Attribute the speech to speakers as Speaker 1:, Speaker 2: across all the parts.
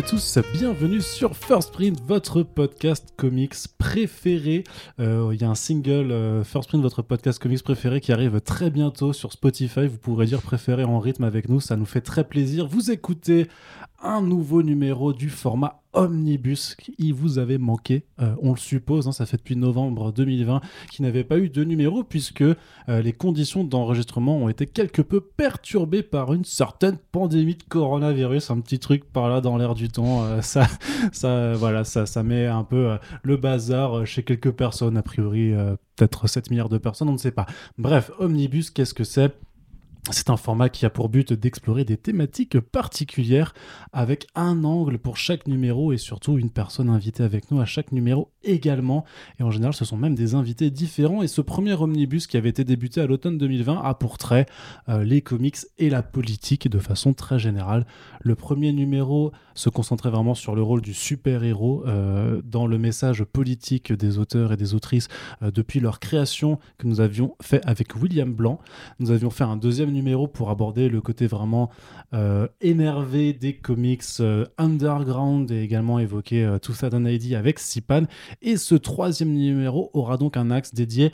Speaker 1: Et tous, bienvenue sur First Print, votre podcast comics préféré. Euh, Il y a un single euh, First Print, votre podcast comics préféré, qui arrive très bientôt sur Spotify. Vous pourrez dire préféré en rythme avec nous, ça nous fait très plaisir. Vous écoutez un nouveau numéro du format Omnibus qui vous avait manqué, euh, on le suppose, hein, ça fait depuis novembre 2020 qui n'avait pas eu de numéro puisque euh, les conditions d'enregistrement ont été quelque peu perturbées par une certaine pandémie de coronavirus, un petit truc par là dans l'air du temps, euh, ça, ça, voilà, ça, ça met un peu le bazar chez quelques personnes, a priori peut-être 7 milliards de personnes, on ne sait pas. Bref, Omnibus, qu'est-ce que c'est? C'est un format qui a pour but d'explorer des thématiques particulières avec un angle pour chaque numéro et surtout une personne invitée avec nous à chaque numéro également. Et en général, ce sont même des invités différents. Et ce premier omnibus qui avait été débuté à l'automne 2020 a pour trait euh, les comics et la politique de façon très générale. Le premier numéro se concentrait vraiment sur le rôle du super-héros euh, dans le message politique des auteurs et des autrices euh, depuis leur création que nous avions fait avec William Blanc. Nous avions fait un deuxième numéro pour aborder le côté vraiment euh, énervé des comics euh, underground et également évoquer euh, tout ça d'un ID avec Sipan. Et ce troisième numéro aura donc un axe dédié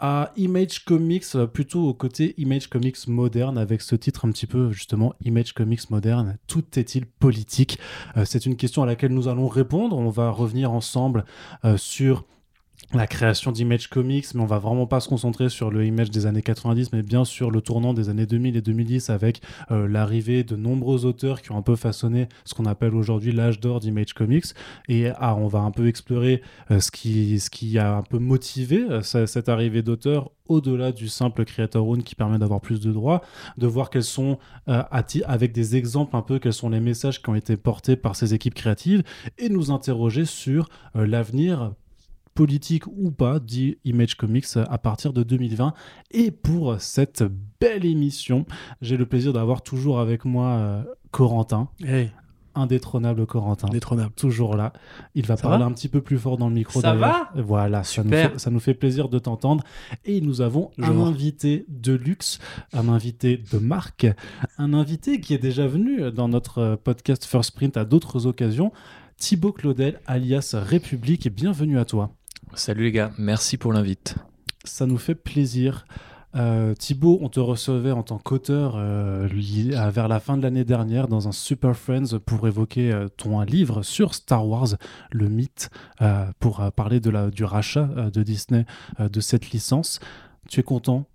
Speaker 1: à Image Comics, euh, plutôt au côté Image Comics moderne, avec ce titre un petit peu justement Image Comics moderne. Tout est-il politique? C'est une question à laquelle nous allons répondre. On va revenir ensemble sur la création d'Image Comics, mais on va vraiment pas se concentrer sur le Image des années 90, mais bien sur le tournant des années 2000 et 2010 avec euh, l'arrivée de nombreux auteurs qui ont un peu façonné ce qu'on appelle aujourd'hui l'âge d'or d'Image Comics. Et ah, on va un peu explorer euh, ce, qui, ce qui a un peu motivé euh, ce- cette arrivée d'auteurs au-delà du simple creator own qui permet d'avoir plus de droits, de voir quels sont, avec des exemples un peu, quels sont les messages qui ont été portés par ces équipes créatives, et nous interroger sur l'avenir politique ou pas d'Image Comics à partir de 2020. Et pour cette belle émission, j'ai le plaisir d'avoir toujours avec moi euh, Corentin,
Speaker 2: Hey,
Speaker 1: indétrônable Corentin. Toujours là. Il va
Speaker 2: Ça
Speaker 1: parler
Speaker 2: va
Speaker 1: un petit peu plus fort dans le micro.
Speaker 2: Ça
Speaker 1: d'ailleurs. Voilà, ça nous, fait, ça nous fait plaisir de t'entendre. Et nous avons un invité de luxe, un invité de marque, un invité qui est déjà venu dans notre euh, podcast First Print à d'autres occasions. Thibaut Claudel, alias République, bienvenue à toi.
Speaker 3: Salut les gars, merci pour l'invite.
Speaker 1: Ça nous fait plaisir. Euh, Thibaut, on te recevait en tant qu'auteur euh, vers la fin de l'année dernière dans un Super Friends pour évoquer euh, ton livre sur Star Wars, le mythe, euh, pour euh, parler de la, du rachat euh, de Disney euh, de cette licence. Tu es content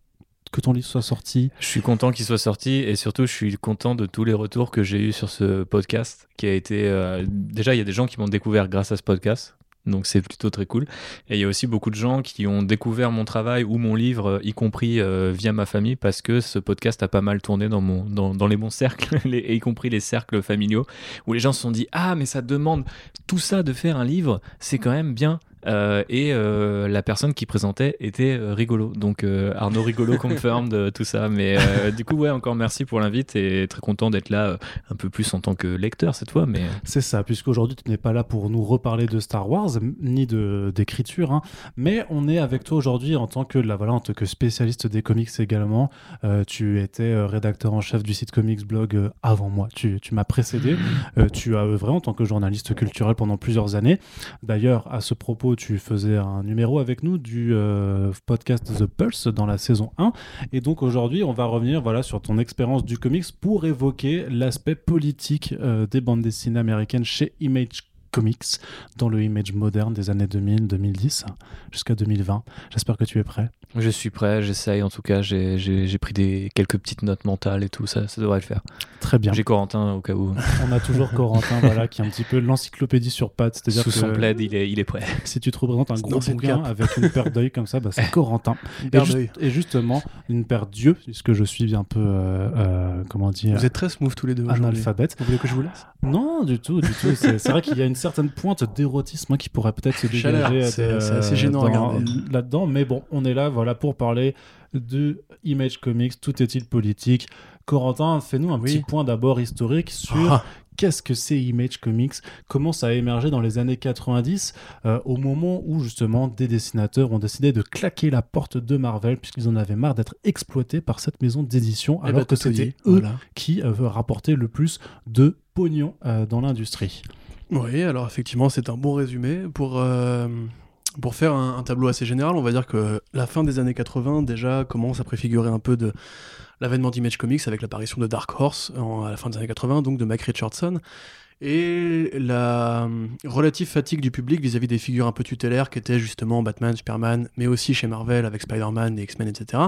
Speaker 1: que ton livre soit sorti?
Speaker 3: Je suis content qu'il soit sorti et surtout je suis content de tous les retours que j'ai eu sur ce podcast qui a été euh, déjà il y a des gens qui m'ont découvert grâce à ce podcast. Donc c'est plutôt très cool. Et il y a aussi beaucoup de gens qui ont découvert mon travail ou mon livre, euh, y compris euh, via ma famille, parce que ce podcast a pas mal tourné dans, mon, dans, dans les bons cercles, les- y compris les cercles familiaux, où les gens se sont dit Ah, mais ça demande tout ça de faire un livre, c'est quand même bien. Euh, et euh, la personne qui présentait était euh, rigolo. Donc euh, Arnaud Rigolo confirmed tout ça. Mais du coup, ouais, encore merci pour l'invite et très content d'être là un peu plus en tant que lecteur cette fois. Mais
Speaker 1: C'est ça, puisqu'aujourd'hui tu n'es pas là pour nous reparler de Star Wars, ni de d'écriture, hein, mais on est avec toi aujourd'hui en tant que là, voilà, en tant que spécialiste des comics également. Tu étais rédacteur en chef du site Comics Blog avant moi. Tu, tu m'as précédé. Euh, tu as œuvré en tant que journaliste culturel pendant plusieurs années. D'ailleurs, à ce propos, tu faisais un numéro avec nous du euh, podcast The Pulse dans la saison 1. Et donc aujourd'hui, on va revenir voilà, sur ton expérience du comics pour évoquer l'aspect politique euh, des bandes dessinées américaines chez Image Comics dans le Image moderne des années 2000-2010 jusqu'à 2020. J'espère que tu es prêt.
Speaker 3: je suis prêt, j'essaye. En tout cas, j'ai- pris des, quelques petites notes mentales et tout ça. Ça devrait le faire.
Speaker 1: Très bien.
Speaker 3: J'ai Corentin au cas où.
Speaker 1: On a toujours Corentin voilà, qui est un petit peu l'encyclopédie sur pattes. C'est-à-dire
Speaker 3: Sous
Speaker 1: que
Speaker 3: son plaid, il est, il est prêt.
Speaker 1: si tu te représentes un gros bouquin avec une paire d'œils comme ça, bah, c'est Corentin. Et, justement, une paire d'yeux, puisque je suis un peu, euh, euh, comment dire,
Speaker 2: Vous êtes très smooth tous les deux
Speaker 1: analphabète.
Speaker 2: Vous voulez que je vous laisse?
Speaker 1: Non, du tout, du tout. C'est c'est vrai qu'il y a une certaine pointe d'érotisme hein, qui pourrait peut-être se dégager
Speaker 2: c'est-
Speaker 1: euh,
Speaker 2: c'est assez gênant à
Speaker 1: dans-
Speaker 2: regarder.
Speaker 1: là-dedans. Mais bon, on est là, voilà, pour parler de Image Comics. Tout est-il politique? Corentin, fais-nous un
Speaker 2: Oui.
Speaker 1: petit point d'abord historique sur
Speaker 2: Ah,
Speaker 1: qu'est-ce que c'est Image Comics? Comment ça a émergé dans les années 90 euh, au moment où justement des dessinateurs ont décidé de claquer la porte de Marvel puisqu'ils en avaient marre d'être exploités par cette maison d'édition
Speaker 2: eh
Speaker 1: alors
Speaker 2: ben,
Speaker 1: que c'était eux
Speaker 2: Voilà.
Speaker 1: qui euh, rapportaient le plus de pognon dans l'industrie.
Speaker 2: Oui, alors effectivement, c'est un bon résumé. Pour, pour faire un, tableau assez général, on va dire que la fin des années 80 déjà commence à préfigurer un peu de l'avènement d'Image Comics avec l'apparition de Dark Horse à la fin des années 80, donc de Mike Richardson, et la euh, relative fatigue du public vis-à-vis des figures un peu tutélaires qui étaient justement Batman, Superman, mais aussi chez Marvel avec Spider-Man, et X-Men, etc.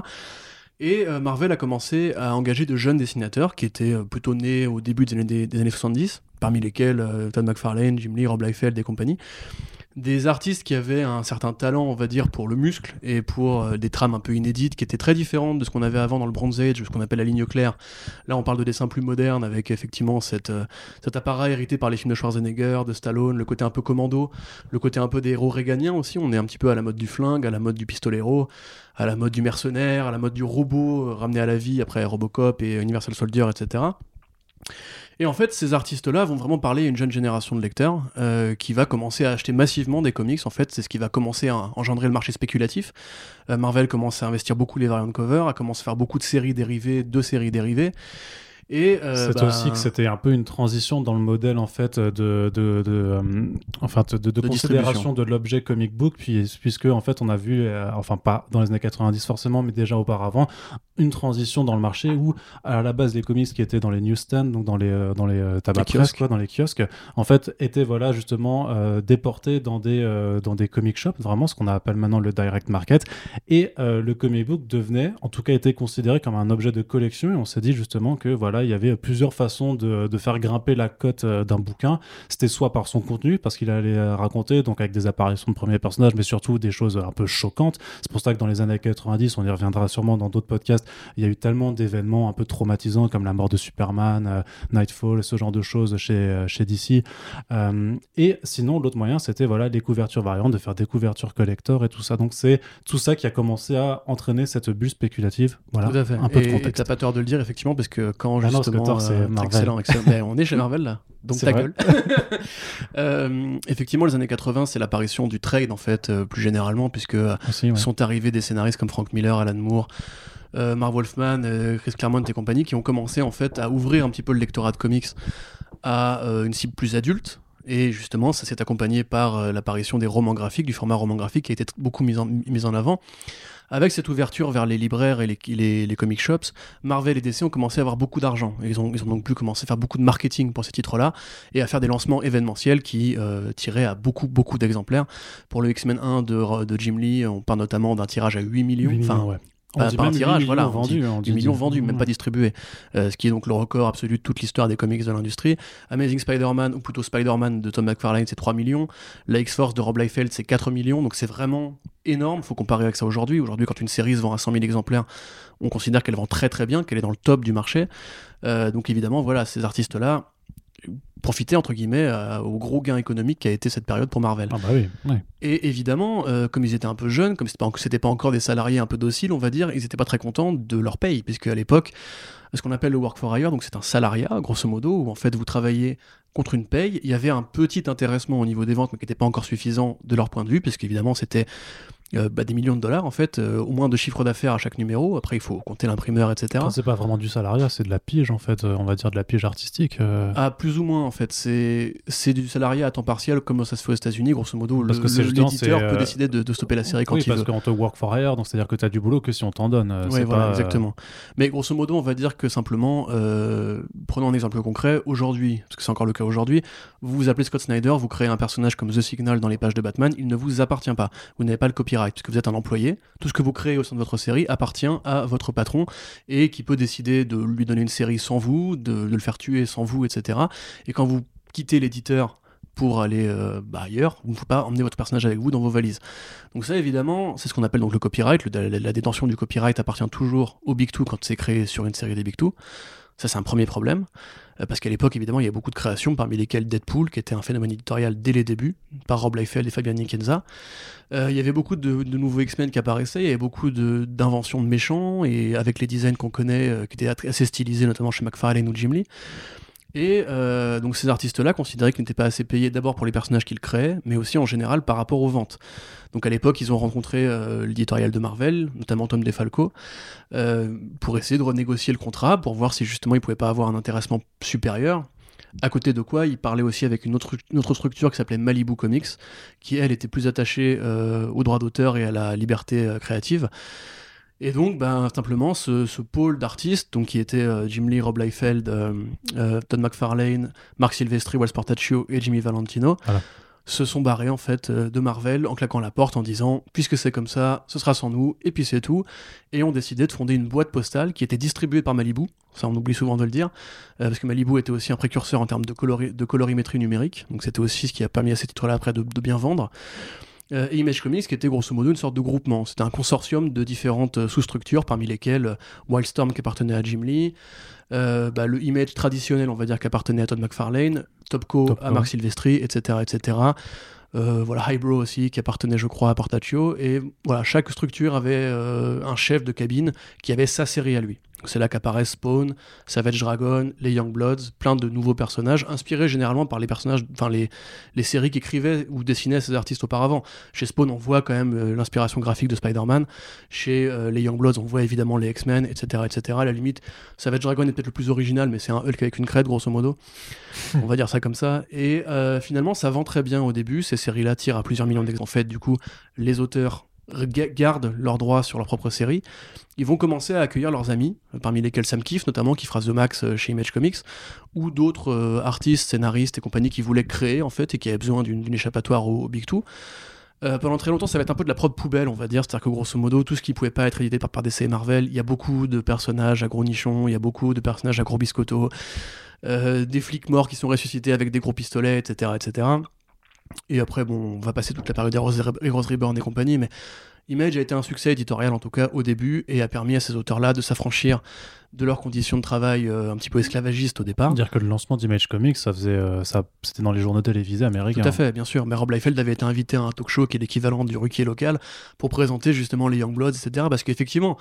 Speaker 2: Et euh, Marvel a commencé à engager de jeunes dessinateurs qui étaient euh, plutôt nés au début des années, des, années 70, parmi lesquels Todd McFarlane, Jim Lee, Rob Liefeld et compagnie des artistes qui avaient un certain talent, on va dire, pour le muscle et pour euh, des trames un peu inédites qui étaient très différentes de ce qu'on avait avant dans le Bronze Age, ce qu'on appelle la ligne claire. Là, on parle de dessins plus modernes avec effectivement cette, euh, cet appareil hérité par les films de Schwarzenegger, de Stallone, le côté un peu commando, le côté un peu des héros réganiens aussi. On est un petit peu à la mode du flingue, à la mode du pistolero, à la mode du mercenaire, à la mode du robot euh, ramené à la vie après Robocop et Universal Soldier, etc. Et en fait, ces artistes-là vont vraiment parler à une jeune génération de lecteurs euh, qui va commencer à acheter massivement des comics. En fait, c'est ce qui va commencer à engendrer le marché spéculatif. Euh, Marvel commence à investir beaucoup les variants de cover, a commencé à faire beaucoup de séries dérivées, de séries dérivées.
Speaker 1: Et euh, c'est bah, aussi que c'était un peu une transition dans le modèle en fait de, de, de euh, enfin de, de, considération de l'objet comic book, puis, puisque en fait on a vu, euh, enfin pas dans les années 90 forcément, mais déjà auparavant, une transition dans le marché où à la base les comics qui étaient dans les newsstands, donc dans les dans les tabac quoi, dans les kiosques, en fait étaient voilà justement déportés dans des dans des comic shops, vraiment ce qu'on appelle maintenant le direct market, et le comic book devenait, en tout cas, était considéré comme un objet de collection, et on s'est dit justement que voilà il y avait plusieurs façons de, faire grimper la cote euh, d'un bouquin. C'était soit par son contenu, parce qu'il allait raconter, donc avec des apparitions de premiers personnages, mais surtout des choses un peu choquantes. C'est pour ça que dans les années 90, on y reviendra sûrement dans d'autres podcasts, il y a eu tellement d'événements un peu traumatisants comme la mort de Superman, euh, Nightfall, ce genre de choses chez, euh, chez DC. et sinon, l'autre moyen, c'était voilà, les couvertures variantes, de faire des couvertures collector et tout ça. Donc c'est tout ça qui a commencé à entraîner cette bulle spéculative. Voilà, un peu de contexte.
Speaker 2: T'as pas tort de le dire, effectivement, parce que quand
Speaker 1: justement, c'est euh,
Speaker 2: excellent, excellent. Ben, on est chez Marvel là, donc ta gueule. euh, effectivement, les annes 80, c'est l'apparition du trade en fait, euh, plus généralement, puisque sont arrivés des scénaristes comme Frank Miller, Alan Moore. Euh, Marv Wolfman, Chris Claremont et compagnie qui ont commencé en fait à ouvrir un petit peu le lectorat de comics à une cible plus adulte, et justement, ça s'est accompagné par l'apparition des romans graphiques, du format roman graphique qui a été beaucoup mis en, mis en avant. Avec cette ouverture vers les libraires et les, les, comic shops, Marvel et DC ont commencé à avoir beaucoup d'argent. Ils ont, ils ont donc pu commencer à faire beaucoup de marketing pour ces titres-là et à faire des lancements événementiels qui euh, tiraient à beaucoup, beaucoup d'exemplaires. Pour le X-Men 1 de, de, Jim Lee, on parle notamment d'un tirage à 8 millions.
Speaker 1: enfin, ouais.
Speaker 2: Pas, un tirage, voilà. Vendu, 8 millions vendus, même pas distribués. Euh, ce qui est donc le record absolu de toute l'histoire des comics de l'industrie. Amazing Spider-Man, ou plutôt Spider-Man de Tom McFarlane, c'est 3 millions. La X-Force de Rob Liefeld, c'est 4 millions. Donc c'est vraiment énorme. Faut comparer avec ça aujourd'hui. Aujourd'hui, quand une série se vend à 100 000 exemplaires, on considère qu'elle vend très très bien, qu'elle est dans le top du marché. Euh, donc évidemment, voilà, ces artistes-là profiter entre guillemets au gros gain économique qui a été cette période pour Marvel.
Speaker 1: Ah bah oui,
Speaker 2: Et évidemment, euh, comme ils étaient un peu jeunes, comme c'était pas, pas encore des salariés un peu dociles, on va dire, ils n'étaient pas très contents de leur paye, puisque à l'époque, ce qu'on appelle le work for hire, donc c'est un salariat, grosso modo, où en fait vous travaillez contre une paye. Il y avait un petit intéressement au niveau des ventes, mais qui n'était pas encore suffisant de leur point de vue, puisqu'évidemment c'était euh, bah, des millions de dollars en fait, euh, au moins de chiffre d'affaires à chaque numéro. Après, il faut compter l'imprimeur, etc.
Speaker 1: C'est pas vraiment du salariat, c'est de la pige en fait, euh, on va dire de la pige artistique.
Speaker 2: Ah, plus ou moins en fait. C'est du salariat à temps partiel comme ça se fait aux États-Unis, grosso modo.
Speaker 1: Parce que l'éditeur
Speaker 2: peut décider de, stopper la série quand
Speaker 1: oui,
Speaker 2: il veut.
Speaker 1: parce qu'on te work for hire, donc c'est-à-dire que tu as du boulot que si on t'en donne.
Speaker 2: Oui, voilà, exactement. Mais grosso modo, on va dire que simplement, prenons un exemple concret, aujourd'hui, parce que c'est encore le cas aujourd'hui, vous vous appelez Scott Snyder, vous créez un personnage comme The Signal dans les pages de Batman, il ne vous appartient pas. Vous n'avez pas le copyright, puisque vous êtes un employé tout ce que vous créez au sein de votre série appartient à votre patron et qui peut décider de lui donner une série sans vous, de, le faire tuer sans vous, etc. Et quand vous quittez l'éditeur pour aller euh, bah, ailleurs, vous ne pouvez pas emmener votre personnage avec vous dans vos valises. Donc ça évidemment, c'est ce qu'on appelle le copyright. la, détention du copyright appartient toujours au Big Two quand c'est créé sur une série des Big Two. Ça, c'est un premier problème. Euh, parce qu'à l'époque, évidemment, il y a beaucoup de créations, parmi lesquelles Deadpool, qui était un phénomène éditorial dès les débuts, par Rob Liefeld et Fabian Nikenza. Euh, il y avait beaucoup de, nouveaux X-Men qui apparaissaient, il y avait beaucoup d'inventions de, méchants, et avec les designs qu'on connaît, euh, qui étaient assez stylisés, notamment chez McFarlane ou Jim Lee. Et euh, donc ces artistes-là considéraient qu'ils n'étaient pas assez payés d'abord pour les personnages qu'ils créaient, mais aussi en général par rapport aux ventes. Donc à l'époque, ils ont rencontré euh, l'éditorial de Marvel, notamment Tom DeFalco, euh, pour essayer de renégocier le contrat, pour voir si justement ils pouvaient pas avoir un intéressement supérieur. À côté de quoi, il parlait aussi avec une autre, une autre structure qui s'appelait Malibu Comics, qui elle était plus attachée euh, aux droits d'auteur et à la liberté créative. Et donc, ben, simplement, ce, ce pôle d'artistes, donc qui était euh, Jim Lee, Rob Liefeld, euh, euh, Todd McFarlane, Mark Silvestri, Wes Portaccio et Jimmy Valentino,
Speaker 1: Voilà.
Speaker 2: se sont barrés en fait de Marvel en claquant la porte en disant puisque c'est comme ça, ce sera sans nous, et puis c'est tout. Et ont décidé de fonder une boîte postale qui était distribuée par Malibu. Ça, on oublie souvent de le dire, parce que Malibu était aussi un précurseur en termes de, colori- de colorimétrie numérique. Donc c'était aussi ce qui a permis à ces titres-là après de, de bien vendre. Euh, et Image Comics, qui était grosso modo une sorte de groupement. C'était un consortium de différentes euh, sous-structures, parmi lesquelles euh, Wildstorm qui appartenait à Jim Lee, euh, bah, le Image traditionnel, on va dire, qui appartenait à Todd McFarlane, Topco
Speaker 1: Topco.
Speaker 2: à Mark Silvestri, etc. etc. Euh, voilà, Hybro aussi, qui appartenait, je crois, à Portaccio. Et voilà, chaque structure avait un chef de cabine qui avait sa série à lui. C'est là qu'apparaissent Spawn, Savage Dragon, les Youngbloods, plein de nouveaux personnages, inspirés généralement par les personnages, enfin les, les séries qu'écrivaient ou dessinaient ces artistes auparavant. Chez Spawn, on voit quand même euh, l'inspiration graphique de Spider-Man. Chez euh, les Youngbloods, on voit évidemment les X-Men, etc., etc. À la limite, Savage Dragon est peut-être le plus original, mais c'est un Hulk avec une crête, grosso modo. on va dire ça comme ça. Et euh, finalement, ça vend très bien au début. Ces séries-là tirent à plusieurs millions d'exemplaires. En fait, du coup, les auteurs gardent leurs droits sur leur propre série. Ils vont commencer à accueillir leurs amis, parmi lesquels Sam Kiff, notamment, qui fera The Max euh, chez Image Comics, ou d'autres euh, artistes, scénaristes et compagnie qui voulaient créer, en fait, et qui avaient besoin d'une échappatoire au, Big Two. Euh, pendant très longtemps, ça va être un peu de la prod poubelle, on va dire. C'est-à-dire que grosso modo, tout ce qui pouvait pas être édité par, par DC et Marvel, il y a beaucoup de personnages à gros nichons, il y a beaucoup de personnages à gros biscottos, euh, des flics morts qui sont ressuscités avec des gros pistolets, etc., etc. Et après, bon, on va passer toute la période Heroes Heroes Reborn et compagnie, mais Image a été un succès éditorial en tout cas au début et a permis à ces auteurs-là de s'affranchir de leurs conditions de travail euh, un petit peu esclavagistes au départ.
Speaker 1: Dire que le lancement d'Image Comics, ça faisait, euh, ça, c'était dans les journaux télévisés américains.
Speaker 2: Tout à fait, bien sûr. Mais Rob Liefeld avait été invité à un talk show qui est l'équivalent du Rookie local pour présenter justement les Youngbloods, etc. Parce qu'effectivement,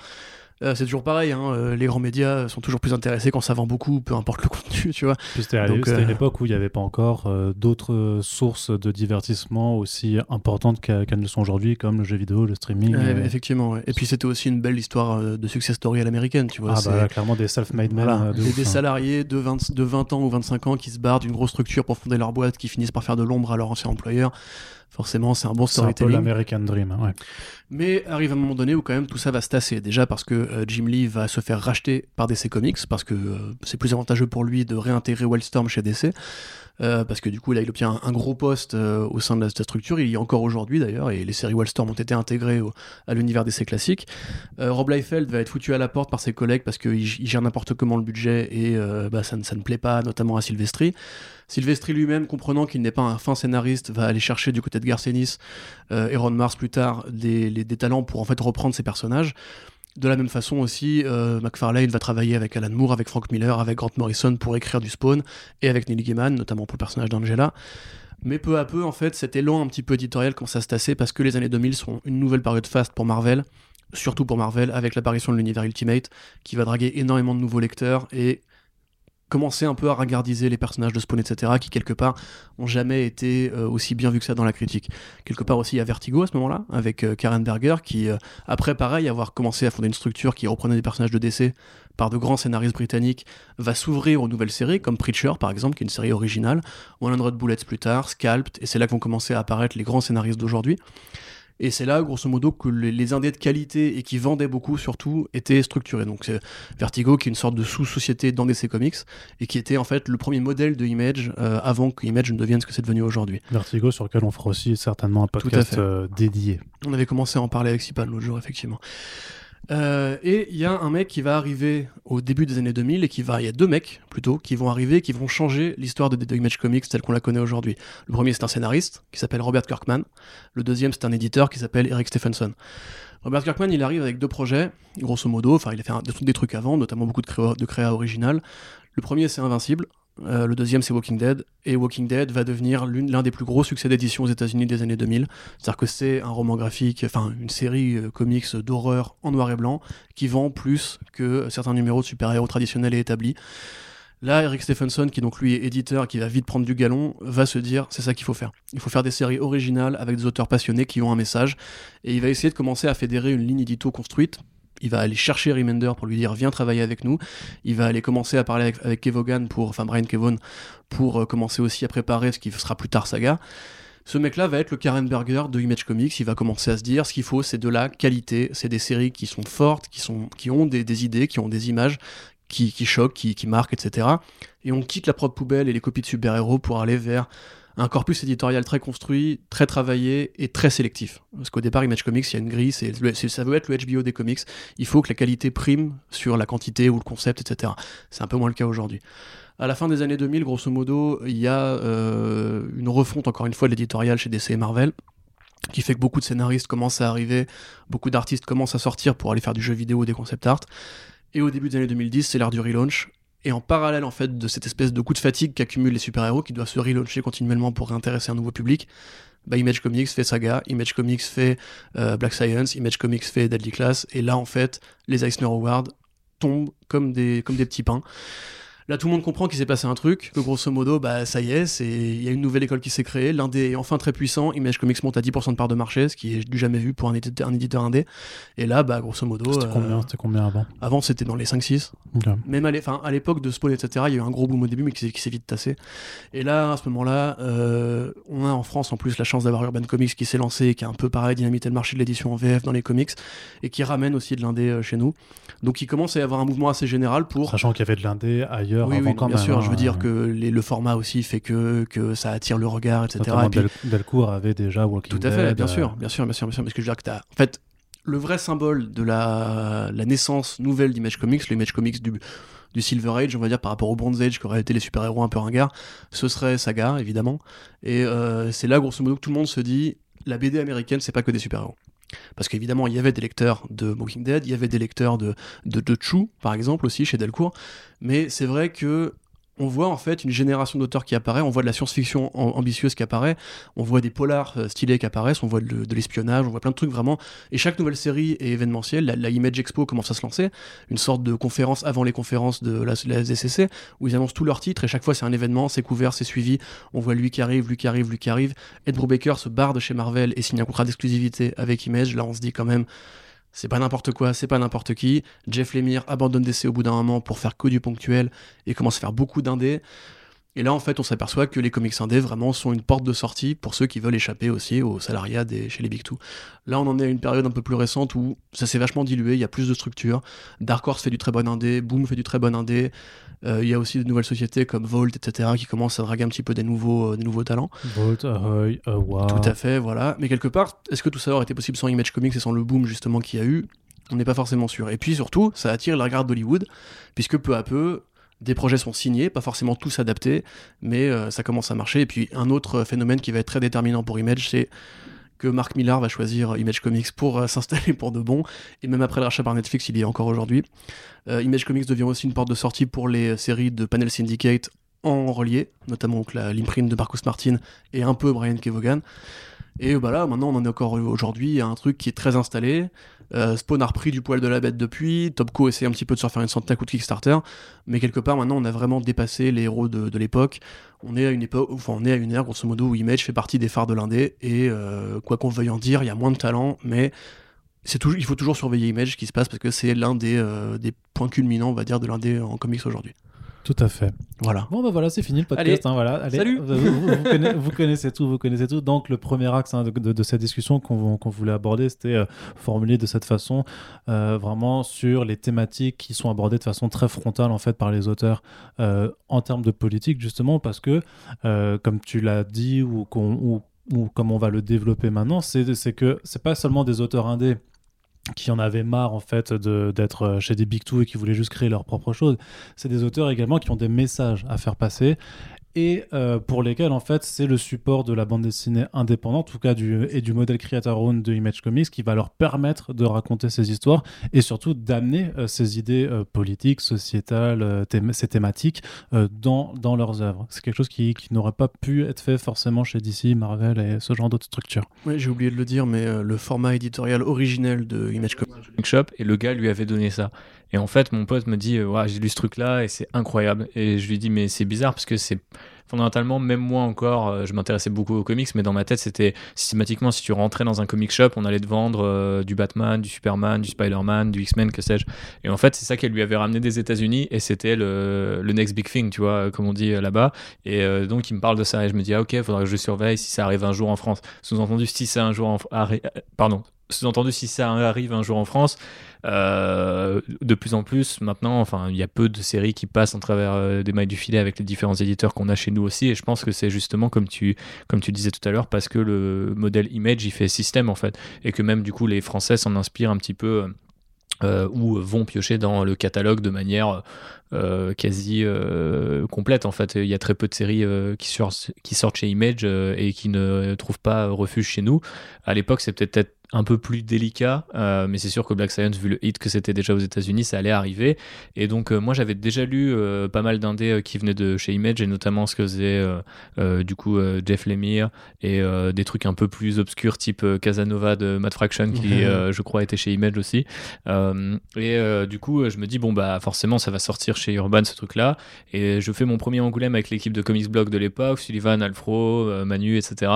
Speaker 2: euh, c'est toujours pareil, hein, euh, les grands médias sont toujours plus intéressés quand ça vend beaucoup, peu importe le contenu, tu vois.
Speaker 1: C'était à c'était
Speaker 2: euh,
Speaker 1: une époque où il n'y avait pas encore d'autres sources de divertissement aussi importantes qu'elles ne le sont aujourd'hui, comme le jeu vidéo, le streaming.
Speaker 2: Effectivement, ouais. Et puis c'était aussi une belle histoire de success story à l'américaine, tu vois.
Speaker 1: ah bah clairement des self-made men.
Speaker 2: Voilà,
Speaker 1: de
Speaker 2: des,
Speaker 1: ouf,
Speaker 2: des
Speaker 1: hein.
Speaker 2: salariés de 20, de 20 ans ou 25 ans qui se barrent d'une grosse structure pour fonder leur boîte, qui finissent par faire de l'ombre à leur ancien employeur. Forcément, c'est un bon
Speaker 1: C'est un peu
Speaker 2: storytelling.
Speaker 1: l'American Dream. hein, ouais.
Speaker 2: Mais arrive un moment donné où quand même tout ça va se tasser. Déjà parce que euh, Jim Lee va se faire racheter par DC Comics, parce que euh, c'est plus avantageux pour lui de réintégrer Wildstorm chez DC. Euh, parce que du coup, là, il obtient un, gros poste euh, au sein de la, structure. Il y est encore aujourd'hui d'ailleurs, et les séries Wildstorm ont été intégrées au- à l'univers DC classique. Euh, Rob Liefeld va être foutu à la porte par ses collègues parce qu'il il gère n'importe comment le budget et euh, bah, ça, ne- ça ne plaît pas, notamment à Silvestri. Silvestri lui-même, comprenant qu'il n'est pas un fin scénariste, va aller chercher du côté de Garcenis euh, et Ron Mars plus tard des, des talents pour en fait reprendre ses personnages. De la même façon aussi, euh, McFarlane va travailler avec Alan Moore, avec Frank Miller, avec Grant Morrison pour écrire du Spawn et avec Neil Gaiman, notamment pour le personnage d'Angela. Mais peu à peu, en fait, cet élan un petit peu éditorial commence à se tasser parce que les années 2000 sont une nouvelle période faste pour Marvel, surtout pour Marvel, avec l'apparition de l'univers Ultimate qui va draguer énormément de nouveaux lecteurs et commencer un peu à regardiser les personnages de Spawn, etc., qui quelque part ont jamais été euh, aussi bien vus que ça dans la critique. Quelque part aussi à Vertigo à ce moment-là, avec euh, Karen Berger, qui, euh, après pareil, avoir commencé à fonder une structure qui reprenait des personnages de DC par de grands scénaristes britanniques, va s'ouvrir aux nouvelles séries, comme Preacher par exemple, qui est une série originale, 100 Bullets plus tard, Scalped, et c'est là que vont commencer à apparaître les grands scénaristes d'aujourd'hui. Et c'est là, grosso modo, que les, les indés de qualité et qui vendaient beaucoup, surtout, étaient structurés. Donc, c'est Vertigo, qui est une sorte de sous-société dans DC Comics, et qui était en fait le premier modèle de Image euh, avant que Image ne devienne ce que c'est devenu aujourd'hui.
Speaker 1: Vertigo, sur lequel on fera aussi certainement un
Speaker 2: à
Speaker 1: podcast
Speaker 2: fait.
Speaker 1: euh, dédié.
Speaker 2: On avait commencé à en parler avec Sipan l'autre jour, effectivement. Euh, et il y a un mec qui va arriver au début des années 2000 et qui va, il y a deux mecs plutôt qui vont arriver, qui vont changer l'histoire de, de Image Comics telle qu'on la connaît aujourd'hui. Le premier c'est un scénariste qui s'appelle Robert Kirkman. Le deuxième c'est un éditeur qui s'appelle Eric Stephenson. Robert Kirkman il arrive avec deux projets, grosso modo. Enfin il a fait des trucs avant, notamment beaucoup de créa, de créa original. Le premier c'est Invincible. Euh, le deuxième c'est Walking Dead et Walking Dead va devenir l'un des plus gros succès d'édition aux États-Unis des années 2000 c'est-à-dire que c'est un roman graphique, enfin une série euh, comics d'horreur en noir et blanc qui vend plus que certains numéros de super-héros traditionnels et établis. Là, Eric Stephenson, qui donc lui est éditeur, qui va vite prendre du galon, va se dire c'est ça qu'il faut faire. Il faut faire des séries originales avec des auteurs passionnés qui ont un message, et il va essayer de commencer à fédérer une ligne édito construite il va aller chercher Remender pour lui dire viens travailler avec nous. Il va aller commencer à parler avec, avec Kevogan pour, enfin Brian Kevon, pour euh, commencer aussi à préparer ce qui sera plus tard Saga. Ce mec-là va être le Karen Berger de Image Comics. Il va commencer à se dire ce qu'il faut, c'est de la qualité. C'est des séries qui sont fortes, qui, ont des, des idées, qui ont des images, qui, qui choquent, qui, qui marquent, etc. Et on quitte la propre poubelle et les copies de super-héros pour aller vers un corpus éditorial très construit, très travaillé et très sélectif. Parce qu'au départ, Image Comics, il y a une grille, c'est, ça veut être le HBO des comics. Il faut que la qualité prime sur la quantité ou le concept, etc. C'est un peu moins le cas aujourd'hui. À la fin des années 2000, grosso modo, il y a euh, une refonte, encore une fois, de l'éditorial chez DC et Marvel, qui fait que beaucoup de scénaristes commencent à arriver, beaucoup d'artistes commencent à sortir pour aller faire du jeu vidéo, des concept art. Et au début des années 2010, c'est l'ère du relaunch. Et en parallèle, en fait, de cette espèce de coup de fatigue qu'accumulent les super-héros, qui doivent se relauncher continuellement pour réintéresser un nouveau public, bah, Image Comics fait Saga, Image Comics fait euh, Black Science, Image Comics fait Deadly Class, et là, en fait, les Eisner Awards tombent comme des, comme des petits pains. Là, tout le monde comprend qu'il s'est passé un truc, que grosso modo, bah, ça y est, c'est- il y a une nouvelle école qui s'est créée, l'indé est enfin très puissant, Image Comics monte à 10% de part de marché, ce qui est du jamais vu pour un éditeur, un éditeur indé. Et là, bah, grosso modo,
Speaker 1: C'était
Speaker 2: euh,
Speaker 1: combien, c'était combien avant?
Speaker 2: avant c'était dans les 5-6.
Speaker 1: Ok.
Speaker 2: Même à l'époque de Spawn, etc., il y a eu un gros boom au début, mais qui s'est- vite tassé. Et là, à ce moment-là, euh, on a en France en plus la chance d'avoir Urban Comics qui s'est lancé, et qui a un peu pareil dynamité le marché de l'édition en VF dans les comics, et qui ramène aussi de l'indé euh, chez nous. Donc il commence à y avoir un mouvement assez général pour
Speaker 1: Sachant qu'il y avait de l'indé ailleurs
Speaker 2: oui,
Speaker 1: avant
Speaker 2: oui,
Speaker 1: quand
Speaker 2: bien
Speaker 1: même.
Speaker 2: sûr.
Speaker 1: hein.
Speaker 2: Je veux dire que les- le format aussi fait que, que ça attire le regard, etc. Et puis-
Speaker 1: Del- Delcourt avait déjà Walking
Speaker 2: tout à fait,
Speaker 1: Dead,
Speaker 2: bien
Speaker 1: euh,
Speaker 2: sûr, bien sûr, bien sûr, bien sûr. Parce que je veux dire que t'as, en fait, le vrai symbole de la, la naissance nouvelle d'Image Comics, l'Image Comics du, du Silver Age, on va dire, par rapport au Bronze Age, qui aurait été les super-héros un peu ringards, ce serait Saga, évidemment. Et euh, c'est là, grosso modo, que tout le monde se dit, la BD américaine, c'est pas que des super-héros. Parce qu'évidemment, il y avait des lecteurs de Walking Dead, il y avait des lecteurs de, de, de Chou, par exemple, aussi, chez Delcourt. Mais c'est vrai que on voit en fait une génération d'auteurs qui apparaît, on voit de la science-fiction am- ambitieuse qui apparaît, on voit des polars euh, stylés qui apparaissent, on voit de, l'espionnage, on voit plein de trucs vraiment. Et chaque nouvelle série est événementielle. La, Image Expo commence à se lancer, une sorte de conférence avant les conférences de la, où ils annoncent tous leurs titres et chaque fois c'est un événement, c'est couvert, c'est suivi. On voit lui qui arrive, lui qui arrive, lui qui arrive. Ed Brubaker se barre de chez Marvel et signe un contrat d'exclusivité avec Image. Là on se dit quand même. C'est pas n'importe quoi, c'est pas n'importe qui. Jeff Lemire abandonne DC au bout d'un moment pour faire que du ponctuel et commence à faire beaucoup d'indés. Et là, en fait, on s'aperçoit que les comics indés vraiment sont une porte de sortie pour ceux qui veulent échapper aussi au salariat des, chez les Big Two. Là, on en est à une période un peu plus récente où ça s'est vachement dilué, il y a plus de structures. Dark Horse fait du très bon indé, Boom fait du très bon indé. Euh, il y a aussi de nouvelles sociétés comme Volt, etc., qui commencent à draguer un petit peu des nouveaux, euh, des nouveaux talents.
Speaker 1: Volt, Ahoy, Awa.
Speaker 2: Tout à fait, voilà. Mais quelque part, est-ce que tout ça aurait été possible sans Image Comics et sans le boom justement qu'il y a eu? On n'est pas forcément sûr. Et puis surtout, ça attire les regards d'Hollywood, puisque peu à peu, des projets sont signés, pas forcément tous adaptés, mais euh, ça commence à marcher. Et puis un autre phénomène qui va être très déterminant pour Image, c'est que Mark Millar va choisir Image Comics pour euh, s'installer pour de bon, et même après le rachat par Netflix, il y est encore aujourd'hui. Euh, Image Comics devient aussi une porte de sortie pour les séries de Panel Syndicate en relié, notamment l'imprint de Marcus Martin et un peu Brian Kevogan. Et bah là, maintenant, on en est encore aujourd'hui à un truc qui est très installé. Euh, Spawn a repris du poil de la bête depuis. Topco essaie un petit peu de se refaire une santé à de Kickstarter. Mais quelque part, maintenant, on a vraiment dépassé les héros de, l'époque. On est à une époque, enfin, on est à une ère, grosso modo, où Image fait partie des phares de l'indé. Et euh, quoi qu'on veuille en dire, il y a moins de talent, mais il faut toujours surveiller Image ce qui se passe parce que c'est l'un des, euh, points culminants, va dire, de l'indé en comics aujourd'hui.
Speaker 1: Tout à fait.
Speaker 2: Voilà.
Speaker 1: Bon, bah voilà, c'est fini le podcast.
Speaker 2: Allez.
Speaker 1: hein, voilà. Allez,
Speaker 2: Salut.
Speaker 1: Vous, vous- vous connaissez, vous connaissez tout, vous connaissez tout. Donc, le premier axe hein, de, de- de cette discussion qu'on voulait aborder, c'était euh, formulé de cette façon, euh, vraiment sur les thématiques qui sont abordées de façon très frontale, en fait, par les auteurs euh, en termes de politique, justement, parce que, comme tu l'as dit, ou, qu'on- ou, ou comme on va le développer maintenant, c'est c'est que c'est pas seulement des auteurs indés qui en avaient marre en fait d'être euh, chez des big two et qui voulaient juste créer leur propre chose. C'est des auteurs également qui ont des messages à faire passer et euh, pour lesquels en fait c'est le support de la bande dessinée indépendante, en tout cas du, et du modèle creator own de Image Comics qui va leur permettre de raconter ces histoires et surtout d'amener euh, ces idées euh, politiques, sociétales, thém- ces thématiques euh, dans, dans leurs œuvres. C'est quelque chose qui, qui n'aurait pas pu être fait forcément chez DC, Marvel et ce genre d'autres structures.
Speaker 2: Ouais, j'ai oublié de le dire, mais euh, le format éditorial originel de Image Comics.
Speaker 3: Shop et le gars lui avait donné ça. Et en fait, mon pote me dit, euh, j'ai lu ce truc-là et c'est incroyable. Et je lui dis, mais c'est bizarre parce que c'est fondamentalement, même moi encore, euh, je m'intéressais beaucoup aux comics, mais dans ma tête, c'était systématiquement, si tu rentrais dans un comic shop, on allait te vendre euh, du Batman, du Superman, du Spider-Man, du X-Men, que sais-je. Et en fait, c'est ça qu'elle lui avait ramené des États-Unis, et c'était le, next big thing, tu vois, comme on dit là-bas. Et donc, il me parle de ça, et je me dis, ah, ok, faudra que je surveille si ça arrive un jour en France. Sous-entendu, si ça un jour en... Pardon, sous-entendu, si ça arrive un jour en France, euh, de plus en plus maintenant, enfin, il y a peu de séries qui passent en travers euh, des mailles du filet avec les différents éditeurs qu'on a chez nous aussi. Et je pense que c'est justement comme tu, comme tu disais tout à l'heure, parce que le modèle image, il fait système en fait, et que même du coup les Français s'en inspirent un petit peu. Euh, ou vont piocher dans le catalogue de manière quasi complète en fait. Il y a très peu de séries qui, sortent, qui sortent chez Image et qui ne trouvent pas refuge chez nous. À l'époque, c'est peut-être un peu plus délicat, euh, mais c'est sûr que Black Science, vu le hit que c'était déjà aux États-Unis, ça allait arriver. Et donc, euh, moi, j'avais déjà lu euh, pas mal d'indés qui venaient de chez Image, et notamment ce que faisait du coup Jeff Lemire et des trucs un peu plus obscurs, type Casanova de Matt Fraction, qui je crois était chez Image aussi. et du coup, je me dis, bon, bah forcément, ça va sortir chez Urban ce truc-là. Et je fais mon premier Angoulême avec l'équipe de Comics Blog de l'époque, Sullivan, Alfro, Manu, etc.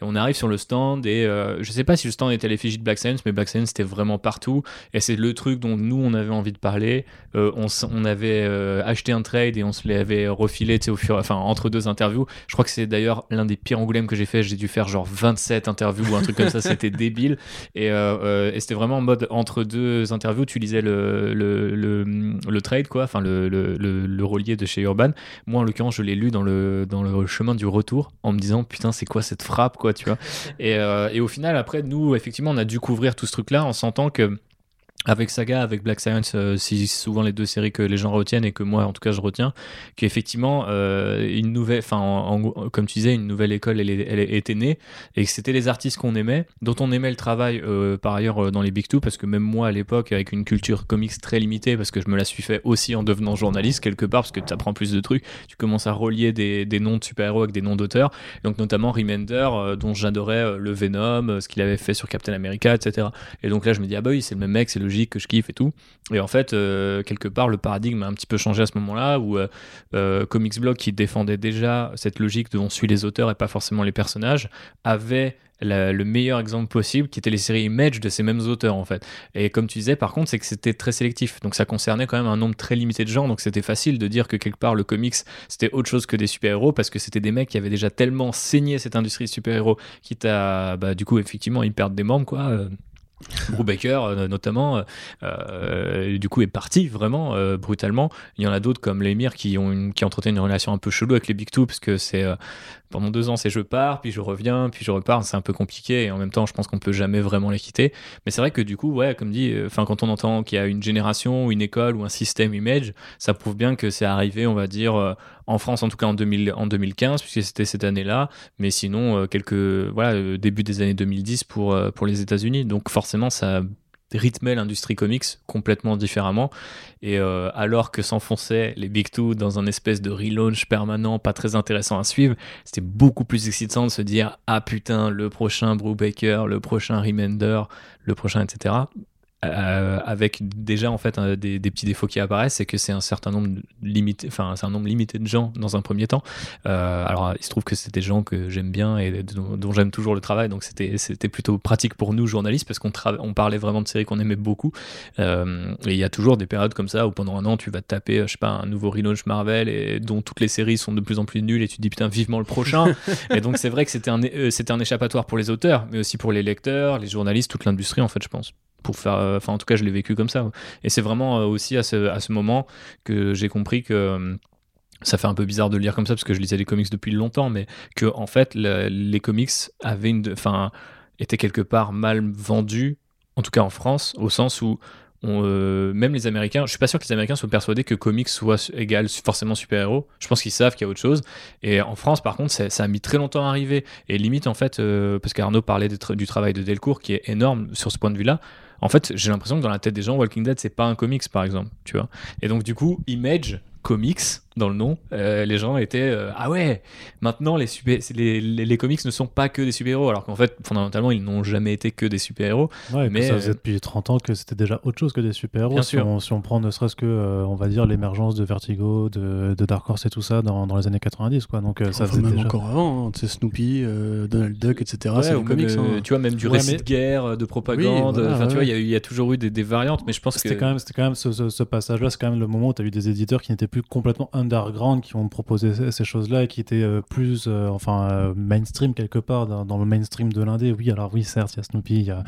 Speaker 3: Et on arrive sur le stand, et je sais pas si le stand était l'effigie de Black Science, mais Black Science c'était vraiment partout. Et c'est le truc dont nous on avait envie de parler. Euh, on, on, avait euh, acheté un trade et on se l'avait refilé au fur, enfin, entre deux interviews. Je crois que c'est d'ailleurs l'un des pires Angoulême que j'ai fait. J'ai dû faire genre 27 interviews ou un truc comme ça. C'était débile. Et, euh, et c'était vraiment en mode entre deux interviews, tu lisais le, le, le, trade, quoi, enfin le, le, le, relier de chez Urban. Moi en l'occurrence, je l'ai lu dans le, dans le chemin du retour en me disant putain, c'est quoi cette frappe, quoi, tu vois. Et, et au final, après, nous, effectivement, on a dû couvrir tout ce truc-là en sentant que avec Saga, avec Black Science, euh, c'est souvent les deux séries que les gens retiennent et que moi, en tout cas, je retiens, qu'effectivement, euh, une nouvelle, enfin, comme tu disais, une nouvelle école, elle, était née et que c'était les artistes qu'on aimait, dont on aimait le travail euh, par ailleurs dans les Big Two, parce que même moi à l'époque, avec une culture comics très limitée, parce que je me la suis fait aussi en devenant journaliste quelque part, parce que tu apprends plus de trucs, tu commences à relier des, des noms de super-héros avec des noms d'auteurs, donc notamment Remender, dont j'adorais le Venom, ce qu'il avait fait sur Captain America, etc. Et donc là, je me dis, ah bah oui, c'est le même mec, c'est le que je kiffe et tout. Et en fait, euh, quelque part, le paradigme a un petit peu changé à ce moment-là, où euh, euh, Comics Blog, qui défendait déjà cette logique de on suit les auteurs et pas forcément les personnages, avait le meilleur exemple possible, qui était les séries Image de ces mêmes auteurs en fait. Et comme tu disais, par contre, c'est que c'était très sélectif. Donc ça concernait quand même un nombre très limité de gens. Donc c'était facile de dire que quelque part le comics c'était autre chose que des super-héros parce que c'était des mecs qui avaient déjà tellement saigné cette industrie de super-héros, quitte à bah, du coup effectivement ils perdent des membres quoi. Brubaker euh, notamment, euh, euh, du coup est parti vraiment brutalement. Il y en a d'autres comme l'émir qui ont une, qui entretiennent une relation un peu chelou avec les Big Two parce que c'est pendant deux ans c'est je pars, puis je reviens, puis je repars. C'est un peu compliqué et en même temps je pense qu'on peut jamais vraiment les quitter. Mais c'est vrai que du coup ouais comme dit, enfin quand on entend qu'il y a une génération, ou une école ou un système image, ça prouve bien que c'est arrivé on va dire en France en tout cas en, 2000, en 2015 puisque c'était cette année-là, mais sinon quelques voilà début des années 2010 pour pour les États-Unis. Donc forcément ça rythmait l'industrie comics complètement différemment. Et euh, alors que s'enfonçaient les Big Two dans un espèce de relaunch permanent, pas très intéressant à suivre, c'était beaucoup plus excitant de se dire Ah putain, le prochain Baker le prochain Remender, le prochain, etc. Euh, avec déjà en fait des, petits défauts qui apparaissent, c'est que c'est un certain nombre limité, enfin c'est un nombre limité de gens dans un premier temps. Euh, alors il se trouve que c'est des gens que j'aime bien et dont, j'aime toujours le travail, donc c'était c'était plutôt pratique pour nous journalistes parce qu'on on parlait vraiment de séries qu'on aimait beaucoup. Euh, et il y a toujours des périodes comme ça où pendant un an tu vas te taper, je sais pas, un nouveau relaunch Marvel et dont toutes les séries sont de plus en plus nulles et tu te dis putain vivement le prochain. et donc c'est vrai que c'était un c'était un échappatoire pour les auteurs, mais aussi pour les lecteurs, les journalistes, toute l'industrie en fait, je pense pour faire euh, enfin en tout cas je l'ai vécu comme ça et c'est vraiment euh, aussi à ce, à ce moment que j'ai compris que euh, ça fait un peu bizarre de le lire comme ça parce que je lisais les comics depuis longtemps mais que en fait les comics avaient une enfin étaient quelque part mal vendus en tout cas en France au sens où même les Américains, je suis pas sûr que les Américains soient persuadés que comics soit égal forcément super-héros. Je pense qu'ils savent qu'il y a autre chose. Et en France, par contre, ça a mis très longtemps à arriver. Et limite, en fait, parce qu'Arnaud parlait du travail de Delcourt qui est énorme sur ce point de vue-là en fait, j'ai l'impression que dans la tête des gens, Walking Dead, c'est pas un comics, par exemple, tu vois. Et donc, du coup, Image Comics, dans le nom, euh, les gens étaient euh, ah ouais, maintenant les, super, les, les, les comics ne sont pas que des super-héros, alors qu'en fait, fondamentalement, ils n'ont jamais été que des super-héros.
Speaker 1: Ouais,
Speaker 3: Mais,
Speaker 1: ça
Speaker 3: euh,
Speaker 1: faisait depuis 30 ans que c'était déjà autre chose que des super-héros.
Speaker 3: Bien
Speaker 1: Si
Speaker 3: sûr.
Speaker 1: on, si on prend ne serait-ce que, euh, on va dire, l'émergence de Vertigo, de, de Dark Horse et tout ça dans, dans les années 90, quoi. Donc euh, ça
Speaker 2: Enfin,
Speaker 1: faisait
Speaker 2: même
Speaker 1: déjà.
Speaker 2: encore avant, hein, tu sais, Snoopy, euh, Donald Duck, etc.
Speaker 3: Ouais,
Speaker 2: c'est comics.
Speaker 3: euh,
Speaker 2: hein.
Speaker 3: tu vois, même du
Speaker 1: Ouais,
Speaker 3: récit
Speaker 1: mais-
Speaker 3: de guerre, de propagande.
Speaker 2: Oui, voilà,
Speaker 3: enfin, tu vois,
Speaker 2: ouais.
Speaker 3: il y a y, toujours eu des, des variantes, mais je pense que.
Speaker 1: C'était quand même, c'était quand même ce, ce- ce passage-là, c'est quand même le moment où tu as eu des éditeurs qui n'étaient plus complètement underground, qui ont proposé ces, choses-là et qui étaient euh, plus, euh, enfin, euh, mainstream quelque part, dans, dans le mainstream de l'indé. Oui, alors oui, certes, il y a Snoopy, il y a.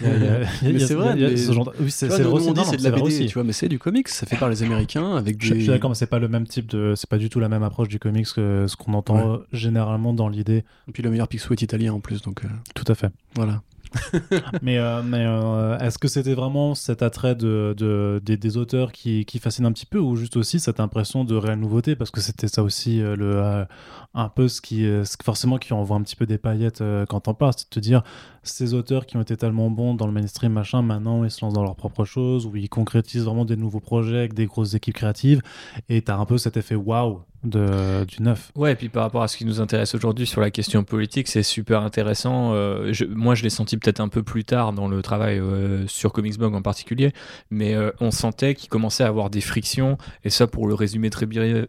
Speaker 2: Mais c'est vrai,
Speaker 1: c'est
Speaker 2: de la BD,
Speaker 1: aussi.
Speaker 2: tu vois, mais c'est du comics, ça fait par les Américains avec des.
Speaker 1: je suis d'accord, mais c'est pas le même type de, c'est pas du tout la même approche du comics que ce qu'on entend
Speaker 2: Ouais.
Speaker 1: généralement dans l'idée.
Speaker 2: Et puis le meilleur Picsou est italien en plus, donc
Speaker 1: Tout à fait.
Speaker 2: voilà.
Speaker 1: mais euh, mais euh, est-ce que c'était vraiment cet attrait de, de- des, auteurs qui, qui fascine un petit peu ou juste aussi cette impression de réelle nouveauté? Parce que c'était ça aussi euh, le un peu ce qui euh, forcément qui envoie un petit peu des paillettes euh, quand on parle c'est de te dire ces auteurs qui ont été tellement bons dans le mainstream machin maintenant ils se lancent dans leurs propres choses ou ils concrétisent vraiment des nouveaux projets avec des grosses équipes créatives et t'as un peu cet effet waouh de du neuf
Speaker 3: Ouais, et puis par rapport à ce qui nous intéresse aujourd'hui sur la question politique, c'est super intéressant. Euh, moi, je l'ai senti peut-être un peu plus tard dans le travail sur Comicsblog en particulier, mais on sentait qu'il commençait à avoir des frictions. Et ça, pour le résumer très,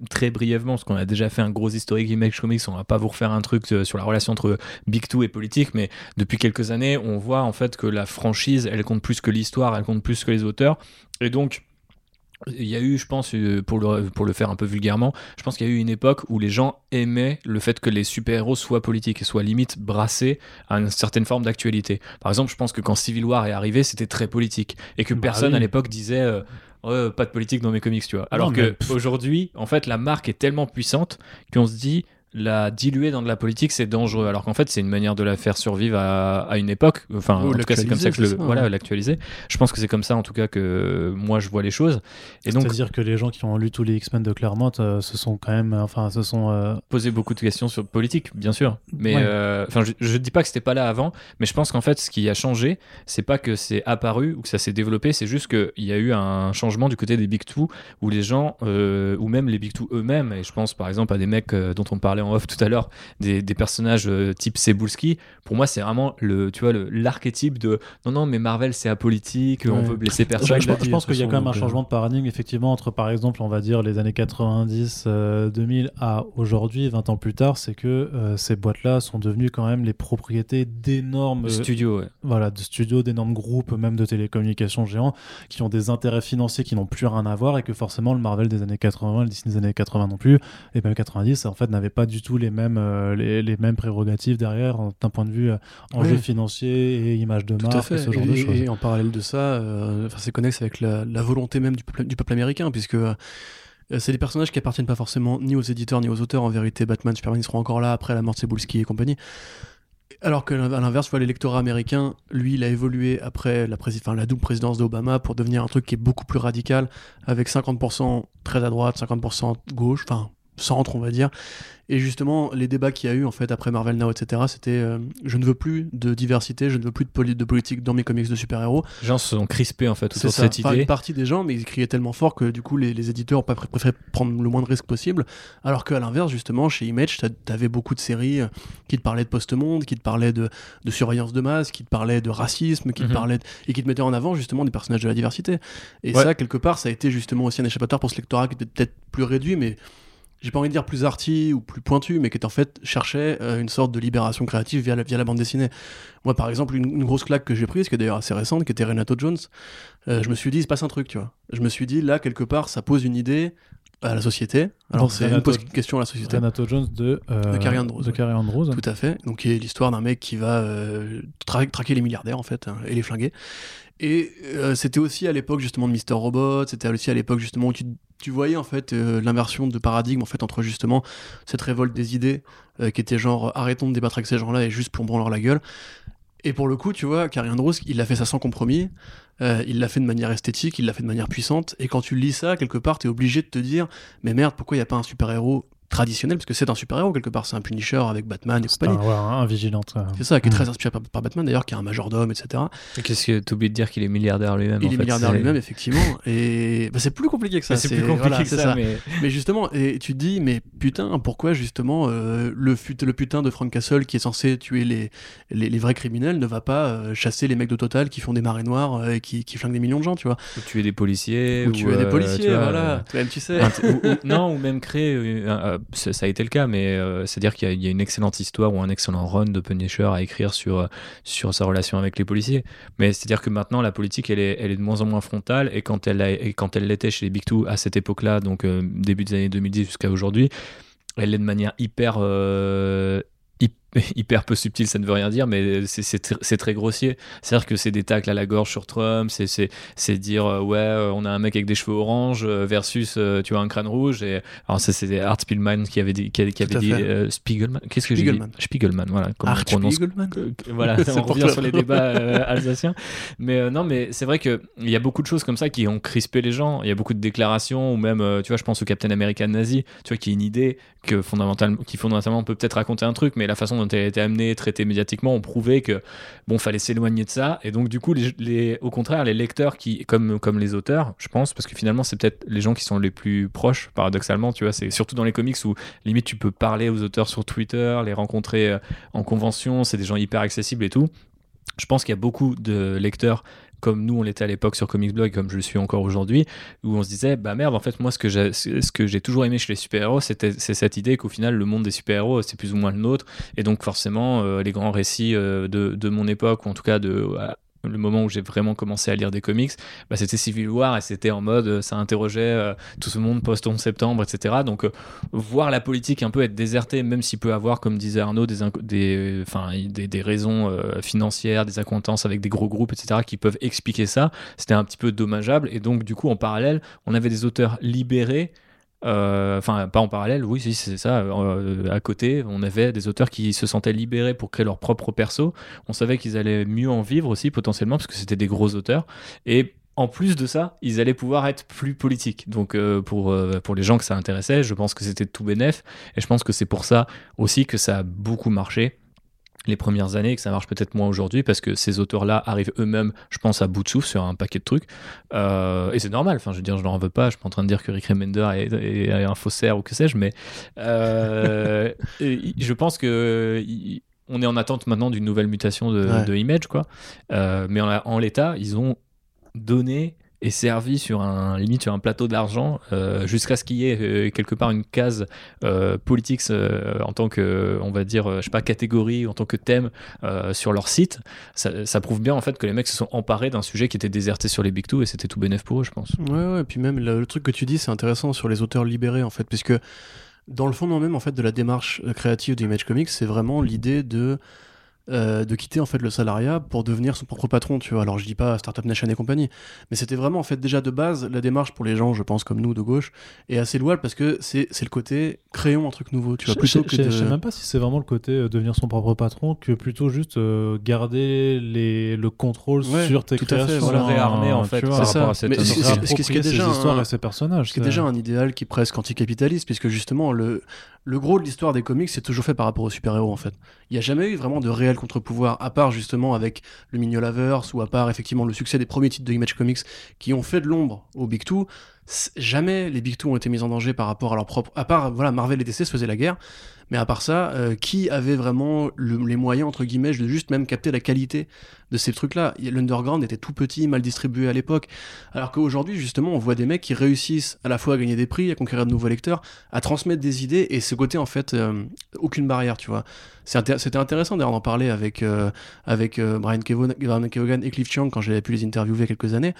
Speaker 3: très brièvement, parce qu'on a déjà fait un gros historique Comics, on va pas vous refaire un truc euh, sur la relation entre Big Two et politique, mais depuis quelques années, on voit en fait que la franchise, elle compte plus que l'histoire, elle compte plus que les auteurs. Et donc, il y a eu, je pense, euh, pour le, pour le faire un peu vulgairement, je pense qu'il y a eu une époque où les gens aimaient le fait que les super-héros soient politiques et soient limite brassés à une certaine forme d'actualité. Par exemple, je pense que quand Civil War est arrivé, c'était très politique et que
Speaker 1: Bah
Speaker 3: personne
Speaker 1: oui.
Speaker 3: à l'époque disait euh, pas de politique dans mes comics, tu vois. Alors
Speaker 1: Non,
Speaker 3: que
Speaker 1: mais
Speaker 3: aujourd'hui, en fait, la marque est tellement puissante qu'on se dit la diluer dans de la politique, c'est dangereux. Alors qu'en fait, c'est une manière de la faire survivre à, à une époque. Enfin, en tout cas, c'est comme ça que je le
Speaker 2: ça,
Speaker 3: voilà l'actualiser. Je pense que c'est comme ça, en tout cas, que moi je vois les choses. Et donc,
Speaker 1: c'est-à-dire que les gens qui ont lu tous les X-Men de Claremont euh, se sont quand même enfin se sont euh,
Speaker 3: poser beaucoup de questions sur politique, bien sûr. Mais
Speaker 1: Ouais.
Speaker 3: euh, je, je dis pas que c'était pas là avant, mais je pense qu'en fait, ce qui a changé, c'est pas que c'est apparu ou que ça s'est développé, c'est juste qu'il y a eu un changement du côté des Big Two où les gens, euh, ou même les Big Two eux-mêmes, et je pense par exemple à des mecs euh, dont on parlait en off tout à l'heure, des, des personnages euh, type Cebulski. Pour moi, c'est vraiment le, tu vois, l'archétype de non, non, mais Marvel c'est apolitique, on veut blesser personne.
Speaker 1: je- pense qu'il y a quand même un
Speaker 2: donc,
Speaker 1: changement de paradigme, effectivement, entre par exemple, on va dire les années 90, euh, 2000 à aujourd'hui, 20 ans plus tard, c'est que euh, ces boîtes-là sont devenues quand même les propriétés d'énormes
Speaker 3: Le
Speaker 1: euh,
Speaker 3: studio, ouais.
Speaker 1: voilà, de studios, d'énormes groupes, même de télécommunications géants, qui ont des intérêts financiers qui n'ont plus rien à voir et que forcément le Marvel des années 80, le Disney des années 80 non plus, et même 90, en fait, n'avait pas du tout les mêmes, euh, les, les mêmes prérogatives derrière d'un point de vue euh, enjeux
Speaker 2: Ouais.
Speaker 1: financiers et image de
Speaker 2: Tout à
Speaker 1: marque,
Speaker 2: fait.
Speaker 1: ce genre
Speaker 2: et,
Speaker 1: de choses.
Speaker 2: et en parallèle de ça, euh, c'est connexe avec la, la volonté même du peuple, du peuple américain, puisque c'est des personnages qui appartiennent pas forcément ni aux éditeurs ni aux auteurs. En vérité, Batman, Superman, ils seront encore là après la mort de Cebulski et compagnie. Alors que à l'inverse, l'électorat américain, lui, il a évolué après la, enfin, la double présidence d'Obama pour devenir un truc qui est beaucoup plus radical, avec 50% très à droite, 50% gauche, enfin centre, on va dire. Et justement, les débats qu'il y a eu en fait après Marvel Now, etc., c'était euh, je ne veux plus de diversité, je ne veux plus de, poli- de politique dans mes comics de super-héros.
Speaker 3: Les gens se sont crispés en fait autour de
Speaker 2: ça.
Speaker 3: cette
Speaker 2: Enfin,
Speaker 3: idée.
Speaker 2: une partie des gens, mais ils criaient tellement fort que du coup, les, les éditeurs ont pas pré- préféré prendre le moins de risques possible. Alors qu'à l'inverse, justement, chez Image, t'a- t'avais beaucoup de séries euh, qui te parlaient de post-monde, qui te parlaient de, de surveillance de masse, qui te parlaient de racisme, qui te
Speaker 3: Mhm.
Speaker 2: parlaient de- et qui te mettaient en avant justement des personnages de la diversité. Et
Speaker 3: Ouais.
Speaker 2: ça, quelque part, ça a été justement aussi un échappatoire pour ce lectorat qui était peut-être plus réduit, mais j'ai pas envie de dire plus arty ou plus pointu, mais qui en fait cherchait euh, une sorte de libération créative via la, via la bande dessinée. Moi, par exemple, une, une grosse claque que j'ai prise, qui est d'ailleurs assez récente, qui était Renato Jones, euh, je me suis dit, il se passe un truc, tu vois. Je me suis dit, là, quelque part, ça pose une idée à la société. Alors, c'est une question à la société.
Speaker 1: Renato Jones de, euh,
Speaker 2: De Carrie Andrews,
Speaker 1: de
Speaker 2: ouais.
Speaker 1: Carrie Andrews.
Speaker 2: Tout à fait. Donc, qui est l'histoire d'un mec qui va euh, tra- traquer les milliardaires, en fait, hein, et les flinguer. Et euh, c'était aussi à l'époque, justement, de Mister Robot. C'était aussi à l'époque, justement, où tu, tu voyais, en fait, euh, l'inversion de paradigme, en fait, entre, justement, cette révolte des idées, euh, qui était genre, arrêtons de débattre avec ces gens-là et juste plombons leur la gueule. Et pour le coup, tu vois, Carrie Andrews, il a fait ça sans compromis. Euh, il l'a fait de manière esthétique, il l'a fait de manière puissante. Et quand tu lis ça, quelque part, t'es obligé de te dire, mais merde, pourquoi il n'y a pas un super-héros traditionnel, parce que c'est un super-héros quelque part, c'est un Punisher avec Batman et
Speaker 1: C'est un,
Speaker 2: compagnie.
Speaker 1: ouais, un vigilante. ouais.
Speaker 2: C'est ça, qui est
Speaker 1: Mm.
Speaker 2: très inspiré par, par Batman d'ailleurs, qui est un majordome, etc.
Speaker 3: Qu'est-ce que tu oublies de dire qu'il est milliardaire lui-même
Speaker 2: Il
Speaker 3: en
Speaker 2: est
Speaker 3: fait,
Speaker 2: milliardaire lui-même, effectivement. Et bah, c'est plus compliqué que ça.
Speaker 3: Mais C'est plus compliqué
Speaker 2: voilà,
Speaker 3: que ça, mais
Speaker 2: Mais justement, et tu te dis, mais putain, pourquoi justement euh, le, fut- le putain de Frank Castle qui est censé tuer les, les, les vrais criminels ne va pas euh, chasser les mecs de Total qui font des marées noires euh, et qui, qui flinguent des millions de gens, tu vois
Speaker 3: ou tuer des policiers
Speaker 2: Ou tuer des
Speaker 3: euh,
Speaker 2: policiers,
Speaker 3: tu vois,
Speaker 2: voilà.
Speaker 3: euh,
Speaker 2: Toi-même, tu sais.
Speaker 3: Int- ou- ou- non, ou même créer. Ça, a été le cas, mais euh, c'est-à-dire qu'il y, a- une excellente histoire ou un excellent run de Punisher à écrire sur, euh, sur sa relation avec les policiers. Mais c'est-à-dire que maintenant, la politique, elle est, elle est de moins en moins frontale, et quand elle, l'était chez les Big Two à cette époque-là, donc euh, début des années 2010 jusqu'à aujourd'hui, elle l'est de manière hyper. hyp- hyper peu subtile, ça ne veut rien dire, mais c'est- c'est tr- c'est très grossier. C'est-à-dire que c'est des tacles à la gorge sur Trump, c'est- dire euh, ouais, euh, on a un mec avec des cheveux orange euh, versus euh, tu vois un crâne rouge. Et alors ça c'est Art Spiegelman qui avait dit, qui, avait- qui dit Spiegelman. Qu'est-ce que j'ai dit
Speaker 2: Spiegelman.
Speaker 3: Spiegelman, voilà. Comment on
Speaker 2: Art
Speaker 3: prononce
Speaker 2: Spiegelman.
Speaker 3: voilà, on revient sur les débats alsaciens. Mais non, mais c'est vrai que il y a beaucoup de choses comme ça qui ont crispé les gens. Il y a beaucoup de déclarations ou même, tu vois, je pense au Captain America nazi, tu vois, qui est une idée que fondamentalement, qui fondamentalement peut peut-être raconter un truc, mais la façon dont elle été amenée, traitée médiatiquement, ont prouvé que bon, fallait s'éloigner de ça. Et donc du coup, les, les- au contraire, les lecteurs qui, comme comme les auteurs, je pense, parce que finalement, c'est peut-être les gens qui sont les plus proches, paradoxalement, tu vois, c'est surtout dans les comics où limite tu peux parler aux auteurs sur Twitter, les rencontrer euh, en convention, c'est des gens hyper accessibles et tout. Je pense qu'il y a beaucoup de lecteurs comme nous on l'était à l'époque sur Comics Blog, comme je le suis encore aujourd'hui, où on se disait bah merde en fait moi ce que j'ai toujours aimé chez les super héros c'était c'est cette idée qu'au final le monde des super héros c'est plus ou moins le nôtre. Et donc forcément euh, les grands récits euh, de, mon époque ou en tout cas de le moment où j'ai vraiment commencé à lire des comics, bah, c'était Civil War et c'était en mode euh, ça interrogeait euh, tout ce monde post 11 septembre, etc. Donc euh, voir la politique un peu être désertée, même s'il peut avoir, comme disait Arnaud, des, des, des, raisons financières, des accointances avec des gros groupes, etc., qui peuvent expliquer ça, c'était un petit peu dommageable. Et donc, du coup, en parallèle, on avait des auteurs libérés. Euh, Enfin, pas en parallèle, oui, c'est ça. euh, à côté, on avait des auteurs qui se sentaient libérés pour créer leur propre perso. On savait qu'ils allaient mieux en vivre aussi, potentiellement, parce que c'était des gros auteurs. Et en plus de ça, ils allaient pouvoir être plus politiques. Donc euh, pour, euh, pour les gens que ça intéressait, je pense que c'était tout bénef. Et je pense que c'est pour ça aussi que ça a beaucoup marché les premières années et que ça marche peut-être moins aujourd'hui parce que ces auteurs-là arrivent eux-mêmes, je pense, à bout de souffle sur un paquet de trucs. Euh, et c'est normal, enfin, je veux dire, je n'en veux pas, je suis pas en train de dire que Rick Remender est, est un faussaire ou que sais-je, mais euh, je pense que on est en attente maintenant d'une nouvelle mutation de,
Speaker 2: Ouais.
Speaker 3: de Image, quoi. Euh, mais en, en l'état, ils ont donné et servi sur un limite sur un plateau d'argent euh, jusqu'à ce qu'il y ait euh, quelque part une case euh, politique euh, en tant que on va dire je sais pas catégorie en tant que thème sur leur site. Ça, prouve bien en fait que les mecs se sont emparés d'un sujet qui était déserté sur les big two et c'était tout bénef pour eux je pense.
Speaker 2: Ouais, ouais, puis même le, truc que tu dis, c'est intéressant sur les auteurs libérés, en fait, puisque dans le fondement même, en fait, de la démarche créative d'Image Comics, c'est vraiment l'idée de, euh, de quitter, en fait, le salariat pour devenir son propre patron, tu vois. Alors, je dis pas Startup Nation et compagnie, mais c'était vraiment, en fait, déjà de base, la démarche pour les gens, je pense, comme nous, de gauche, est assez louable parce que c'est c'est le côté créons un truc nouveau, tu vois,
Speaker 1: Je-
Speaker 2: plutôt
Speaker 1: je,
Speaker 2: que
Speaker 1: je-
Speaker 2: de...
Speaker 1: je sais même pas si c'est vraiment le côté euh, devenir son propre patron que plutôt juste euh, garder les, le contrôle
Speaker 2: Ouais,
Speaker 1: sur tes
Speaker 2: tout à fait,
Speaker 1: créations.
Speaker 2: voilà.
Speaker 3: réarmer, en fait,
Speaker 2: C'est ça.
Speaker 3: à cette
Speaker 2: Mais
Speaker 3: autre-
Speaker 2: ce- ce- ce qui- est déjà
Speaker 1: histoires
Speaker 2: un-
Speaker 1: et ses personnages.
Speaker 2: Ce qui est
Speaker 1: c'est-
Speaker 2: déjà un idéal qui est presque anticapitaliste, puisque justement, le, le gros de l'histoire des comics, c'est toujours fait par rapport aux super-héros, en fait. Il n'y a jamais eu vraiment de réel contre-pouvoir, à part justement avec le Mignolavers, ou à part effectivement le succès des premiers titres de Image Comics qui ont fait de l'ombre aux Big Two. Jamais les Big Two ont été mis en danger par rapport à leur propre. À part, voilà, Marvel et DC se faisaient la guerre. Mais à part ça, euh, qui avait vraiment le- les moyens, entre guillemets, de juste même capter la qualité de ces trucs-là? L'underground était tout petit, mal distribué à l'époque. Alors qu'aujourd'hui, justement, on voit des mecs qui réussissent à la fois à gagner des prix, à conquérir de nouveaux lecteurs, à transmettre des idées, et ce côté, en fait, euh, aucune barrière, tu vois. C'était intéressant d'ailleurs d'en parler avec, euh, avec Brian, Kevogan et Cliff Chiang quand j'avais pu les interviewer il y a quelques années.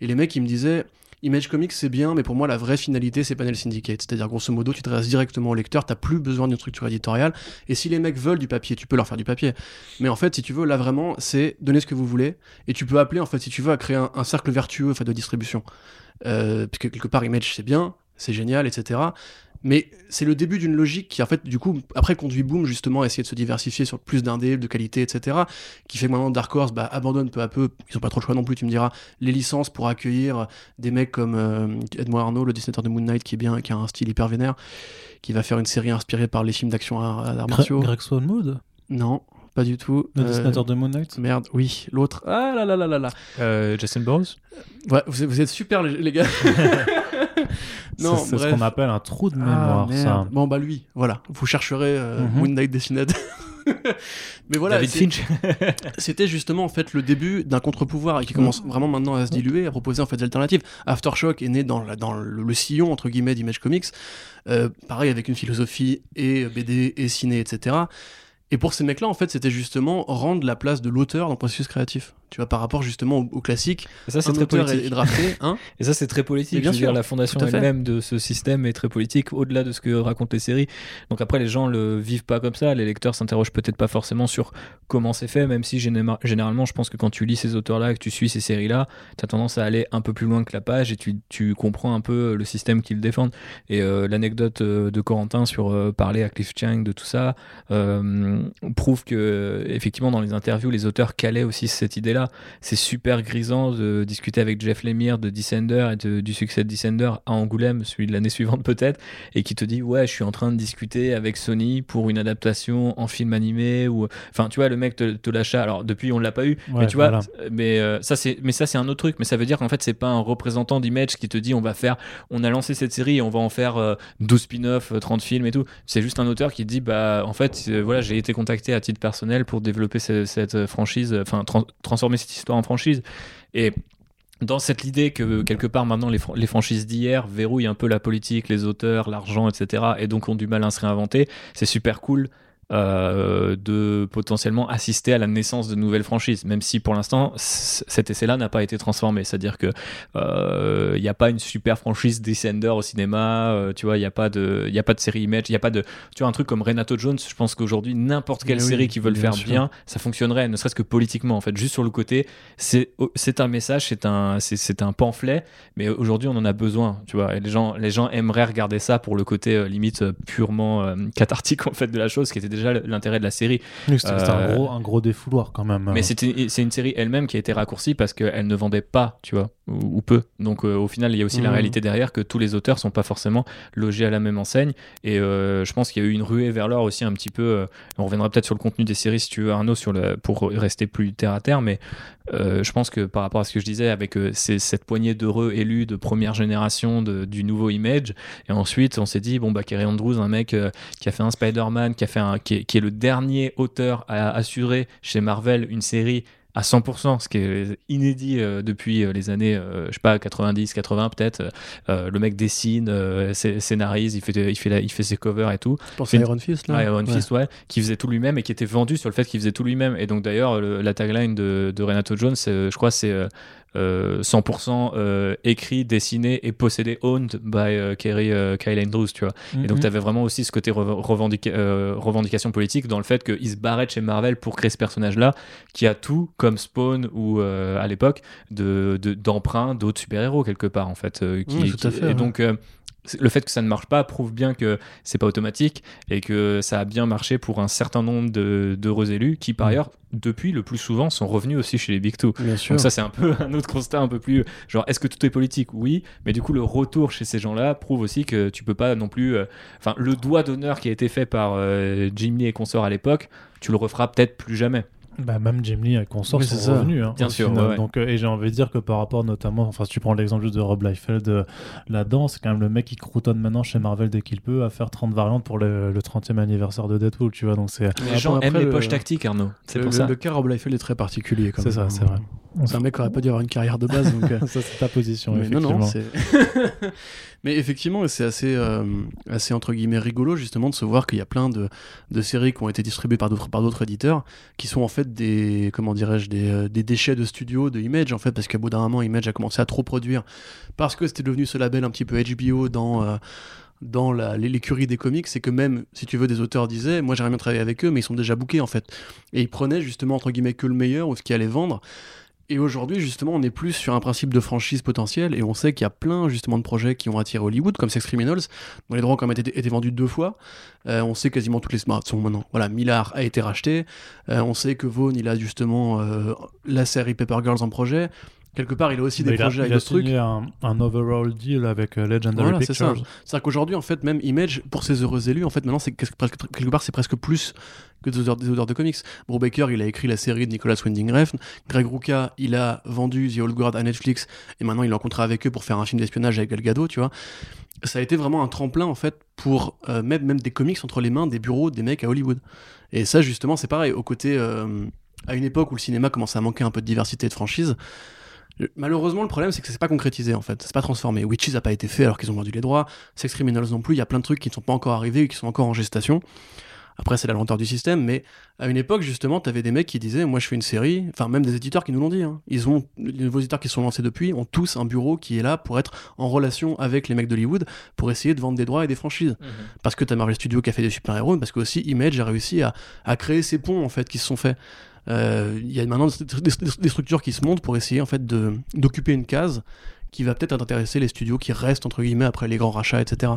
Speaker 2: Et les mecs, ils me disaient. Image Comics c'est bien, mais pour moi la vraie finalité c'est Panel Syndicate. C'est-à-dire grosso modo tu t'adresses directement au lecteur, t'as plus besoin d'une structure éditoriale. Et si les mecs veulent du papier, tu peux leur faire du papier. Mais en fait, si tu veux, là vraiment, c'est donner ce que vous voulez. Et tu peux appeler en fait, si tu veux, à créer un, cercle vertueux de distribution. Euh, puisque quelque part Image c'est bien, c'est génial, etc. Mais c'est le début d'une logique qui, en fait, du coup, après conduit Boom justement à essayer de se diversifier sur plus d'indés, de qualité, etc. Qui fait que maintenant Dark Horse bah, abandonne peu à peu, ils ont pas trop le choix non plus, tu me diras, les licences pour accueillir des mecs comme euh, Edmond Arnaud, le dessinateur de Moon Knight, qui est bien, qui a un style hyper vénère, qui va faire une série inspirée par les films d'action à, à arts martiaux.
Speaker 1: Greg Swanwood?
Speaker 2: Non, pas du tout.
Speaker 1: Le
Speaker 2: Euh,
Speaker 1: dessinateur de Moon Knight?
Speaker 2: Merde, oui, l'autre. Ah là là là là là.
Speaker 3: Euh, Jason Burrows
Speaker 2: Ouais, vous, êtes- vous êtes super les, les gars. non,
Speaker 1: C'est- ce qu'on appelle un trou de
Speaker 2: Ah,
Speaker 1: mémoire, ça.
Speaker 2: Bon bah lui, voilà. Vous chercherez euh,
Speaker 1: Mhm.
Speaker 2: Moon Knight Destined. Mais voilà, c'était justement en fait le début d'un contre-pouvoir et qui commence vraiment maintenant à se diluer, à proposer en fait des alternatives. Aftershock est né dans, la- dans le, le sillon entre guillemets d'Image Comics, euh, pareil avec une philosophie et BD et ciné, etc. Et pour ces mecs-là, en fait, c'était justement rendre la place de l'auteur dans le processus créatif. Tu vois, par rapport justement au, au classique,
Speaker 3: Et ça, c'est très politique.
Speaker 2: est, drafté, hein
Speaker 3: Et ça, c'est très politique.
Speaker 2: Mais bien
Speaker 3: Je veux
Speaker 2: sûr,
Speaker 3: dire, la fondation elle-même de ce système est très politique, au-delà de ce que racontent les séries. Donc après, les gens le vivent pas comme ça. Les lecteurs s'interrogent peut-être pas forcément sur comment c'est fait, même si généralement, je pense que quand tu lis ces auteurs-là, que tu suis ces séries-là, tu as tendance à aller un peu plus loin que la page et tu, tu comprends un peu le système qu'ils défendent. Et euh, l'anecdote euh, de Corentin sur euh, parler à Cliff Chiang de tout ça euh, prouve que, effectivement, dans les interviews, les auteurs calaient aussi cette idée-là. C'est super grisant de discuter avec Jeff Lemire de Descender et de- du succès de Descender à Angoulême, celui de l'année suivante peut-être, et qui te dit ouais je suis en train de discuter avec Sony pour une adaptation en film animé ou enfin tu vois le mec te, te l'achat alors depuis on l'a pas eu
Speaker 1: Ouais,
Speaker 3: mais tu vois mais euh, ça c'est mais ça c'est un autre truc. Mais ça veut dire qu'en fait c'est pas un représentant d'Image qui te dit on va faire on a lancé cette série et on va en faire euh, 12 spin-offs euh, 30 films et tout. C'est juste un auteur qui dit bah en fait euh, voilà j'ai été contacté à titre personnel pour développer ce- cette euh, franchise euh, enfin tran- transformer cette histoire en franchise et dans cette idée que quelque part maintenant les, les franchises d'hier verrouillent un peu la politique, les auteurs, l'argent, etc. et donc ont du mal à se réinventer, c'est super cool euh, de potentiellement assister à la naissance de nouvelles franchises, même si pour l'instant cet essai-là n'a pas été transformé. C'est-à-dire que euh, il n'y a pas une super franchise Descender au cinéma, euh, tu vois, il n'y a pas de, il a pas de série Image, il y a pas de, tu vois, un truc comme Renato Jones. Je pense qu'aujourd'hui n'importe quelle
Speaker 2: oui,
Speaker 3: série qui veut le faire
Speaker 2: sûr.
Speaker 3: bien, ça fonctionnerait, ne serait-ce que politiquement en fait, juste sur le côté. C'est, c'est un message, c'est un, c'est, c'est un pamphlet, mais aujourd'hui on en a besoin, tu vois. Et les gens, les gens aimeraient regarder ça pour le côté euh, limite euh, purement euh, cathartique en fait de la chose, qui était déjà l'intérêt de la série.
Speaker 1: Oui, C'était un,
Speaker 3: Euh,
Speaker 1: gros, un gros défouloir quand même.
Speaker 3: Mais c'est une série elle-même qui a été raccourcie parce qu'elle ne vendait pas, tu vois, ou, ou peu. Donc euh, au final, il y a aussi la
Speaker 2: Mhm.
Speaker 3: réalité derrière que tous les auteurs sont pas forcément logés à la même enseigne. Et euh, je pense qu'il y a eu une ruée vers l'or aussi un petit peu. on reviendra peut-être sur le contenu des séries si tu veux, Arnaud, sur le, pour rester plus terre à terre. Mais euh, je pense que par rapport à ce que je disais, avec euh, cette poignée d'heureux élus de première génération de- du nouveau Image, et ensuite on s'est dit, bon, bah, Kerry Andrews, un mec euh, qui a fait un Spider-Man, qui, a fait un, qui est le dernier auteur à assurer chez Marvel une série à 100%, ce qui est inédit euh, depuis euh, les années, euh, je sais pas, 90, 80 peut-être. Euh, le mec dessine, euh, scé- scénarise, il fait, il, fait la- il fait ses covers et tout.
Speaker 2: Je pense à Iron Fist là.
Speaker 3: Ouais, Iron
Speaker 2: Ouais.
Speaker 3: Fist, ouais, qui faisait tout lui-même et qui était vendu sur le fait qu'il faisait tout lui-même. Et donc d'ailleurs, le- la tagline de, de Renato Jones, euh, je crois, c'est euh, euh, 100% euh, écrit, dessiné et possédé, owned by euh, Kerry euh, Kyle Andrews, tu vois. Et donc,
Speaker 1: Mhm.
Speaker 3: tu avais vraiment aussi ce côté rev- revendica- revendication politique dans le fait qu'il se barrait de chez Marvel pour créer ce personnage-là, qui a tout, comme Spawn ou à l'époque, de, de- d'emprunt d'autres super-héros, quelque part, en fait. qui,
Speaker 2: Oui, tout à
Speaker 3: qui-
Speaker 2: fait,
Speaker 3: et donc. Le fait que ça ne marche pas prouve bien que c'est pas automatique et que ça a bien marché pour un certain nombre de, d'heureux élus qui, par
Speaker 1: Mhm.
Speaker 3: ailleurs, depuis le plus souvent, sont revenus aussi chez les Big Two.
Speaker 2: Bien sûr.
Speaker 3: Donc ça c'est un peu un autre constat un peu plus genre est-ce que tout est politique? Oui, mais du coup le retour chez ces gens-là prouve aussi que tu peux pas non plus euh, enfin le doigt d'honneur qui a été fait par euh, Jim Lee et consorts à l'époque, tu le referas peut-être plus jamais.
Speaker 1: Bah, même Jim Lee et consorts
Speaker 2: Oui, c'est
Speaker 1: sont
Speaker 2: ça.
Speaker 1: revenus. hein,
Speaker 3: Bien sûr,
Speaker 1: final.
Speaker 3: ouais, ouais.
Speaker 1: Donc, euh, et j'ai envie de dire que par rapport notamment, enfin, si tu prends l'exemple juste de Rob Liefeld euh, là-dedans, c'est quand même le mec qui croutonne maintenant chez Marvel dès qu'il peut à faire 30 variantes pour le, le 30e anniversaire de Deadpool, tu vois. Donc, c'est
Speaker 2: Mais
Speaker 3: les gens
Speaker 2: après,
Speaker 3: aiment les
Speaker 2: le-
Speaker 3: poches tactiques Arnaud, c'est
Speaker 2: le,
Speaker 3: pour
Speaker 2: le-
Speaker 3: ça.
Speaker 2: le cas Rob Liefeld est très particulier. quand
Speaker 1: c'est ça, c'est vrai.
Speaker 2: C'est un mec qui aurait pas dû avoir une carrière de base. donc, euh,
Speaker 1: ça, c'est ta position,
Speaker 2: Mais non,
Speaker 1: effectivement.
Speaker 2: non, c'est. Mais effectivement, c'est assez, euh, assez entre guillemets rigolo justement de se voir qu'il y a plein de, séries qui ont été distribuées par d'autres par d'autres éditeurs, qui sont en fait des comment dirais-je des, euh, des déchets de studio de Image en fait, parce qu'à bout d'un moment Image a commencé à trop produire parce que c'était devenu ce label un petit peu HBO dans euh, dans l'écurie des comics, c'est que même si tu veux des auteurs disaient, moi j'aimerais bien travailler avec eux, mais ils sont déjà bookés en fait, et ils prenaient justement entre guillemets que le meilleur ou ce qui allait vendre. Et aujourd'hui, justement, on est plus sur un principe de franchise potentielle et on sait qu'il y a plein, justement, de projets qui ont attiré Hollywood, comme Sex Criminals, dont les droits ont quand même été, vendus deux fois. Euh, on sait quasiment toutes les smartphones maintenant. Voilà, Millard a été racheté. Euh, on sait que Vaughn, il a justement euh, la série Paper Girls en projet. Quelque part, il a aussi des
Speaker 1: il a,
Speaker 2: projets
Speaker 1: il
Speaker 2: avec
Speaker 1: a
Speaker 2: d'autres trucs.
Speaker 1: signé un, un overall deal avec euh, Legendary
Speaker 2: Voilà, c'est ça.
Speaker 1: Pictures.
Speaker 2: C'est-à-dire qu'aujourd'hui, en fait, même Image, pour ses heureux élus, en fait, maintenant, c'est presque- quelque part, c'est presque plus que des auteurs, des auteurs de comics. Brubaker, il a écrit la série de Nicolas Winding Refn. Greg Rucka, il a vendu The Old Guard à Netflix et maintenant il est en contrat avec eux pour faire un film d'espionnage avec Gal Gadot, tu vois. Ça a été vraiment un tremplin, en fait, pour euh, mettre même des comics entre les mains des bureaux des mecs à Hollywood. Et ça, justement, c'est pareil. Au côté, euh, à une époque où le cinéma commençait à manquer un peu de diversité et de franchise, Malheureusement, le problème, c'est que c'est pas concrétisé en fait, c'est pas transformé. Witches a pas été fait alors qu'ils ont vendu les droits. Sex Criminals non plus, il y a plein de trucs qui ne sont pas encore arrivés et qui sont encore en gestation. Après, c'est la lenteur du système, mais à une époque, justement, t'avais des mecs qui disaient Moi, je fais une série, enfin, même des éditeurs qui nous l'ont dit. hein. Ils ont, les nouveaux éditeurs qui sont lancés depuis ont tous un bureau qui est là pour être en relation avec les mecs d'Hollywood pour essayer de vendre des droits et des franchises. Parce que t'as Marvel Studios qui a fait des super-héros, parce que aussi Image a réussi à, à créer ces ponts, en fait, qui se sont faits. Euh, Il y a maintenant des, structures qui se montent pour essayer, en fait, d'occuper une case qui va peut-être intéresser les studios qui restent entre guillemets après les grands rachats, etc.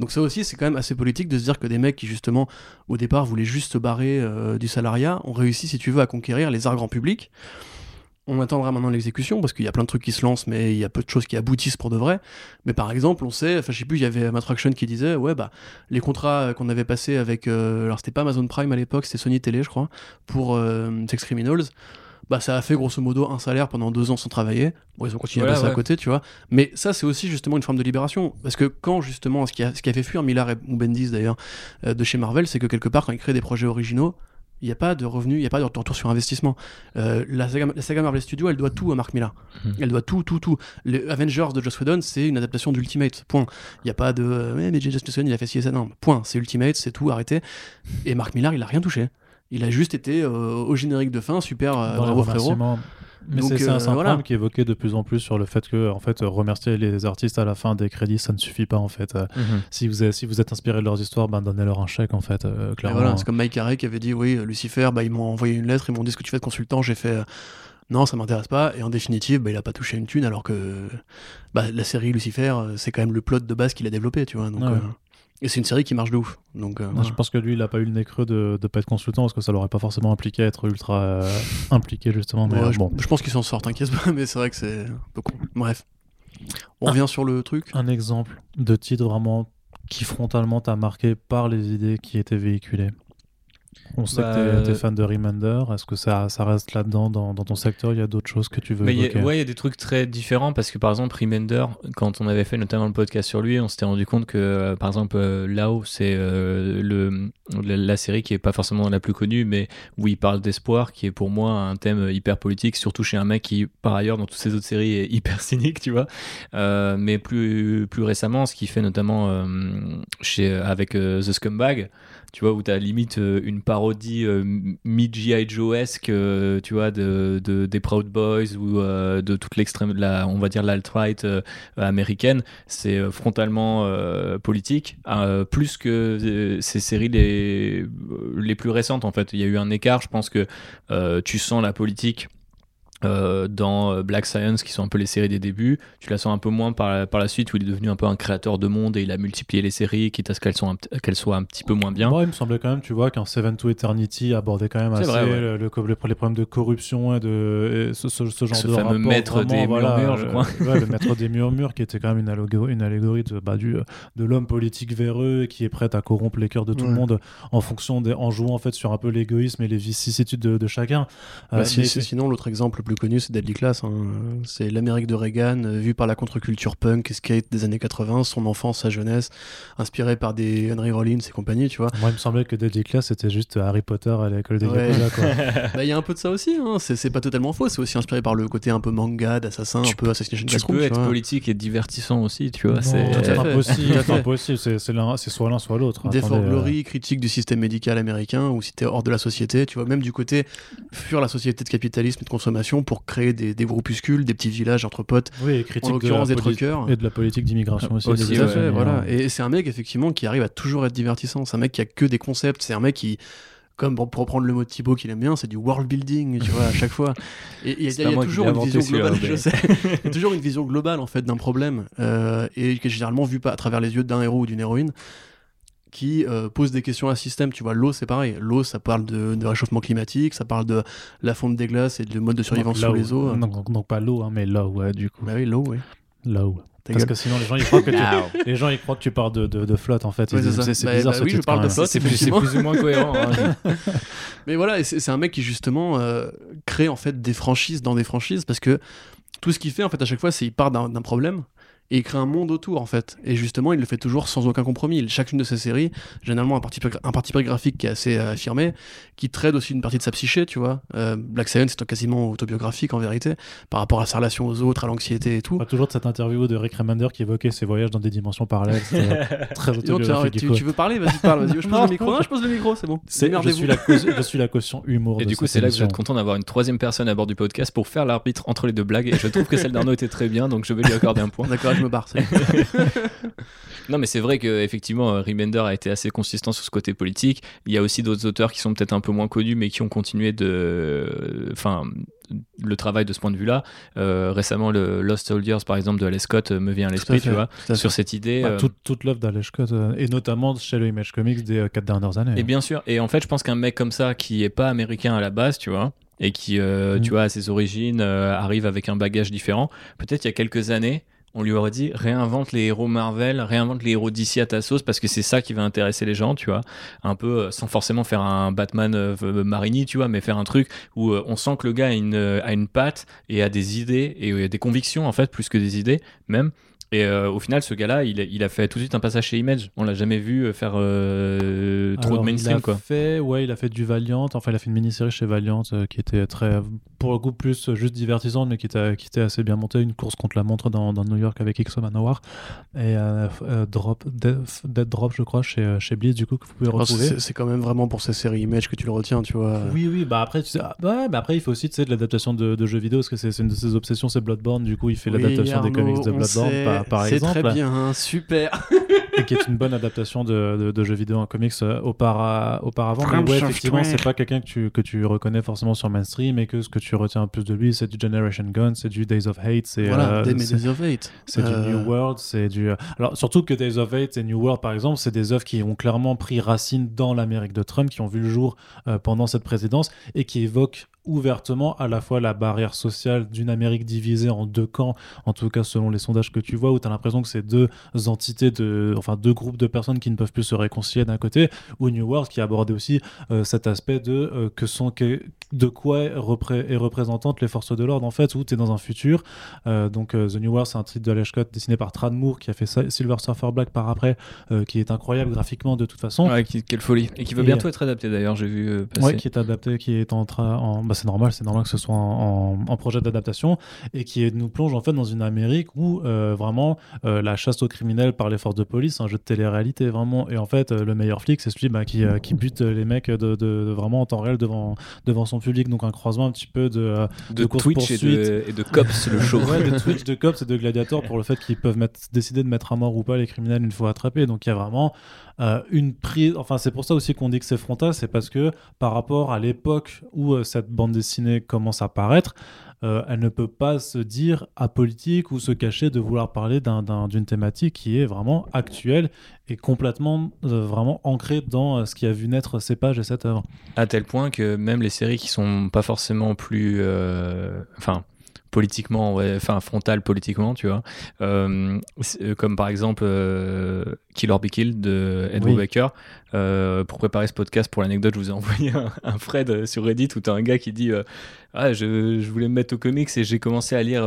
Speaker 2: Donc ça aussi c'est quand même assez politique de se dire que des mecs qui justement au départ voulaient juste se barrer euh, du salariat ont réussi si tu veux à conquérir les arts grand public. On attendra maintenant l'exécution parce qu'il y a plein de trucs qui se lancent mais il y a peu de choses qui aboutissent pour de vrai. Mais par exemple on sait, enfin je sais plus, il y avait Matraction qui disait ouais bah les contrats euh, qu'on avait passés avec, euh, alors c'était pas Amazon Prime à l'époque, c'était Sony Télé je crois, pour euh, Sex Criminals bah ça a fait grosso modo un salaire pendant deux ans sans travailler. Bon, ils ont continué
Speaker 3: Voilà,
Speaker 2: à passer à côté, tu vois. Mais ça, c'est aussi justement une forme de libération. Parce que quand justement, ce qui a, ce qui a fait fuir Millard et ou Bendis d'ailleurs euh, de chez Marvel, c'est que quelque part, quand ils créent des projets originaux, il n'y a pas de revenus, il n'y a pas de retour sur investissement. Euh, la, saga, la saga Marvel Studios, elle doit tout à Mark Millar.
Speaker 3: Mhm.
Speaker 2: Elle doit tout, tout, tout. Les Avengers de Joss Whedon, c'est une adaptation d'Ultimate. Point. Il n'y a pas de. euh, Ouais, mais Joss Whedon, il a fait ci et ça. Non, point. C'est Ultimate, c'est tout, arrêtez. Et Mark Millar, il a rien touché. Il a juste été euh, au générique de fin, super, euh, bravo frérot.
Speaker 1: Mais c'est un,
Speaker 2: euh,
Speaker 1: un
Speaker 2: voilà.
Speaker 1: problème qui est évoqué de plus en plus sur le fait que en fait, remercier les artistes à la fin des crédits, ça ne suffit pas en fait. Euh,
Speaker 3: Mhm.
Speaker 1: Si vous êtes, si vous êtes inspiré de leurs histoires, ben, donnez-leur un chèque en fait, euh, clairement.
Speaker 2: voilà, c'est comme Mike Carey qui avait dit oui, Lucifer, bah, ils m'ont envoyé une lettre, ils m'ont dit ce que tu fais de consultant, j'ai fait euh, non, ça m'intéresse pas, et en définitive, bah, il a pas touché une thune alors que bah, la série Lucifer, c'est quand même le plot de base qu'il a développé, tu vois. Donc,
Speaker 1: Ouais.
Speaker 2: Et c'est une série qui marche de ouf. Donc, euh,
Speaker 1: Non,
Speaker 2: voilà.
Speaker 1: Je pense que lui, il a pas eu le nez creux de ne pas être consultant parce que ça l'aurait pas forcément impliqué à être ultra euh, impliqué justement. Mais
Speaker 2: Ouais,
Speaker 1: euh,
Speaker 2: je,
Speaker 1: bon,
Speaker 2: je pense qu'il s'en sort, t'inquiète pas, mais c'est vrai que c'est un peu con. Bref. On revient sur le truc.
Speaker 1: un exemple de titre vraiment qui frontalement t'a marqué par les idées qui étaient véhiculées. On sait
Speaker 3: Bah,
Speaker 1: que t'es- t'es
Speaker 3: euh,
Speaker 1: fan de Remender. Est-ce que ça, ça reste là-dedans dans, dans ton secteur? Il y a d'autres choses que tu veux
Speaker 3: Mais il y a-
Speaker 1: évoquer?
Speaker 3: ouais, il y a des trucs très différents parce que par exemple, Remender, quand on avait fait notamment le podcast sur lui, on s'était rendu compte que euh, par exemple, euh, là-haut, c'est euh, le, la, la série qui est pas forcément la plus connue, mais où il parle d'espoir, qui est pour moi un thème hyper politique, surtout chez un mec qui, par ailleurs, dans toutes ses autres séries, est hyper cynique, tu vois. Euh, mais plus, plus récemment, ce qu'il fait notamment euh, chez, avec The Scumbag, tu vois, où tu as limite euh, une parodie euh, mid-G.I. Joe-esque, euh, tu vois, de, de- des Proud Boys ou euh, de toute l'extrême, la, on va dire l'alt-right américaine, c'est frontalement politique, euh, plus que ces séries les, les plus récentes, en fait. Il y a eu un écart, je pense que tu sens la politique euh, dans euh, Black Science, qui sont un peu les séries des débuts. Tu la sens un peu moins par la, par la suite, où il est devenu un peu un créateur de monde et il a multiplié les séries, quitte à ce qu'elles soient, un p- qu'elles soient un petit peu moins bien.
Speaker 1: Moi, il me semblait quand même, tu vois, qu'un Seven to Eternity abordait quand même
Speaker 3: C'est
Speaker 1: assez
Speaker 3: vrai, ouais.
Speaker 1: le- le- les, problèmes de corruption et de et ce, ce- ce genre
Speaker 3: Ce
Speaker 1: de
Speaker 3: fameux
Speaker 1: rapport
Speaker 3: maître
Speaker 1: vraiment,
Speaker 3: des
Speaker 1: voilà,
Speaker 3: murmures, je
Speaker 1: euh,
Speaker 3: crois.
Speaker 1: ouais, le maître des murmures, qui était quand même une allégorie, une allégorie de, bah, du, de l'homme politique véreux et qui est prêt à corrompre les cœurs de tout le monde en fonction des, en jouant en fait sur un peu l'égoïsme et les vicissitudes de, de chacun.
Speaker 2: Bah,
Speaker 1: Euh,
Speaker 2: si-
Speaker 1: mais-
Speaker 2: si- sinon, l'autre exemple le plus connu, c'est Deadly Class. hein. C'est l'Amérique de Reagan, euh, vue par la contre-culture punk et skate des années 80, son enfance, sa jeunesse, inspiré par des Henry Rollins et compagnie, tu vois.
Speaker 1: Moi, il me semblait que Deadly Class c'était juste Harry Potter à l'école des
Speaker 2: Ouais.
Speaker 1: Yakuza, quoi.
Speaker 2: Bah, Il y a un peu de ça aussi, hein. c'est pas totalement faux, c'est aussi inspiré par le côté un peu manga, d'assassin, un peu Assassination
Speaker 3: Tu peux être
Speaker 2: vois.
Speaker 3: politique et divertissant aussi, tu vois. C'est
Speaker 1: impossible, impossible, c'est soit l'un soit l'autre.
Speaker 2: Des
Speaker 1: euh,
Speaker 2: Glory, critique du système médical américain, ou si t'es hors de la société, tu vois, même du côté fuir la société de capitalisme et de consommation pour créer des, des groupuscules, des petits villages entre potes,
Speaker 1: Oui, et
Speaker 2: en
Speaker 1: critique de la,
Speaker 2: l'occurrence des truckers.
Speaker 1: et de la politique d'immigration aussi.
Speaker 3: Ouais,
Speaker 2: voilà. Et c'est un mec effectivement qui arrive à toujours être divertissant. C'est un mec qui a que des concepts. C'est un mec qui, comme pour, reprendre le mot de Thibaut qu'il aime bien, c'est du world building, tu vois, à chaque fois. Et il y a, y toujours une vision globale, je sais. Il y a toujours une vision globale en fait d'un problème euh, et qui est généralement vue pas à travers les yeux d'un héros ou d'une héroïne qui euh, pose des questions à un système. Tu vois, l'eau c'est pareil. L'eau ça parle de, de réchauffement climatique, ça parle de la fonte des glaces et de mode de survivance sous les eaux.
Speaker 1: Non, donc, donc pas l'eau, hein, mais low, ouais, du coup.
Speaker 2: Bah oui, l'eau, oui.
Speaker 1: Low.
Speaker 2: Ta
Speaker 1: Parce
Speaker 2: gueule.
Speaker 1: que sinon, les gens, ils croient que tu, les gens, ils croient que tu parles de, de, de flotte, en fait.
Speaker 2: Ouais, c'est Bah,
Speaker 1: bizarre
Speaker 2: bah
Speaker 1: ce
Speaker 2: oui, je
Speaker 1: titre,
Speaker 2: parle
Speaker 1: quand
Speaker 2: de flotte.
Speaker 3: C'est plus, plus ou moins cohérent. hein.
Speaker 2: Mais voilà, c'est un mec qui justement euh, crée en fait des franchises dans des franchises parce que tout ce qu'il fait en fait à chaque fois, c'est il part d'un problème et il crée un monde autour en fait. Et justement, il le fait toujours sans aucun compromis. Chacune de ses séries, généralement un parti, un parti graphique qui est assez euh, affirmé, qui traite aussi une partie de sa psyché, tu vois. Euh, Black Science c'est quasiment autobiographique en vérité par rapport à sa relation aux autres, à l'anxiété et tout.
Speaker 1: On parle toujours de cette interview de Rick Remender qui évoquait ses voyages dans des dimensions parallèles. C'était très
Speaker 2: Dis donc, tu,
Speaker 1: autobiographique. du
Speaker 2: tu-
Speaker 1: coup.
Speaker 2: tu veux parler? Vas-y, parle. Vas-y, je pose le micro. Non, je pose le micro, c'est bon.
Speaker 1: C'est- je, suis la caution, je suis la caution humour.
Speaker 3: Et
Speaker 1: de
Speaker 3: du coup, c'est là que je vais être content d'avoir une troisième personne à bord du podcast pour faire l'arbitre entre les deux blagues. Et je trouve que celle d'Arnaud était très bien, donc je vais lui accorder un point.
Speaker 2: D'accord, je me barre.
Speaker 3: Non, mais c'est vrai que effectivement, euh, Remender a été assez consistant sur ce côté politique. Il y a aussi d'autres auteurs qui sont peut-être un peu moins connus, mais qui ont continué de, enfin, le travail de ce point de vue-là. Euh, récemment, le Lost Soldiers, par exemple, de Alex Scott euh, me vient à l'esprit, tu vois, sur cette idée.
Speaker 1: Bah,
Speaker 3: euh,
Speaker 1: toute, toute l'œuvre d'Alex Scott, euh, et notamment chez le Image Comics des euh, quatre dernières années.
Speaker 3: Et bien sûr. Et en fait, je pense qu'un mec comme ça, qui est pas américain à la base, tu vois, et qui, euh,
Speaker 1: Mm.
Speaker 3: tu vois, à ses origines, euh, arrive avec un bagage différent, peut-être il y a quelques années, on lui aurait dit réinvente les héros Marvel, réinvente les héros d'ici à ta sauce, parce que c'est ça qui va intéresser les gens, tu vois. Un peu, euh, sans forcément faire un Batman euh, euh, Marini, tu vois, mais faire un truc où on sent que le gars a une, a une patte et a des idées et euh, des convictions, en fait, plus que des idées, même. Et euh, au final, ce gars-là, il, a- il a fait tout de suite un passage chez Image. On l'a jamais vu euh, faire euh, trop
Speaker 1: Alors,
Speaker 3: de mainstream,
Speaker 1: il a
Speaker 3: quoi.
Speaker 1: Fait, ouais, il a fait du Valiant. Enfin, il a fait une mini-série chez Valiant euh, qui était très, pour le coup, plus juste divertissante, mais qui était, qui était assez bien montée. Une course contre la montre dans, dans New York avec X Manowar. Et euh, euh, Drop, Dead, Dead Drop, je crois, chez, chez Blitz, du coup, que vous pouvez retrouver.
Speaker 2: C'est c'est quand même vraiment pour ces séries Image que tu le retiens, tu vois.
Speaker 1: Oui, oui, bah après, tu sais, ah, ouais, mais après, il fait aussi tu sais, de l'adaptation de, de jeux vidéo, parce que c'est c'est une de ses obsessions, c'est Bloodborne. Du coup, il fait
Speaker 2: Oui,
Speaker 1: l'adaptation des comics de Bloodborne,
Speaker 2: sait,
Speaker 1: par,
Speaker 2: C'est très bien, super.
Speaker 1: et qui est une bonne adaptation de, de, de jeux vidéo en comics euh, aupara- auparavant. Mais ouais, effectivement, c'est pas quelqu'un que tu, que tu reconnais forcément sur mainstream et que ce que tu retiens plus de lui, c'est du Generation Gun, c'est du Days of Hate, c'est
Speaker 2: Voilà,
Speaker 1: euh,
Speaker 2: Days of Hate.
Speaker 1: c'est du
Speaker 2: Euh,
Speaker 1: New World, c'est du. Alors surtout que Days of Hate et New World, par exemple, c'est des œuvres qui ont clairement pris racine dans l'Amérique de Trump, qui ont vu le jour euh, pendant cette présidence et qui évoquent ouvertement à la fois la barrière sociale d'une Amérique divisée en deux camps, en tout cas selon les sondages que tu vois, où tu as l'impression que c'est deux entités, de, enfin deux groupes de personnes qui ne peuvent plus se réconcilier d'un côté, ou New World qui abordait aussi euh, cet aspect de euh, que sont que, de quoi est, repré- est représentante les forces de l'ordre en fait, où tu es dans un futur. Euh, donc euh, The New World, c'est un titre de Alex Scott dessiné par Trad Moore qui a fait Silver Surfer Black par après, qui est incroyable graphiquement de toute façon.
Speaker 3: Ouais, qui- quelle folie. Et qui va bientôt être adapté d'ailleurs, j'ai vu passer.
Speaker 1: Ouais, qui est adapté, qui est en train. En... Bah, c'est normal, c'est normal que ce soit en, en- en projet d'adaptation et qui nous plonge en fait dans une Amérique où euh, vraiment euh, la chasse aux criminels par les forces de police, un jeu de télé-réalité vraiment. Et en fait, euh, le meilleur flic, c'est celui bah, qui, qui bute les mecs de, de- de vraiment en temps réel devant, devant son public. Donc un croisement un petit peu de.
Speaker 3: de, Twitch et de, et de Cops, le show.
Speaker 1: Ouais, de Twitch, de Cops et de Gladiator pour le fait qu'ils peuvent mettre, décider de mettre à mort ou pas les criminels une fois attrapés. Donc il y a vraiment euh, une prise. Enfin, c'est pour ça aussi qu'on dit que c'est frontal, c'est parce que par rapport à l'époque où euh, cette bande dessinée commence à paraître, euh, elle ne peut pas se dire apolitique ou se cacher de vouloir parler d'un- d'un- d'une thématique qui est vraiment actuelle et complètement vraiment ancrée dans ce qui a vu naître ces pages et cette œuvre.
Speaker 3: À tel point que même les séries qui sont pas forcément plus. Enfin. Politiquement, ouais, enfin frontales politiquement, tu vois, Euh, euh, comme par exemple euh, Kill or Be Killed de Andrew
Speaker 1: Oui.
Speaker 3: Baker. Euh, pour préparer ce podcast, pour l'anecdote, je vous ai envoyé un, euh, sur Reddit où t'as un gars qui dit ah, je, je voulais me mettre au comics et j'ai commencé à lire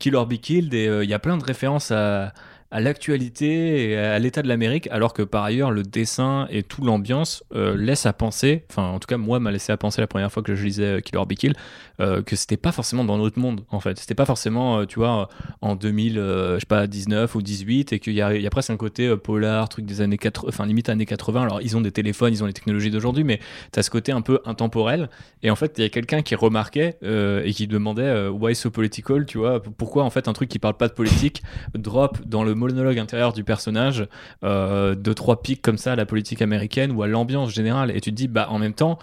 Speaker 3: Kill or Be Killed et il y a plein de références à, à l'actualité et à l'état de l'Amérique, alors que par ailleurs le dessin et toute l'ambiance euh, laisse à penser, enfin en tout cas moi m'a laissé à penser la première fois que je lisais euh, Kill or Be Killed, euh, que c'était pas forcément dans notre monde en fait, c'était pas forcément euh, tu vois en 2000 euh, je sais pas 19 ou 18 et qu'il y a, y a presque un côté euh, polar, truc des années 80, enfin limite années 80. Alors ils ont des téléphones, ils ont les technologies d'aujourd'hui, mais t'as ce côté un peu intemporel. Et en fait il y a quelqu'un qui remarquait euh, et qui demandait euh, why so political, tu vois, pourquoi en fait un truc qui parle pas de politique drop dans le monologue intérieur du personnage, euh, deux trois pics comme ça à la politique américaine ou à l'ambiance générale, et tu te dis bah en même temps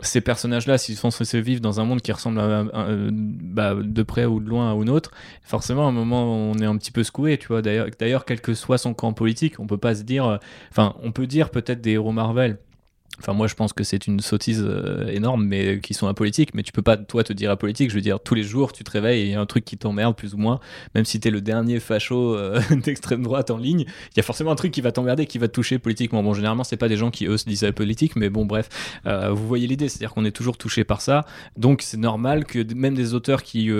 Speaker 3: ces personnages-là, s'ils sont censés vivre dans un monde qui ressemble à, bah, de près ou de loin à un autre, forcément, à un moment, on est un petit peu secoué, tu vois. D'ailleurs, d'ailleurs, quel que soit son camp politique, on peut pas se dire, euh, enfin, on peut dire peut-être des héros Marvel. Enfin, moi, je pense que c'est une sottise euh, énorme, mais qui sont apolitiques. Mais tu peux pas, toi, te dire apolitique. Je veux dire, tous les jours, tu te réveilles et il y a un truc qui t'emmerde, plus ou moins. Même si t'es le dernier facho euh, d'extrême droite en ligne, il y a forcément un truc qui va t'emmerder, qui va te toucher politiquement. Bon, généralement, c'est pas des gens qui, eux, se disent apolitiques, mais bon, bref, euh, vous voyez l'idée. C'est-à-dire qu'on est toujours touché par ça. Donc, c'est normal que même des auteurs qui.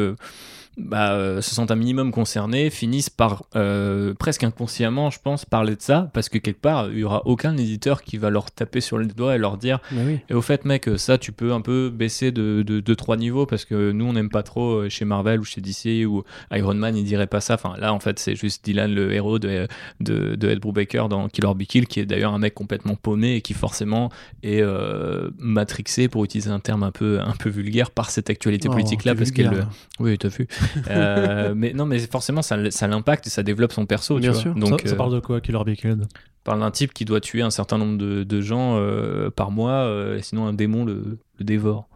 Speaker 3: Bah, euh, se sentent un minimum concernés, finissent par euh, presque inconsciemment, je pense, parler de ça, parce que quelque part, il y aura aucun éditeur qui va leur taper sur le doigt et leur dire
Speaker 2: oui.
Speaker 3: et au fait, mec, ça, tu peux un peu baisser de, de, de trois niveaux parce que nous, on n'aime pas trop euh, chez Marvel ou chez DC ou Iron Man, il dirait pas ça. Enfin, là, en fait, c'est juste Dylan, le héros de, de, de Ed Brubaker dans Killer Be Kill, qui est d'ailleurs un mec complètement paumé et qui forcément est euh, matrixé, pour utiliser un terme un peu, un peu vulgaire, par cette actualité
Speaker 2: Oh,
Speaker 3: politique-là. Parce qu'elle. Oui, t'as vu. Euh, mais non, mais forcément, ça, ça l'impacte et ça développe son perso. tu
Speaker 2: Bien
Speaker 3: vois.
Speaker 2: sûr.
Speaker 3: Donc,
Speaker 1: ça, ça
Speaker 3: euh,
Speaker 1: parle de quoi, Killer Be Killed?
Speaker 3: parle d'un type qui doit tuer un certain nombre de, de gens euh, par mois, euh, sinon un démon le, le dévore.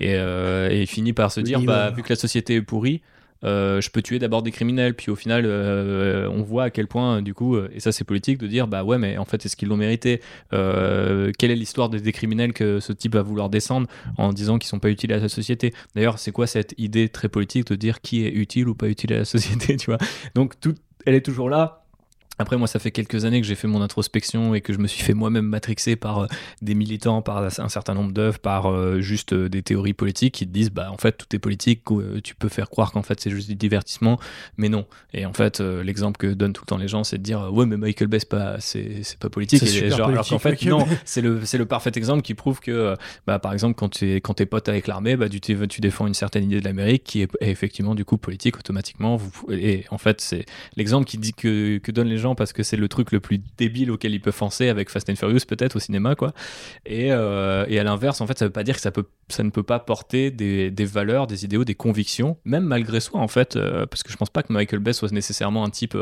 Speaker 3: Et, euh, et il finit par se dire, bah, vu que la société est pourrie, euh, je peux tuer d'abord des criminels, puis au final, euh, on voit à quel point, du coup, euh, et ça c'est politique, de dire, bah ouais, mais en fait, est-ce qu'ils l'ont mérité? Quelle est l'histoire des, des criminels que ce type va vouloir descendre en disant qu'ils sont pas utiles à la société? D'ailleurs, c'est quoi cette idée très politique de dire qui est utile ou pas utile à la société, tu vois? Donc, tout, elle est toujours là. Après, moi, ça fait quelques années que j'ai fait mon introspection et que je me suis fait moi-même matrixer par euh, des militants, par un certain nombre d'œuvres, par euh, juste euh, des théories politiques qui te disent, bah, en fait, tout est politique, tu peux faire croire qu'en fait, c'est juste du divertissement, mais non. Et en fait, l'exemple que donnent tout le temps les gens, c'est de dire, ouais, mais Michael Bay, c'est pas, c'est, pas politique.
Speaker 2: C'est
Speaker 3: Et
Speaker 2: super
Speaker 3: genre, alors
Speaker 2: politique,
Speaker 3: qu'en fait, non, c'est le, c'est le parfait exemple qui prouve que, bah, par exemple, quand tu es, quand t'es pote avec l'armée, bah, tu, tu défends une certaine idée de l'Amérique qui est, est effectivement, du coup, politique automatiquement. Vous- et en fait, c'est l'exemple qui dit que, que donnent les gens parce que c'est le truc le plus débile auquel ils peuvent penser avec Fast and Furious peut-être au cinéma quoi et, euh, et à l'inverse en fait ça veut pas dire que ça peut ça ne peut pas porter des, des valeurs des idéaux des convictions même malgré soi en fait euh, parce que je pense pas que Michael Bay soit nécessairement un type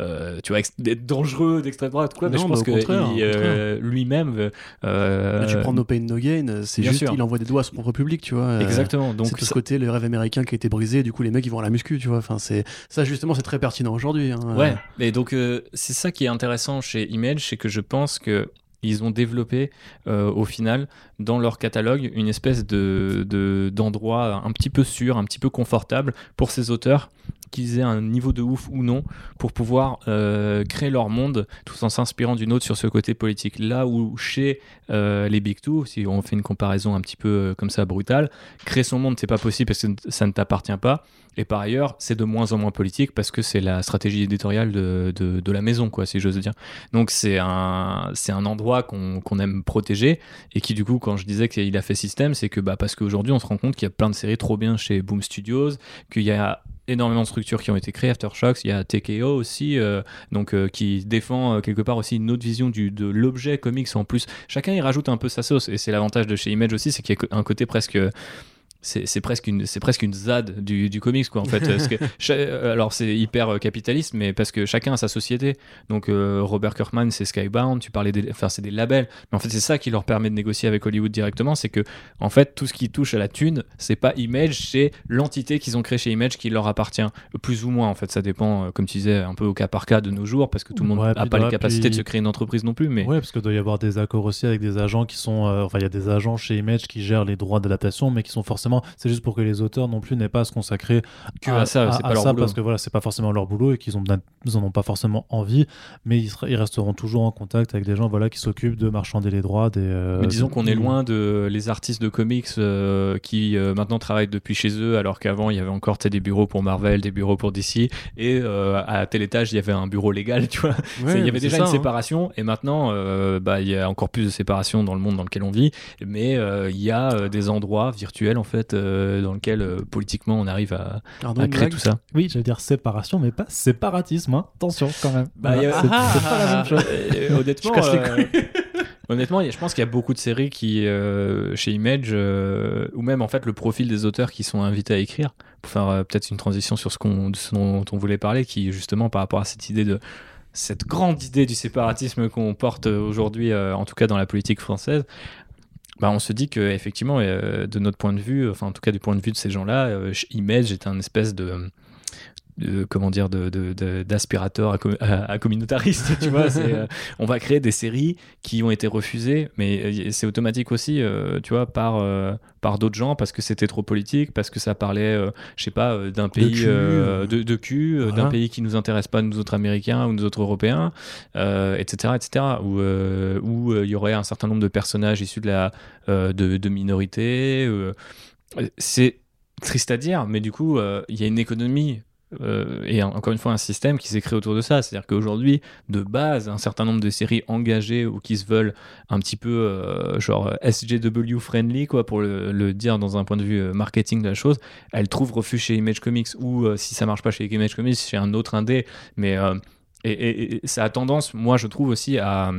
Speaker 3: euh, tu vois dangereux d'extrême droite quoi mais
Speaker 2: Non,
Speaker 3: je pense
Speaker 2: bah,
Speaker 3: que lui-même
Speaker 2: tu prends No Pain No Gain, c'est juste
Speaker 3: sûr.
Speaker 2: il envoie des doigts à son propre public, tu vois.
Speaker 3: exactement donc
Speaker 2: c'est tout ce côté le rêve américain qui a été brisé, du coup les mecs ils vont à la muscu, tu vois. Enfin c'est ça justement c'est très pertinent aujourd'hui. hein.
Speaker 3: Ouais, mais donc c'est ça qui est intéressant chez Image, c'est que je pense que ils ont développé euh, au final dans leur catalogue une espèce de de- d'endroit un petit peu sûr, un petit peu confortable pour ces auteurs qu'ils aient un niveau de ouf ou non pour pouvoir euh, créer leur monde tout en s'inspirant d'une autre sur ce côté politique. Là où chez euh, les Big Two, si on fait une comparaison un petit peu euh, comme ça brutale, créer son monde c'est pas possible parce que ça ne t'appartient pas. Et par ailleurs, c'est de moins en moins politique parce que c'est la stratégie éditoriale de, de, la maison, quoi, si j'ose dire. Donc c'est un, un endroit qu'on qu'on aime protéger et qui, du coup, quand je disais qu'il a fait système, c'est que bah, parce qu'aujourd'hui, on se rend compte qu'il y a plein de séries trop bien chez Boom Studios, qu'il y a énormément de structures qui ont été créées, Aftershocks, il y a TKO aussi, euh, donc euh, qui défend euh, quelque part aussi une autre vision de l'objet comics en plus. Chacun y rajoute un peu sa sauce et c'est l'avantage de chez Image aussi, c'est qu'il y a un côté presque c'est presque une c'est presque une zad du, du comics quoi en fait Parce que euh, alors c'est hyper euh, capitaliste mais parce que chacun a sa société donc euh, Robert Kirkman c'est Skybound tu parlais des enfin c'est des labels mais en fait c'est ça qui leur permet de négocier avec Hollywood directement c'est que en fait tout ce qui touche à la thune c'est pas Image c'est l'entité qu'ils ont créée chez Image qui leur appartient plus ou moins en fait ça dépend comme tu disais un peu au cas par cas de nos jours parce que tout le monde
Speaker 1: Ouais,
Speaker 3: a
Speaker 1: puis
Speaker 3: pas
Speaker 1: dans-
Speaker 3: les capacités de se créer une entreprise non plus mais
Speaker 1: Ouais, parce qu'il doit y avoir des accords aussi avec des agents qui sont. euh, enfin, il y a des agents chez Image qui gèrent les droits d'adaptation, mais qui sont forcément. C'est juste pour que les auteurs non plus n'aient pas à se consacrer
Speaker 3: Que à ça, c'est pas leur boulot.
Speaker 1: parce que voilà, c'est pas forcément leur boulot et qu'ils ont, ils en ont pas forcément envie, mais ils, resteront toujours en contact avec des gens voilà, qui s'occupent de marchander les droits. Des, euh,
Speaker 3: Mais disons qu'on est loin de les artistes de comics euh, qui euh, maintenant travaillent depuis chez eux, alors qu'avant il y avait encore des bureaux pour Marvel, des bureaux pour DC, et à tel étage il y avait un bureau légal, tu vois.
Speaker 2: Ouais,
Speaker 3: il y avait déjà
Speaker 2: ça,
Speaker 3: une
Speaker 2: hein.
Speaker 3: séparation, et maintenant bah, il y a encore plus de séparation dans le monde dans lequel on vit, mais il y a des endroits virtuels en fait euh, dans lesquels euh, politiquement on arrive à,
Speaker 2: Pardon,
Speaker 3: à
Speaker 2: une
Speaker 3: créer
Speaker 2: blague
Speaker 3: tout ça.
Speaker 1: Oui, j'allais dire séparation, mais pas séparatisme. hein. Attention quand même.
Speaker 3: Bah,
Speaker 1: Voilà, c'est
Speaker 3: Ah,
Speaker 1: pas la même chose.
Speaker 3: euh, honnêtement,
Speaker 1: Je casse les
Speaker 3: Honnêtement, je pense qu'il y a beaucoup de séries qui, euh, chez Image, euh, ou même en fait le profil des auteurs qui sont invités à écrire, pour faire euh, peut-être une transition sur ce, qu'on, ce dont on voulait parler, qui justement par rapport à cette idée de cette grande idée du séparatisme qu'on porte aujourd'hui, en tout cas dans la politique française, bah, on se dit que effectivement, de notre point de vue, enfin en tout cas du point de vue de ces gens-là, Image est un espèce de de, comment dire d'aspirateur de, à, communautariste tu vois. Euh, on va créer des séries qui ont été refusées mais euh, c'est automatique aussi euh, tu vois par par d'autres gens parce que c'était trop politique parce que ça parlait je sais pas d'un pays de cul, d'un pays qui nous intéresse pas nous autres américains ou nous autres européens etc etc où où il y aurait un certain nombre de personnages issus de la de, de minorités c'est triste à dire, mais du coup, il y a une économie euh, et encore une fois un système qui s'est créé autour de ça. C'est-à-dire qu'aujourd'hui, de base, un certain nombre de séries engagées ou qui se veulent un petit peu euh, genre SJW friendly, quoi, pour le, dire dans un point de vue euh, marketing de la chose, elles trouvent refuge chez Image Comics ou si ça marche pas chez Image Comics, chez un autre indé. Mais et, ça a tendance, moi je trouve aussi à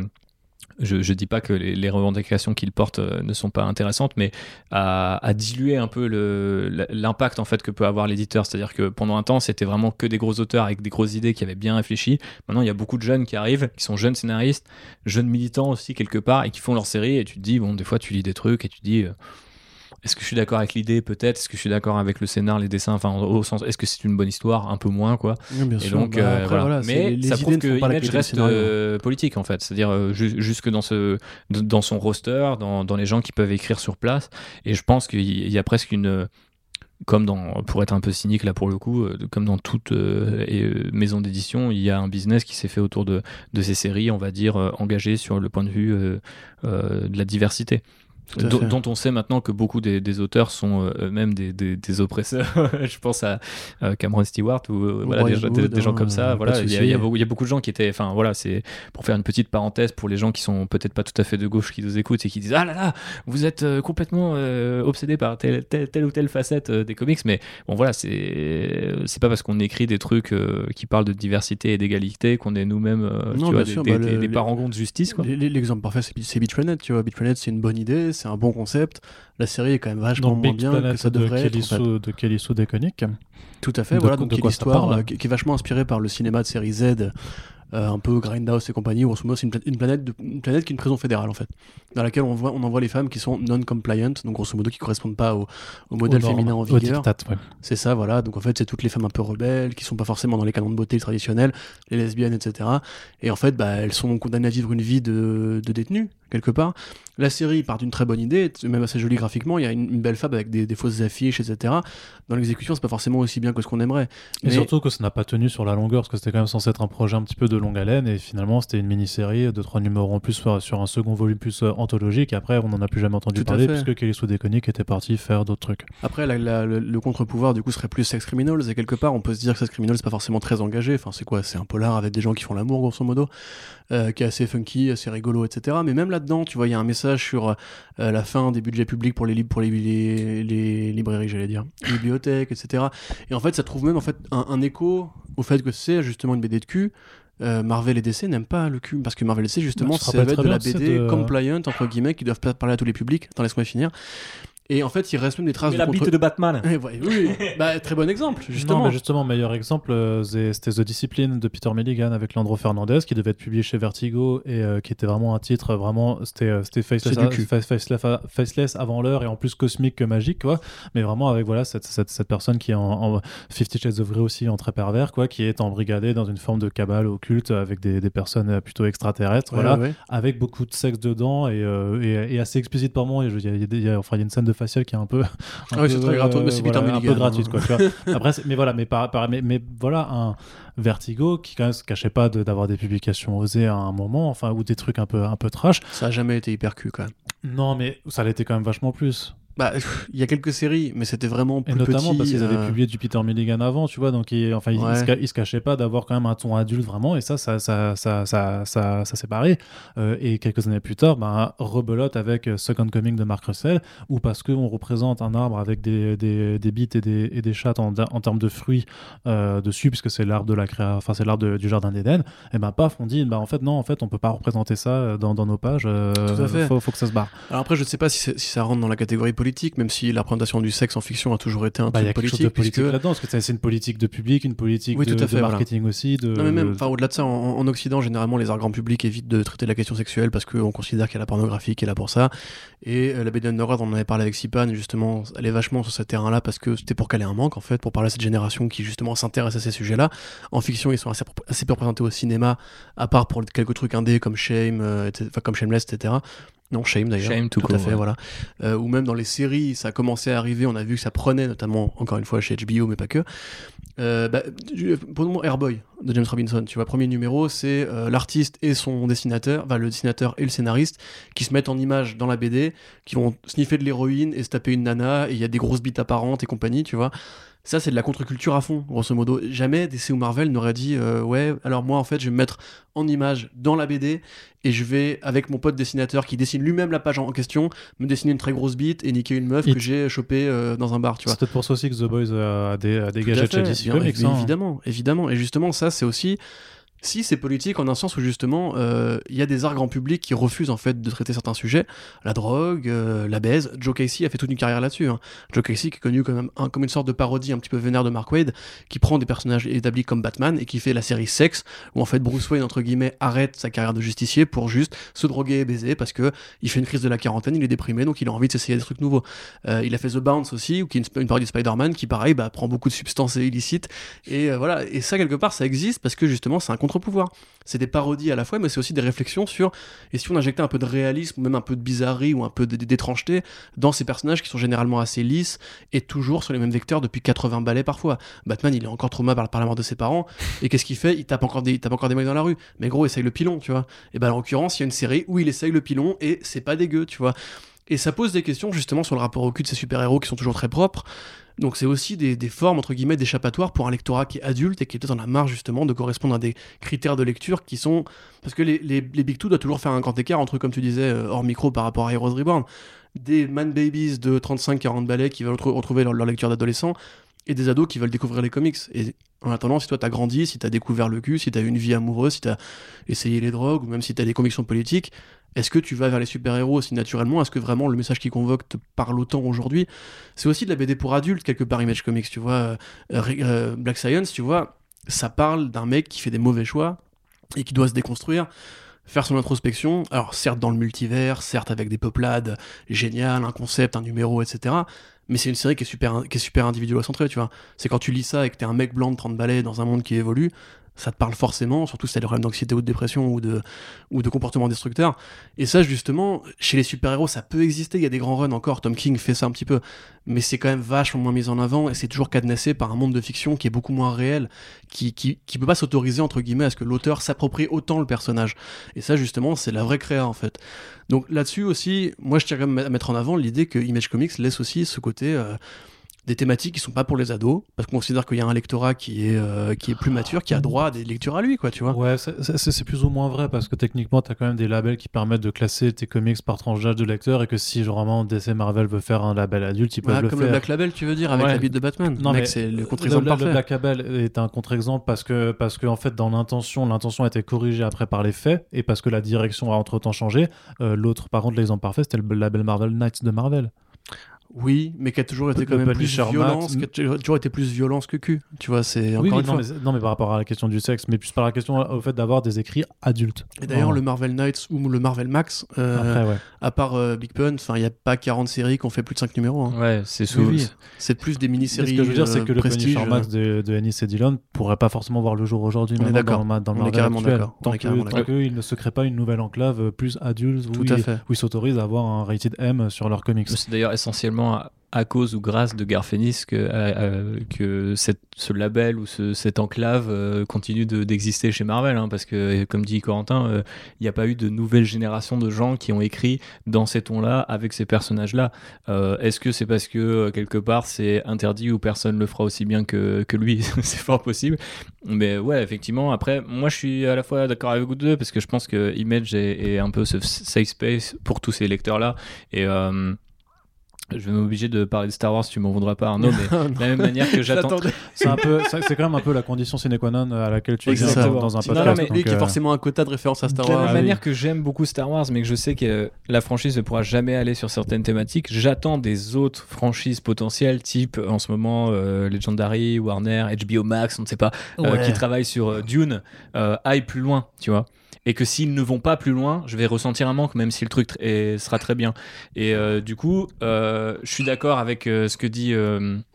Speaker 3: je ne dis pas que les, revendications qu'il porte euh, ne sont pas intéressantes, mais à, diluer un peu l'impact en fait que peut avoir l'éditeur. C'est-à-dire que pendant un temps, c'était vraiment que des gros auteurs avec des grosses idées qui avaient bien réfléchi. Maintenant, il y a beaucoup de jeunes qui arrivent, qui sont jeunes scénaristes, jeunes militants aussi quelque part, et qui font leur série. Et tu te dis, bon, des fois, tu lis des trucs et tu dis. Euh, est-ce que je suis d'accord avec l'idée Peut-être? Est-ce que je suis d'accord avec le scénar, les dessins? Enfin, au sens, est-ce que c'est une bonne histoire? Un peu moins, quoi.
Speaker 2: bien
Speaker 3: et
Speaker 2: sûr.
Speaker 3: donc,
Speaker 2: bah,
Speaker 3: euh,
Speaker 2: après, voilà.
Speaker 3: Mais ça prouve que Image reste euh, politique, en fait. C'est-à-dire euh, jusque dans ce, dans son roster, dans, dans, les gens qui peuvent écrire sur place. Et je pense qu'il y a presque une comme dans, pour être un peu cynique là pour le coup, comme dans toute maison d'édition, il y a un business qui s'est fait autour de, de, ces séries, on va dire, engagées sur le point de vue de la diversité dont on sait maintenant que beaucoup des, auteurs sont euh, eux-mêmes des, des, oppresseurs. je pense à Cameron Stewart ou euh, voilà, des, gens comme ça. Voilà, il y, a, il, y a, beaucoup de gens qui étaient. Enfin voilà, c'est pour faire une petite parenthèse pour les gens qui sont peut-être pas tout à fait de gauche qui nous écoutent et qui disent ah là là, vous êtes euh, complètement obsédé par telle, telle, ou telle facette des comics. Mais bon voilà, c'est c'est pas parce qu'on écrit des trucs qui parlent de diversité et d'égalité qu'on est nous-mêmes des, bah, des, parangons de justice.
Speaker 2: L'exemple parfait, c'est Beat Tu vois, c'est une bonne idée c'est un bon concept. La série est quand même vachement moins bien que ça devrait
Speaker 1: de être. En De Kellyso Deconic.
Speaker 2: Tout à fait, voilà, donc une histoire euh, qui, est vachement inspirée par le cinéma de série Z euh, un peu Grindhouse et compagnie. Grosso modo, c'est une, planète une planète qui est une prison fédérale en fait, dans laquelle on, voit, on envoie les femmes qui sont non compliant, donc grosso modo qui correspondent pas au, modèle féminin en vigueur. C'est ça, voilà. Donc en fait, c'est toutes les femmes un peu rebelles qui sont pas forcément dans les canons de beauté traditionnels, les lesbiennes, etc. Et en fait, bah, elles sont condamnées à vivre une vie de, de détenues quelque part. La série part d'une très bonne idée, même assez jolie graphiquement. Il y a une, belle femme avec des, fausses affiches, etc. Dans l'exécution, c'est pas forcément aussi bien que ce qu'on aimerait.
Speaker 1: Et surtout que ça n'a pas tenu sur la longueur, parce que c'était quand même censé être un projet un petit peu de longue haleine, et finalement c'était une mini-série de trois numéros en plus sur un second volume plus euh, anthologique. Et après, on n'en a plus jamais entendu parler, puisque Kelly Sue était parti faire d'autres trucs.
Speaker 2: Après, le, contre-pouvoir du coup serait plus Sex Criminals, et quelque part, on peut se dire que Sex Criminals c'est pas forcément très engagé. Enfin, c'est quoi? C'est un polar avec des gens qui font l'amour, grosso modo, euh, qui est assez funky, assez rigolo, etc. Mais même là-dedans, tu vois, il y a un message sur euh, la fin des budgets publics pour les, pour les, les, librairies, j'allais dire, les bibliothèques, etc. Et en fait, ça trouve même en fait un, écho au fait que c'est justement une BD de cul. Euh, Marvel et DC n'aiment pas le cul parce que Marvel et DC justement bah, ça va être de la BD compliant entre guillemets qui doivent parler à tous les publics. Attends laisse-moi finir. Et en fait, il reste même des traces
Speaker 3: Mais
Speaker 2: de
Speaker 3: la bite de Batman.
Speaker 2: oui, bah, très bon exemple, justement. Non,
Speaker 1: mais justement, meilleur exemple, euh, c'était The Discipline de Peter Milligan avec Landro Fernandez, qui devait être publié chez Vertigo et euh, qui était vraiment un titre, vraiment, c'était euh, faceless, faceless, avant l'heure et en plus cosmique que magique, quoi. Mais vraiment avec voilà cette, cette, cette personne qui est en, Fifty Shades of Grey aussi en très pervers, quoi, qui est embrigadée dans une forme de cabale occulte avec des, des personnes plutôt extraterrestres, voilà, avec beaucoup de sexe dedans et, et, assez explicite par moment. Il y, y, a, enfin, il y a une scène de faciale qui est un peu.
Speaker 2: Un ah c'est très gratuit, mais c'est
Speaker 1: voilà,
Speaker 2: un
Speaker 1: peu gratuite, quoi. Après, mais voilà, mais, par, mais, mais, voilà, un Vertigo qui quand même se cachait pas d'avoir des publications osées à un moment, enfin, ou des trucs un peu, un peu trash.
Speaker 2: Ça a jamais été hyper cul, quand même.
Speaker 1: Non, mais ça l'était quand même vachement plus.
Speaker 2: Bah, il y a quelques séries, mais c'était vraiment plus
Speaker 1: Et notamment
Speaker 2: petit,
Speaker 1: parce qu'ils avaient
Speaker 2: euh,
Speaker 1: publié du Peter Milligan avant, tu vois, donc ils, enfin,
Speaker 2: Ouais.
Speaker 1: se, ca- ils se cachaient pas d'avoir quand même un ton adulte vraiment, et ça, ça, ça, ça, ça, ça, ça s'est barré. Euh, et quelques années plus tard, ben, rebelote avec Second Coming de Mark Russell, où parce qu'on représente un arbre avec des, des, des bites et des, et des chattes en, en termes de fruits euh, dessus, puisque c'est l'arbre de la créa, enfin c'est l'arbre du jardin d'Éden, et ben paf, on dit, bah en fait non, en fait on peut pas représenter ça euh, dans, dans nos pages, euh,
Speaker 2: Tout à fait.
Speaker 1: Faut, faut que ça se barre.
Speaker 2: Alors après, je ne sais pas si, si ça rentre dans la catégorie politique, même si la représentation du sexe en fiction a toujours été un
Speaker 1: Bah, il y a
Speaker 2: truc
Speaker 1: quelque chose
Speaker 2: politique.
Speaker 1: de politique
Speaker 2: puisque-
Speaker 1: là-dedans, parce que c'est une politique de public, une politique
Speaker 2: Oui,
Speaker 1: de,
Speaker 2: tout à
Speaker 1: de
Speaker 2: fait, voilà.
Speaker 1: marketing aussi. De,
Speaker 2: Non mais même, au-delà de ça, en, en Occident, généralement, les arts grand public évitent de traiter la question sexuelle parce qu'on considère qu'il y a la pornographie qui est là pour ça. Et euh, la BD Underworld, on en avait parlé avec Sipan, justement, elle est vachement sur ce terrain-là parce que c'était pour caler un manque, en fait, pour parler à cette génération qui, justement, s'intéresse à ces sujets-là. En fiction, ils sont assez, assez peu représentés au cinéma, à part pour quelques trucs indés comme Shame, euh, comme Shameless, etc. Non, Shame d'ailleurs.
Speaker 3: Shame tout
Speaker 2: à
Speaker 3: court,
Speaker 2: fait,
Speaker 3: ouais.
Speaker 2: voilà. Euh, ou même dans les séries, ça a commencé à arriver, on a vu que ça prenait, notamment, encore une fois, chez HBO, mais pas que. Euh, bah, Airboy de James Robinson, tu vois, premier numéro, c'est euh, l'artiste et son dessinateur, enfin le dessinateur et le scénariste, qui se mettent en image dans la BD, qui vont sniffer de l'héroïne et se taper une nana, et il y a des grosses bites apparentes et compagnie, tu vois. Ça, c'est de la contre-culture à fond, grosso modo. Jamais DC ou Marvel n'aurait dit euh, Ouais, alors moi, en fait, je vais me mettre en image dans la BD et je vais, avec mon pote dessinateur qui dessine lui-même la page en question, me dessiner une très grosse bite et niquer une meuf
Speaker 1: It.
Speaker 2: que j'ai chopée euh, dans un bar, tu vois.
Speaker 1: C'est peut-être pour ça aussi que The Boys a, des, a chez DC Comics.
Speaker 2: évi-
Speaker 1: hein.
Speaker 2: Évidemment, évidemment. Et justement, ça, c'est aussi. Si c'est politique, en un sens où justement, euh, il y a des arts grand public qui refusent en fait de traiter certains sujets, la drogue, euh, la baise. Joe Casey a fait toute une carrière là-dessus. hein. Joe Casey qui est connu comme, un- comme une sorte de parodie un petit peu vénère de Mark Wade, qui prend des personnages établis comme Batman et qui fait la série Sex, où en fait Bruce Wayne entre guillemets arrête sa carrière de justicier pour juste se droguer et baiser parce que il fait une crise de la quarantaine, il est déprimé, donc il a envie de s'essayer des trucs nouveaux. Euh, il a fait The Bounce aussi, ou qui est une, une parodie de Spider-Man, qui pareil bah, prend beaucoup de substances illicites et voilà, et ça quelque part ça existe parce que justement c'est un contre-pouvoir. C'est des parodies à la fois, mais c'est aussi des réflexions sur et si on injectait un peu de réalisme, même un peu de bizarrerie ou un peu d'étrangeté dans ces personnages qui sont généralement assez lisses et toujours sur les mêmes vecteurs depuis 80 balais parfois. Batman il est encore traumatisé par, par la mort de ses parents et qu'est-ce qu'il fait? Il tape encore des, il tape encore des mecs dans la rue. Mais gros, essaye le pilon, tu vois. Et ben en l'occurrence, il y a une série où il essaye le pilon et c'est pas dégueu, tu vois. Et ça pose des questions justement sur le rapport au cul de ces super-héros qui sont toujours très propres. Donc c'est aussi des, formes, entre guillemets, d'échappatoire pour un lectorat qui est adulte et qui est peut-être en a marre justement de correspondre à des critères de lecture qui sont... Parce que les, Big Two doivent toujours faire un grand écart entre, comme tu disais, euh, hors micro par rapport à Heroes Reborn, des man babies de 35-40 balais qui veulent retrouver- leur lecture d'adolescent et des ados qui veulent découvrir les comics. Et en attendant, si toi t'as grandi, si t'as découvert le cul, si t'as eu une vie amoureuse, si t'as essayé les drogues, ou même si t'as des convictions politiques, est-ce que tu vas vers les super-héros? Aussi naturellement Est-ce que vraiment le message qui convoque te parle autant aujourd'hui? C'est aussi de la BD pour adultes, quelque part, Image Comics, tu vois. euh, euh, Black Science, tu vois, ça parle d'un mec qui fait des mauvais choix et qui doit se déconstruire, faire son introspection. Alors, certes, dans le multivers, certes, avec des peuplades géniales, un concept, un numéro, etc. Mais c'est une série qui est super, qui est super individuocentrée, tu vois. C'est quand tu lis ça et que t'es un mec blanc de 30 balais dans un monde qui évolue, ça te parle forcément, surtout si t'as des problèmes d'anxiété ou de dépression ou de, ou de comportement destructeur. Et ça, justement, chez les super-héros, ça peut exister. Il y a des grands runs encore. Tom King fait ça un petit peu. Mais c'est quand même vachement moins mis en avant et c'est toujours cadenassé par un monde de fiction qui est beaucoup moins réel, qui, qui, qui peut pas s'autoriser, entre guillemets, à ce que l'auteur s'approprie autant le personnage. Et ça, justement, c'est la vraie créa, en fait. Donc là-dessus aussi, moi, je tiens quand même à mettre en avant l'idée que Image Comics laisse aussi ce côté. euh, des thématiques qui sont pas pour les ados, parce qu'on considère qu'il y a un lectorat qui est, euh, qui est plus mature, qui a droit à des lectures à lui, quoi, tu vois.
Speaker 1: Ouais, c'est- plus ou moins vrai parce que techniquement, tu as quand même des labels qui permettent de classer tes comics par tranche d'âge de lecteur et que si vraiment DC Marvel veut faire un label adulte, ils peuvent
Speaker 2: Ouais,
Speaker 1: le
Speaker 2: comme
Speaker 1: faire.
Speaker 2: le Black Label, tu veux dire, avec
Speaker 1: Ouais.
Speaker 2: la bite de Batman.
Speaker 1: Non,
Speaker 2: Mec,
Speaker 1: mais
Speaker 2: c'est le
Speaker 1: le,
Speaker 2: contre-exemple
Speaker 1: le-
Speaker 2: parfait.
Speaker 1: le Black Label est un contre-exemple parce que, parce que en fait, dans l'intention, l'intention a été corrigée après par les faits et parce que la direction a entre-temps changé. Euh, L'autre, par contre, l'exemple parfait, c'était le label Marvel Knights de Marvel.
Speaker 2: Oui, mais qui a toujours été quand même plus violence, qui a toujours été plus violence que cul. Tu vois, c'est encore
Speaker 1: oui,
Speaker 2: une
Speaker 1: non,
Speaker 2: fois.
Speaker 1: mais, non, mais par rapport à la question du sexe, mais plus par la question au fait d'avoir des écrits adultes.
Speaker 2: Et d'ailleurs, le Marvel Knights ou le Marvel Max, euh,
Speaker 1: Après, ouais.
Speaker 2: à part euh, Big Pun, enfin, il n'y a pas 40 séries qui ont fait plus de 5 numéros. hein.
Speaker 3: Ouais, c'est sous.
Speaker 2: Oui, oui. C'est plus des mini-séries.
Speaker 1: ce que je veux dire, c'est
Speaker 2: euh,
Speaker 1: que le
Speaker 2: prestige,
Speaker 1: Punisher Max de, de Ennis et Dillon pourrait pas forcément voir le jour aujourd'hui
Speaker 2: On est d'accord.
Speaker 1: dans, dans le
Speaker 2: On est
Speaker 1: Marvel
Speaker 2: carrément
Speaker 1: actuel.
Speaker 2: d'accord. On
Speaker 1: Tant
Speaker 2: est
Speaker 1: tant qu'ils ne se créent pas une nouvelle enclave euh, plus adulte où ils s'autorisent à avoir un rated M sur leurs comics.
Speaker 3: C'est d'ailleurs essentiellement à, cause ou grâce de Garfénis que, euh, euh, que ce label ou ce, cette enclave euh, continue de- d'exister chez Marvel. hein, parce que, comme dit Corentin, euh, il n'y a pas eu de nouvelle génération de gens qui ont écrit dans ces tons-là avec ces personnages-là. Est-ce que c'est parce que quelque part c'est interdit ou personne le fera aussi bien que, que lui? C'est fort possible. Mais ouais, effectivement, après, moi je suis à la fois d'accord avec vous deux parce que je pense que Image est, est un peu ce safe space pour tous ces lecteurs-là. Et. Je vais m'obliger de parler de Star Wars, tu m'en voudras pas Arnaud, mais de la même manière que j'attends.
Speaker 1: C'est un peu, c'est c'est quand même un peu la condition sine qua non à laquelle tu
Speaker 2: Exactement.
Speaker 1: dans un podcast.
Speaker 3: mais-
Speaker 2: on oublie
Speaker 1: donc,
Speaker 2: qu'il y a forcément un quota de référence à Star
Speaker 3: de la
Speaker 2: Wars.
Speaker 3: même
Speaker 1: Ah oui.
Speaker 3: manière que j'aime beaucoup Star Wars, mais que je sais que la franchise ne pourra jamais aller sur certaines thématiques, j'attends des autres franchises potentielles, type en ce moment euh, Legendary, Warner, HBO Max, on ne sait pas, euh,
Speaker 2: Ouais.
Speaker 3: qui travaillent sur euh, Dune, euh, aillent plus loin, tu vois. Et que s'ils ne vont pas plus loin, je vais ressentir un manque, même si le truc sera très bien. Et euh, du coup, euh, je suis d'accord avec euh, ce que dit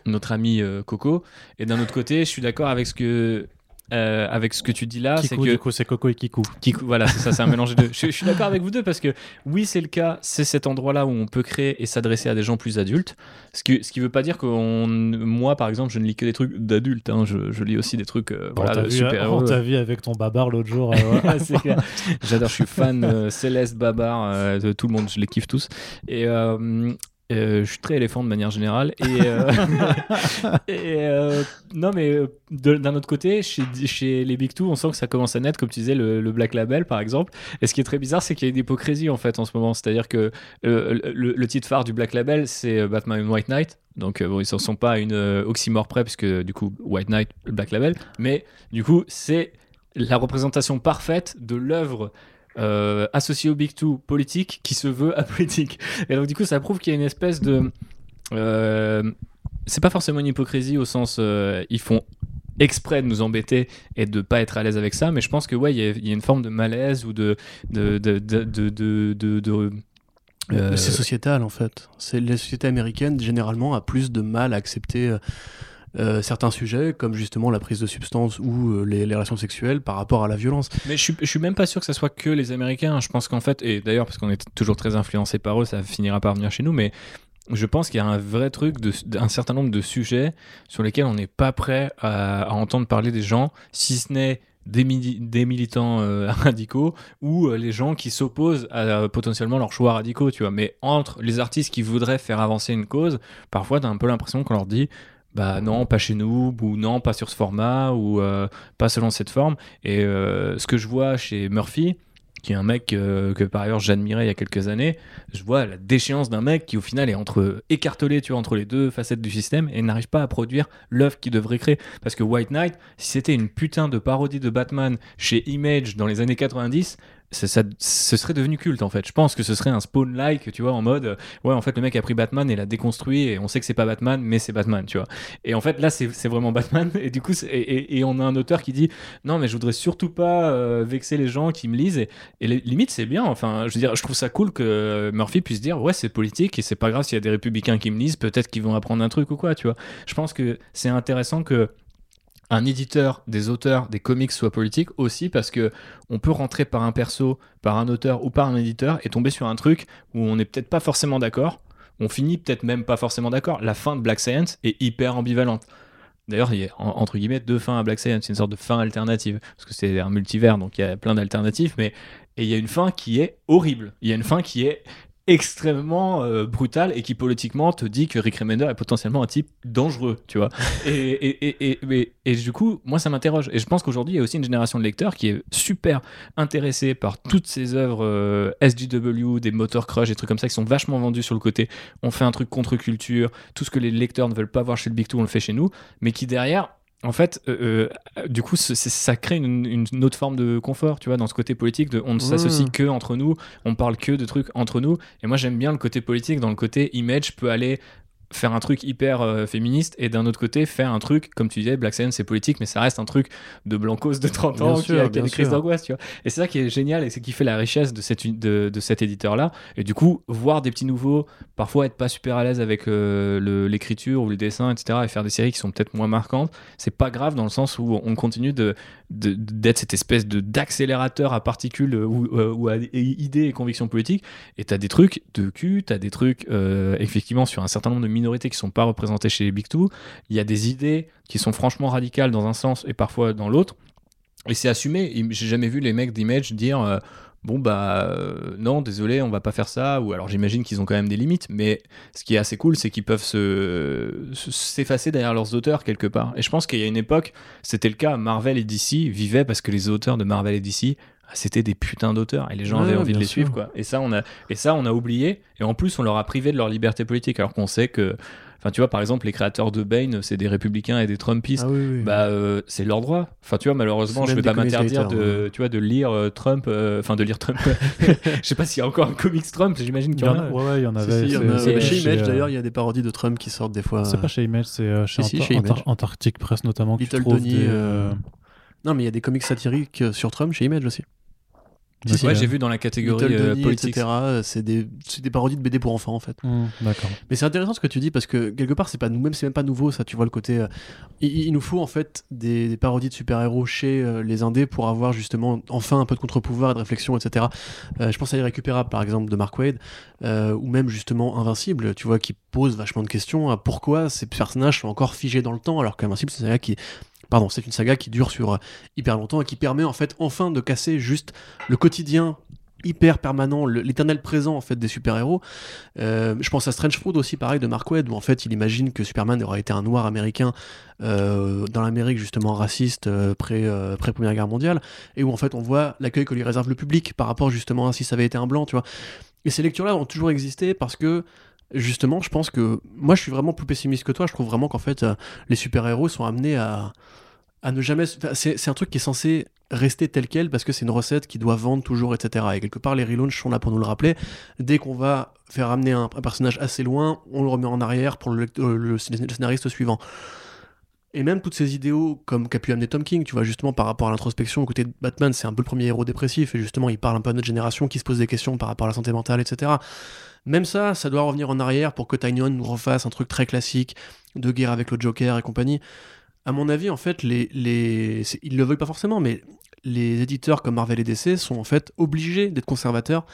Speaker 3: notre ami Coco. Et d'un autre côté, je suis d'accord avec ce que euh, avec ce que tu dis là, c'est
Speaker 1: Kikou,
Speaker 3: que
Speaker 1: du coup, c'est Coco et Kikou.
Speaker 3: qui- voilà, c'est ça, c'est un mélange deux. Je, je suis d'accord avec vous deux parce que oui, c'est le cas, c'est cet endroit-là où on peut créer et s'adresser à des gens plus adultes. Ce qui, ce qui veut pas dire que moi, par exemple, je ne lis que des trucs d'adultes. hein. Je, je lis aussi des trucs euh, voilà, de
Speaker 1: vu,
Speaker 3: super-héros.
Speaker 1: on t'a vu avec ton babar l'autre jour. euh, ouais.
Speaker 3: J'adore, je suis fan euh, Céleste, Babar, euh, de tout le monde, je les kiffe tous. Et euh, je suis très éléphant de manière générale. Et, euh, et, euh, non, mais d'un autre côté, chez, chez les Big Two, on sent que ça commence à naître, comme tu disais, le, le Black Label par exemple. Et ce qui est très bizarre, c'est qu'il y a une hypocrisie en fait en ce moment. C'est-à-dire que le, le titre phare du Black Label, c'est Batman White Knight. Donc bon, ils ne sont pas à une oxymore près, puisque du coup, White Knight, le Black Label. Mais du coup, c'est la représentation parfaite de l'œuvre euh, associée au Big Two politique qui se veut apolitique. Et donc du coup, ça prouve qu'il y a une espèce de... euh, c'est pas forcément une hypocrisie au sens euh, ils font exprès de nous embêter et de pas être à l'aise avec ça, mais je pense que ouais, il y, a- une forme de malaise ou de de, de- de- de- euh,
Speaker 2: C'est sociétal en fait. C'est la société américaine généralement a plus de mal à accepter euh, certains sujets comme justement la prise de substances ou euh, les, relations sexuelles par rapport à la violence.
Speaker 3: Mais je suis, suis même pas sûr que ça soit que les Américains. Je pense qu'en fait, et d'ailleurs, parce qu'on est toujours très influencé par eux, ça finira par venir chez nous, mais je pense qu'il y a un vrai truc de- d'un certain nombre de sujets sur lesquels on n'est pas prêt à, entendre parler des gens, si ce n'est des, mili- des militants euh, radicaux ou les gens qui s'opposent à potentiellement leurs choix radicaux, tu vois. Mais entre les artistes qui voudraient faire avancer une cause, parfois t'as un peu l'impression qu'on leur dit bah non, pas chez nous, ou non, pas sur ce format, ou euh, pas selon cette forme. Et euh, ce que je vois chez Murphy, qui est un mec euh, que par ailleurs j'admirais il y a quelques années, je vois la déchéance d'un mec qui au final est entre écartelé, tu vois, entre les deux facettes du système et n'arrive pas à produire l'œuvre qu'il devrait créer. Parce que White Knight, si c'était une putain de parodie de Batman chez Image dans les années 90, ce serait devenu culte en fait. Je pense que ce serait un spawn-like, tu vois, en mode, euh, ouais, en fait, le mec a pris Batman et l'a déconstruit et on sait que c'est pas Batman, mais c'est Batman, tu vois. Et en fait, là, c'est vraiment Batman. Et du coup, et, on a un auteur qui dit, non, mais je voudrais surtout pas euh, vexer les gens qui me lisent. Et, limite, c'est bien. Enfin, je veux dire, je trouve ça cool que Murphy puisse dire, ouais, c'est politique et c'est pas grave s'il y a des républicains qui me lisent, peut-être qu'ils vont apprendre un truc ou quoi, tu vois. Je pense que c'est intéressant que un éditeur, des auteurs, des comics soient politiques aussi parce que on peut rentrer par un perso, par un auteur ou par un éditeur et tomber sur un truc où on n'est peut-être pas forcément d'accord. On finit peut-être même pas forcément d'accord. La fin de Black Science est hyper ambivalente. D'ailleurs, il y a en- entre guillemets deux fins à Black Science, c'est une sorte de fin alternative parce que c'est un multivers, donc il y a plein d'alternatives. Mais et il y a une fin qui est horrible. Il y a une fin qui est extrêmement euh, brutale et qui politiquement te dit que Rick Remender est potentiellement un type dangereux, tu vois. et, et, et, et, du coup, moi, ça m'interroge. Et je pense qu'aujourd'hui, il y a aussi une génération de lecteurs qui est super intéressée par toutes ces œuvres euh, SGW, des Motor Crush, des trucs comme ça qui sont vachement vendus sur le côté. On fait un truc contre-culture, tout ce que les lecteurs ne veulent pas voir chez le Big Two, on le fait chez nous, mais qui derrière en fait, euh, euh, du coup, ça crée une, une autre forme de confort, tu vois, dans ce côté politique. De, on ne s'associe que entre nous, on parle que de trucs entre nous. Et moi, j'aime bien le côté politique. Dans le côté image, peut aller faire un truc hyper euh, féministe et d'un autre côté faire un truc comme tu disais Black Science c'est politique mais ça reste un truc de blancos de 30 ans
Speaker 2: Bien
Speaker 3: qui
Speaker 2: sûr,
Speaker 3: a, qui a des crises
Speaker 2: sûr.
Speaker 3: d'angoisse tu vois. Et c'est ça qui est génial et c'est qui fait la richesse de, cette, de, de cet éditeur là et du coup voir des petits nouveaux parfois être pas super à l'aise avec euh, l'écriture ou le dessin etc et faire des séries qui sont peut-être moins marquantes c'est pas grave dans le sens où on continue de de- d'être cette espèce de d'accélérateur à particules euh, ou, euh, ou à idées et convictions politiques. Et t'as des trucs de cul t'as des trucs effectivement sur un certain nombre de minorités qui sont pas représentées chez les Big Two. Il y a des idées qui sont franchement radicales dans un sens et parfois dans l'autre. Et c'est assumé. J'ai jamais vu les mecs d'Image dire euh, bon bah euh, non, désolé, on va pas faire ça. Ou alors j'imagine qu'ils ont quand même des limites. Mais ce qui est assez cool, c'est qu'ils peuvent se se- s'effacer derrière leurs auteurs quelque part. Et je pense qu'il y a une époque, c'était le cas. Marvel et DC vivaient parce que les auteurs de Marvel et DC c'était des putains d'auteurs et les gens
Speaker 2: Ouais,
Speaker 3: avaient envie de les
Speaker 2: sûr.
Speaker 3: suivre quoi. Et ça on a et ça on a oublié et en plus on leur a privé de leur liberté politique alors qu'on sait que enfin tu vois par exemple les créateurs de Bane c'est des républicains et des trumpistes.
Speaker 2: Ah oui, oui.
Speaker 3: Bah euh, c'est leur droit. Enfin tu vois malheureusement je vais pas m'interdire de tu vois de lire euh, Trump euh, enfin de lire Trump. Je sais pas s'il y a encore un comics Trump, j'imagine
Speaker 1: Il
Speaker 3: qu'il
Speaker 1: y
Speaker 3: y
Speaker 1: en a, ouais, il y en avait.
Speaker 2: si, chez Image,
Speaker 1: euh,
Speaker 2: d'ailleurs, il y a des parodies de Trump qui sortent des fois.
Speaker 1: C'est pas chez Image, c'est euh, chez,
Speaker 2: Si, chez Image.
Speaker 1: Antarctic Press notamment.
Speaker 2: Little
Speaker 1: des,
Speaker 2: euh,
Speaker 1: euh,
Speaker 2: Non, mais il y a des comics satiriques euh, sur Trump chez Image aussi.
Speaker 1: Des-
Speaker 3: Ouais, j'ai vu dans la catégorie
Speaker 2: Little
Speaker 3: euh, politique.
Speaker 2: etc. euh, C'est des, c'est des parodies de BD pour enfants en fait.
Speaker 1: Hmm, D'accord.
Speaker 2: Mais c'est intéressant ce que tu dis parce que quelque part c'est pas nous même c'est même pas nouveau ça tu vois le côté euh, il, il nous faut en fait des, des parodies de super-héros chez euh, les indés pour avoir justement enfin un peu de contre-pouvoir et de réflexion etc. Euh, je pense à Irrécupérable par exemple de Mark Wade euh, ou même justement Invincible tu vois qui pose vachement de questions à pourquoi ces personnages sont encore figés dans le temps alors qu'Invincible c'est saga qui pardon c'est une saga qui dure sur euh, hyper longtemps et qui permet en fait enfin de casser juste le quotidien hyper permanent, l'éternel présent en fait des super-héros. Euh, je pense à Strange Fruit aussi, pareil, de Mark Wade, où en fait il imagine que Superman aurait été un noir américain euh, dans l'Amérique justement raciste pré, euh, pré-première guerre mondiale, et où en fait on voit l'accueil que lui réserve le public par rapport justement à si ça avait été un blanc, tu vois. Et ces lectures-là ont toujours existé parce que justement, je pense que moi je suis vraiment plus pessimiste que toi. Je trouve vraiment qu'en fait les super-héros sont amenés à à ne jamais. C'est un truc qui est censé rester tel quel parce que c'est une recette qui doit vendre toujours, etc. Et quelque part, les relaunchs sont là pour nous le rappeler. Dès qu'on va faire amener un, personnage assez loin, on le remet en arrière pour le, euh, le scén- le scénariste suivant. Et même toutes ces idéaux comme qu'a pu amener Tom King, tu vois, justement par rapport à l'introspection, côté de Batman, c'est un peu le premier héros dépressif, et justement, il parle un peu à notre génération qui se pose des questions par rapport à la santé mentale, etc. Même ça, ça doit revenir en arrière pour que Tynion nous refasse un truc très classique de guerre avec le Joker et compagnie. À mon avis, en fait, les, les... ils le veulent pas forcément, mais les éditeurs comme Marvel et DC sont en fait obligés d'être conservateurs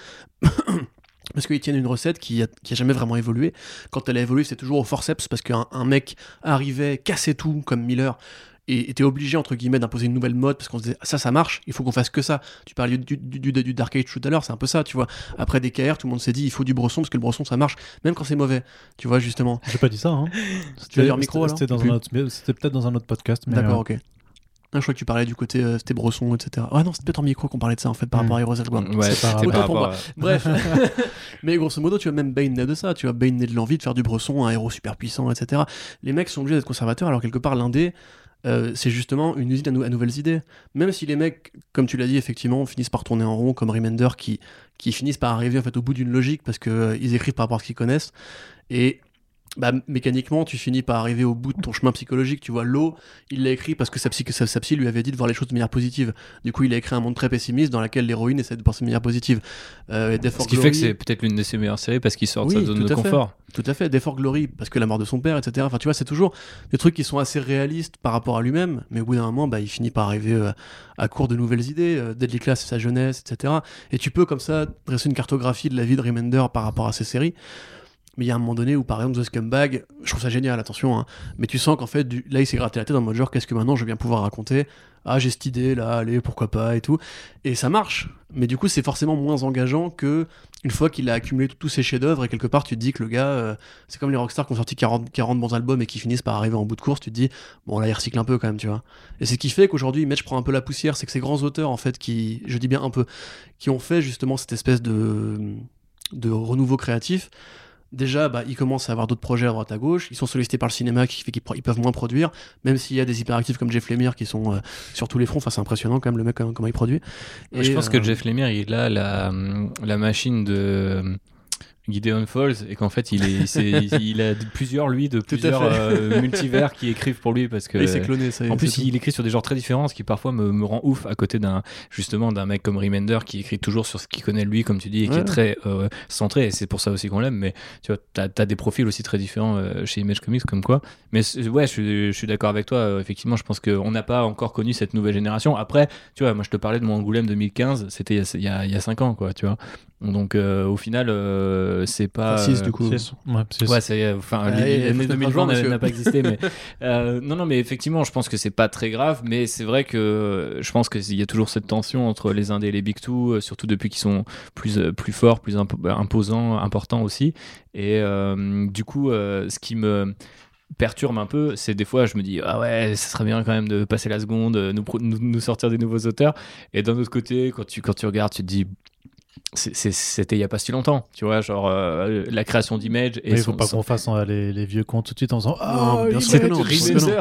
Speaker 2: parce qu'ils tiennent une recette qui a, jamais vraiment évolué. Quand elle a évolué, c'est toujours au forceps parce qu'un un mec arrivait, cassait tout comme Miller et était obligé entre guillemets d'imposer une nouvelle mode parce qu'on se disait ça ça marche, il faut qu'on fasse que ça. Tu parlais du, du, du, du Dark Age tout à l'heure, c'est un peu ça, tu vois. Après DKR, tout le monde s'est dit il faut du bresson parce que le bresson ça marche, même quand c'est mauvais, tu vois justement.
Speaker 1: J'ai pas dit ça. Hein.
Speaker 2: Tu vas dire micro,
Speaker 1: C'était
Speaker 2: alors
Speaker 1: dans un autre- mais C'était peut-être dans un autre podcast. mais,
Speaker 2: D'accord,
Speaker 1: euh,
Speaker 2: ok. Ah, je crois que tu parlais du côté euh, c'était bresson, etc. Ah non, c'était peut-être en micro qu'on parlait de ça en fait par
Speaker 1: Hmm.
Speaker 2: rapport à Heroes Reborn.
Speaker 3: Ouais,
Speaker 1: C'est pas
Speaker 3: c'était
Speaker 2: grave.
Speaker 3: par rapport à-
Speaker 2: Bref, mais grosso modo, tu vois, même Bane naît de ça. Tu vois, Bane naît de l'envie de faire du bresson, un héros super puissant, etc. Les mecs sont obligés d'être conservateurs, alors quelque part, l'indé, euh, c'est justement une usine à, nou- à nouvelles idées. Même si les mecs, comme tu l'as dit, effectivement, finissent par tourner en rond, comme Remender, qui, finissent par arriver en fait au bout d'une logique parce que euh, écrivent par rapport à ce qu'ils connaissent. Et bah, mécaniquement, tu finis par arriver au bout de ton chemin psychologique. Tu vois, l'eau, il l'a écrit parce que sa psy, sa, sa psy lui avait dit de voir les choses de manière positive. Du coup, il a écrit un monde très pessimiste dans lequel l'héroïne essaie de penser de manière positive. Euh, et
Speaker 3: Ce qui fait que c'est peut-être l'une de ses meilleures séries parce qu'il sort de
Speaker 2: Oui,
Speaker 3: sa zone de
Speaker 2: fait.
Speaker 3: confort.
Speaker 2: Tout à fait, Death for Glory, parce que la mort de son père, etc. Enfin, tu vois, c'est toujours des trucs qui sont assez réalistes par rapport à lui-même, mais au bout d'un moment, bah, il finit par arriver euh, à court de nouvelles idées. Euh, Deadly Class, c'est sa jeunesse, etc. Et tu peux, comme ça, dresser une cartographie de la vie de Remender par rapport à ces séries. Mais il y a un moment donné où, par exemple, The Scumbag, je trouve ça génial, attention, hein, mais tu sens qu'en fait, là, il s'est gratté la tête en mode genre, qu'est-ce que maintenant je viens pouvoir raconter? Ah, j'ai cette idée, là, allez, pourquoi pas, et tout. Et ça marche. Mais du coup, c'est forcément moins engageant que une fois qu'il a accumulé tous ses chefs-d'œuvre, et quelque part, tu te dis que le gars, euh, c'est comme les rockstars qui ont sorti 40, 40 bons albums et qui finissent par arriver en bout de course, tu te dis, bon, là, il recycle un peu quand même, tu vois. Et c'est ce qui fait qu'aujourd'hui, Image prend un peu la poussière, c'est que ces grands auteurs, en fait, qui, je dis bien un peu, qui ont fait justement cette espèce de, de renouveau créatif, déjà, bah, ils commencent à avoir d'autres projets à droite à gauche. Ils sont sollicités par le cinéma, qui fait qu'ils ils peuvent moins produire, même s'il y a des hyperactifs comme Jeff Lemire qui sont euh, sur tous les fronts. Enfin, c'est impressionnant quand même le mec comment, comment il produit.
Speaker 3: Et je pense
Speaker 2: euh,
Speaker 3: que Jeff Lemire, il a la, la machine de Gideon Falls et qu'en fait, il, est, c'est- il a plusieurs, lui, de plusieurs euh, multivers qui écrivent pour lui parce que.
Speaker 2: il s'est cloné. Ça,
Speaker 3: En plus, il écrit sur des genres très différents, ce qui parfois me, me rend ouf à côté d'un justement d'un mec comme Remender qui écrit toujours sur ce qu'il connaît lui, comme tu dis, et qui est très euh, centré. Et c'est pour ça aussi qu'on l'aime. Mais tu vois, t'as as des profils aussi très différents euh, chez Image Comics, comme quoi. Mais ouais, je suis, je suis d'accord avec toi. euh, effectivement, je pense qu'on n'a pas encore connu cette nouvelle génération. Après, tu vois, moi je te parlais de mon Angoulême 2015, c'était il y a 5 ans, quoi. Tu vois. Donc euh, au final, euh, c'est pas.
Speaker 2: Enfin, six, du coup.
Speaker 1: Six. Ouais, six.
Speaker 3: Ouais, c'est enfin
Speaker 2: Ah,
Speaker 3: l'année
Speaker 2: il faut se mettre à
Speaker 3: 2020
Speaker 2: jour,
Speaker 3: n'a- pas existé, mais euh, non, non, mais effectivement, je pense que c'est pas très grave, mais c'est vrai que je pense qu'il y a toujours cette tension entre les indés et les big two, euh, surtout depuis qu'ils sont plus euh, plus forts, plus impo- bah, imposants, importants aussi. Et euh, du coup, euh, ce qui me perturbe un peu, c'est des fois je me dis ah ouais, ça serait bien quand même de passer la seconde, euh, nous, nous, nous sortir des nouveaux auteurs. Et d'un autre côté, quand tu quand tu regardes, tu te dis c'était il y a pas si longtemps, tu vois, genre euh, la création d'image et
Speaker 1: Mais il faut
Speaker 3: son-
Speaker 1: pas
Speaker 3: son-
Speaker 1: qu'on fasse hein, les, les vieux comptes tout de suite en faisant
Speaker 2: Non,
Speaker 1: Ah,
Speaker 2: non, bien sûr que non.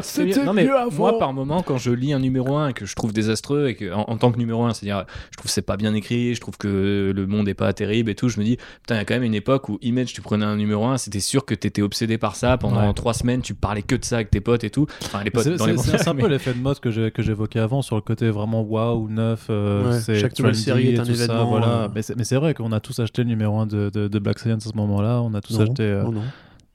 Speaker 1: C'était
Speaker 3: Non, mais
Speaker 1: mieux avant.
Speaker 3: moi, par moment, quand je lis un numéro 1 et que je trouve désastreux et que, en, en tant que numéro 1, c'est-à-dire, je trouve que c'est pas bien écrit, je trouve que le monde est pas terrible et tout, je me dis, putain, il y a quand même une époque où Image, tu prenais un numéro 1, c'était sûr que t'étais obsédé par ça pendant
Speaker 1: Ouais.
Speaker 3: trois semaines, tu parlais que de ça avec tes potes et tout. Enfin, les potes
Speaker 1: C'est
Speaker 3: dans les
Speaker 1: un peu l'effet de mode que j'ai- que j'évoquais avant sur le côté vraiment waouh, neuf. euh,
Speaker 2: Ouais,
Speaker 1: c'est
Speaker 2: chaque série est
Speaker 1: et
Speaker 2: un
Speaker 1: tout ça,
Speaker 2: événement,
Speaker 1: voilà.
Speaker 2: Euh.
Speaker 1: Mais c'est vrai qu'on a tous acheté le numéro 1 de, de, de Black Science à ce moment-là. On a tous
Speaker 2: Non,
Speaker 1: acheté. euh,
Speaker 2: non, non.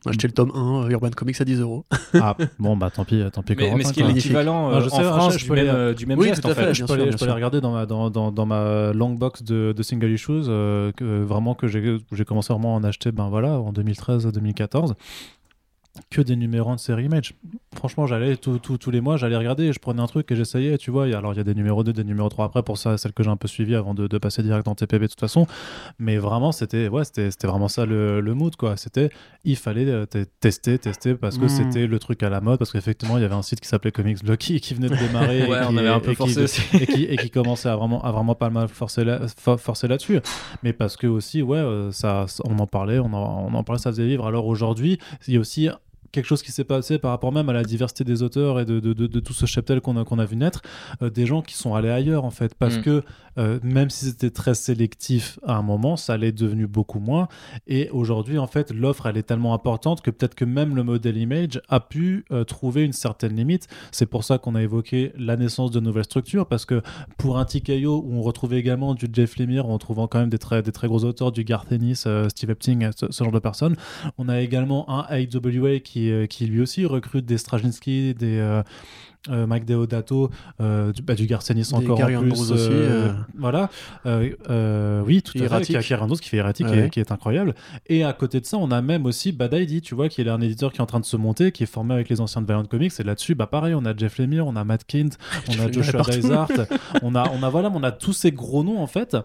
Speaker 2: On a acheté le tome 1, Urban Comics à 10 euros.
Speaker 1: Ah, bon, bah tant pis, tant pis.
Speaker 3: Mais, mais ce qui est
Speaker 2: magnifique.
Speaker 3: l'équivalent
Speaker 1: Non,
Speaker 3: euh,
Speaker 1: je sais,
Speaker 3: en France
Speaker 1: je
Speaker 3: du
Speaker 1: peux
Speaker 3: même,
Speaker 1: les-
Speaker 3: euh, du même
Speaker 2: Oui,
Speaker 3: geste,
Speaker 2: tout à
Speaker 3: en
Speaker 2: fait.
Speaker 3: fait.
Speaker 1: je peux,
Speaker 2: sûr,
Speaker 1: aller, je peux aller regarder dans ma, dans, dans, dans ma long box de, de single issues, euh, que, vraiment que j'ai commencé vraiment à en acheter ben voilà, en 2013-2014. Que des numéros 1 de série Image. Franchement, j'allais tout- tout- tous les mois, j'allais regarder, je prenais un truc et j'essayais, tu vois. Alors, il y a des numéros 2, des numéros 3 après, pour ça, celle que j'ai un peu suivie avant de, de passer direct dans TPB de toute façon. Mais vraiment, c'était ouais, c'était c'était vraiment ça le, le mood, quoi. C'était, il fallait euh, te- tester, tester, parce que
Speaker 2: Mm.
Speaker 1: c'était le truc à la mode, parce qu'effectivement, il y avait un site qui s'appelait Comics Blocky qui venait de démarrer. et qui-
Speaker 3: on avait un
Speaker 1: et
Speaker 3: peu
Speaker 1: qui-
Speaker 3: forcé aussi.
Speaker 1: et qui, et qui commençait à vraiment, à vraiment pas mal forcer, forcer là-dessus. Mais parce que aussi, ouais, euh, ça, ça- on en parlait, on en, on en parlait, ça faisait vivre. Alors aujourd'hui, il y a aussi quelque chose qui s'est passé par rapport même à la diversité des auteurs et de, de, de- de tout ce cheptel qu'on a, qu'on a vu naître, euh, des gens qui sont allés ailleurs en fait, parce
Speaker 3: Mm.
Speaker 1: que euh, même si c'était très sélectif à un moment, ça l'est devenu beaucoup moins. Et aujourd'hui, en fait, l'offre elle est tellement importante que peut-être que même le modèle image a pu euh, trouver une certaine limite. C'est pour ça qu'on a évoqué la naissance de nouvelles structures, parce que pour un TKO où on retrouvait également du Jeff Lemire, en trouvant quand même des très, des très gros auteurs, du Garth Ennis, Steve Epting, ce, ce genre de personnes. On a également un AWA qui, euh, qui lui aussi recrute des Straczynski, des euh, euh, Mike Deodato, euh, du, bah, du
Speaker 2: Des
Speaker 1: encore en plus.
Speaker 2: Andrews aussi, euh.
Speaker 1: Voilà. Euh, euh, oui, tout à fait. Qui a- qui fait erratique
Speaker 2: Ouais.
Speaker 1: et qui est incroyable. Et à côté de ça, on a même aussi Bad ID, tu vois, qui est un éditeur qui est en train de se monter, qui est formé avec les anciens de Valiant Comics. Et là-dessus, bah pareil, on a Jeff Lemire, on a Matt Kint, on a Joshua. Dysart, on a, on a voilà, on a tous ces gros noms en fait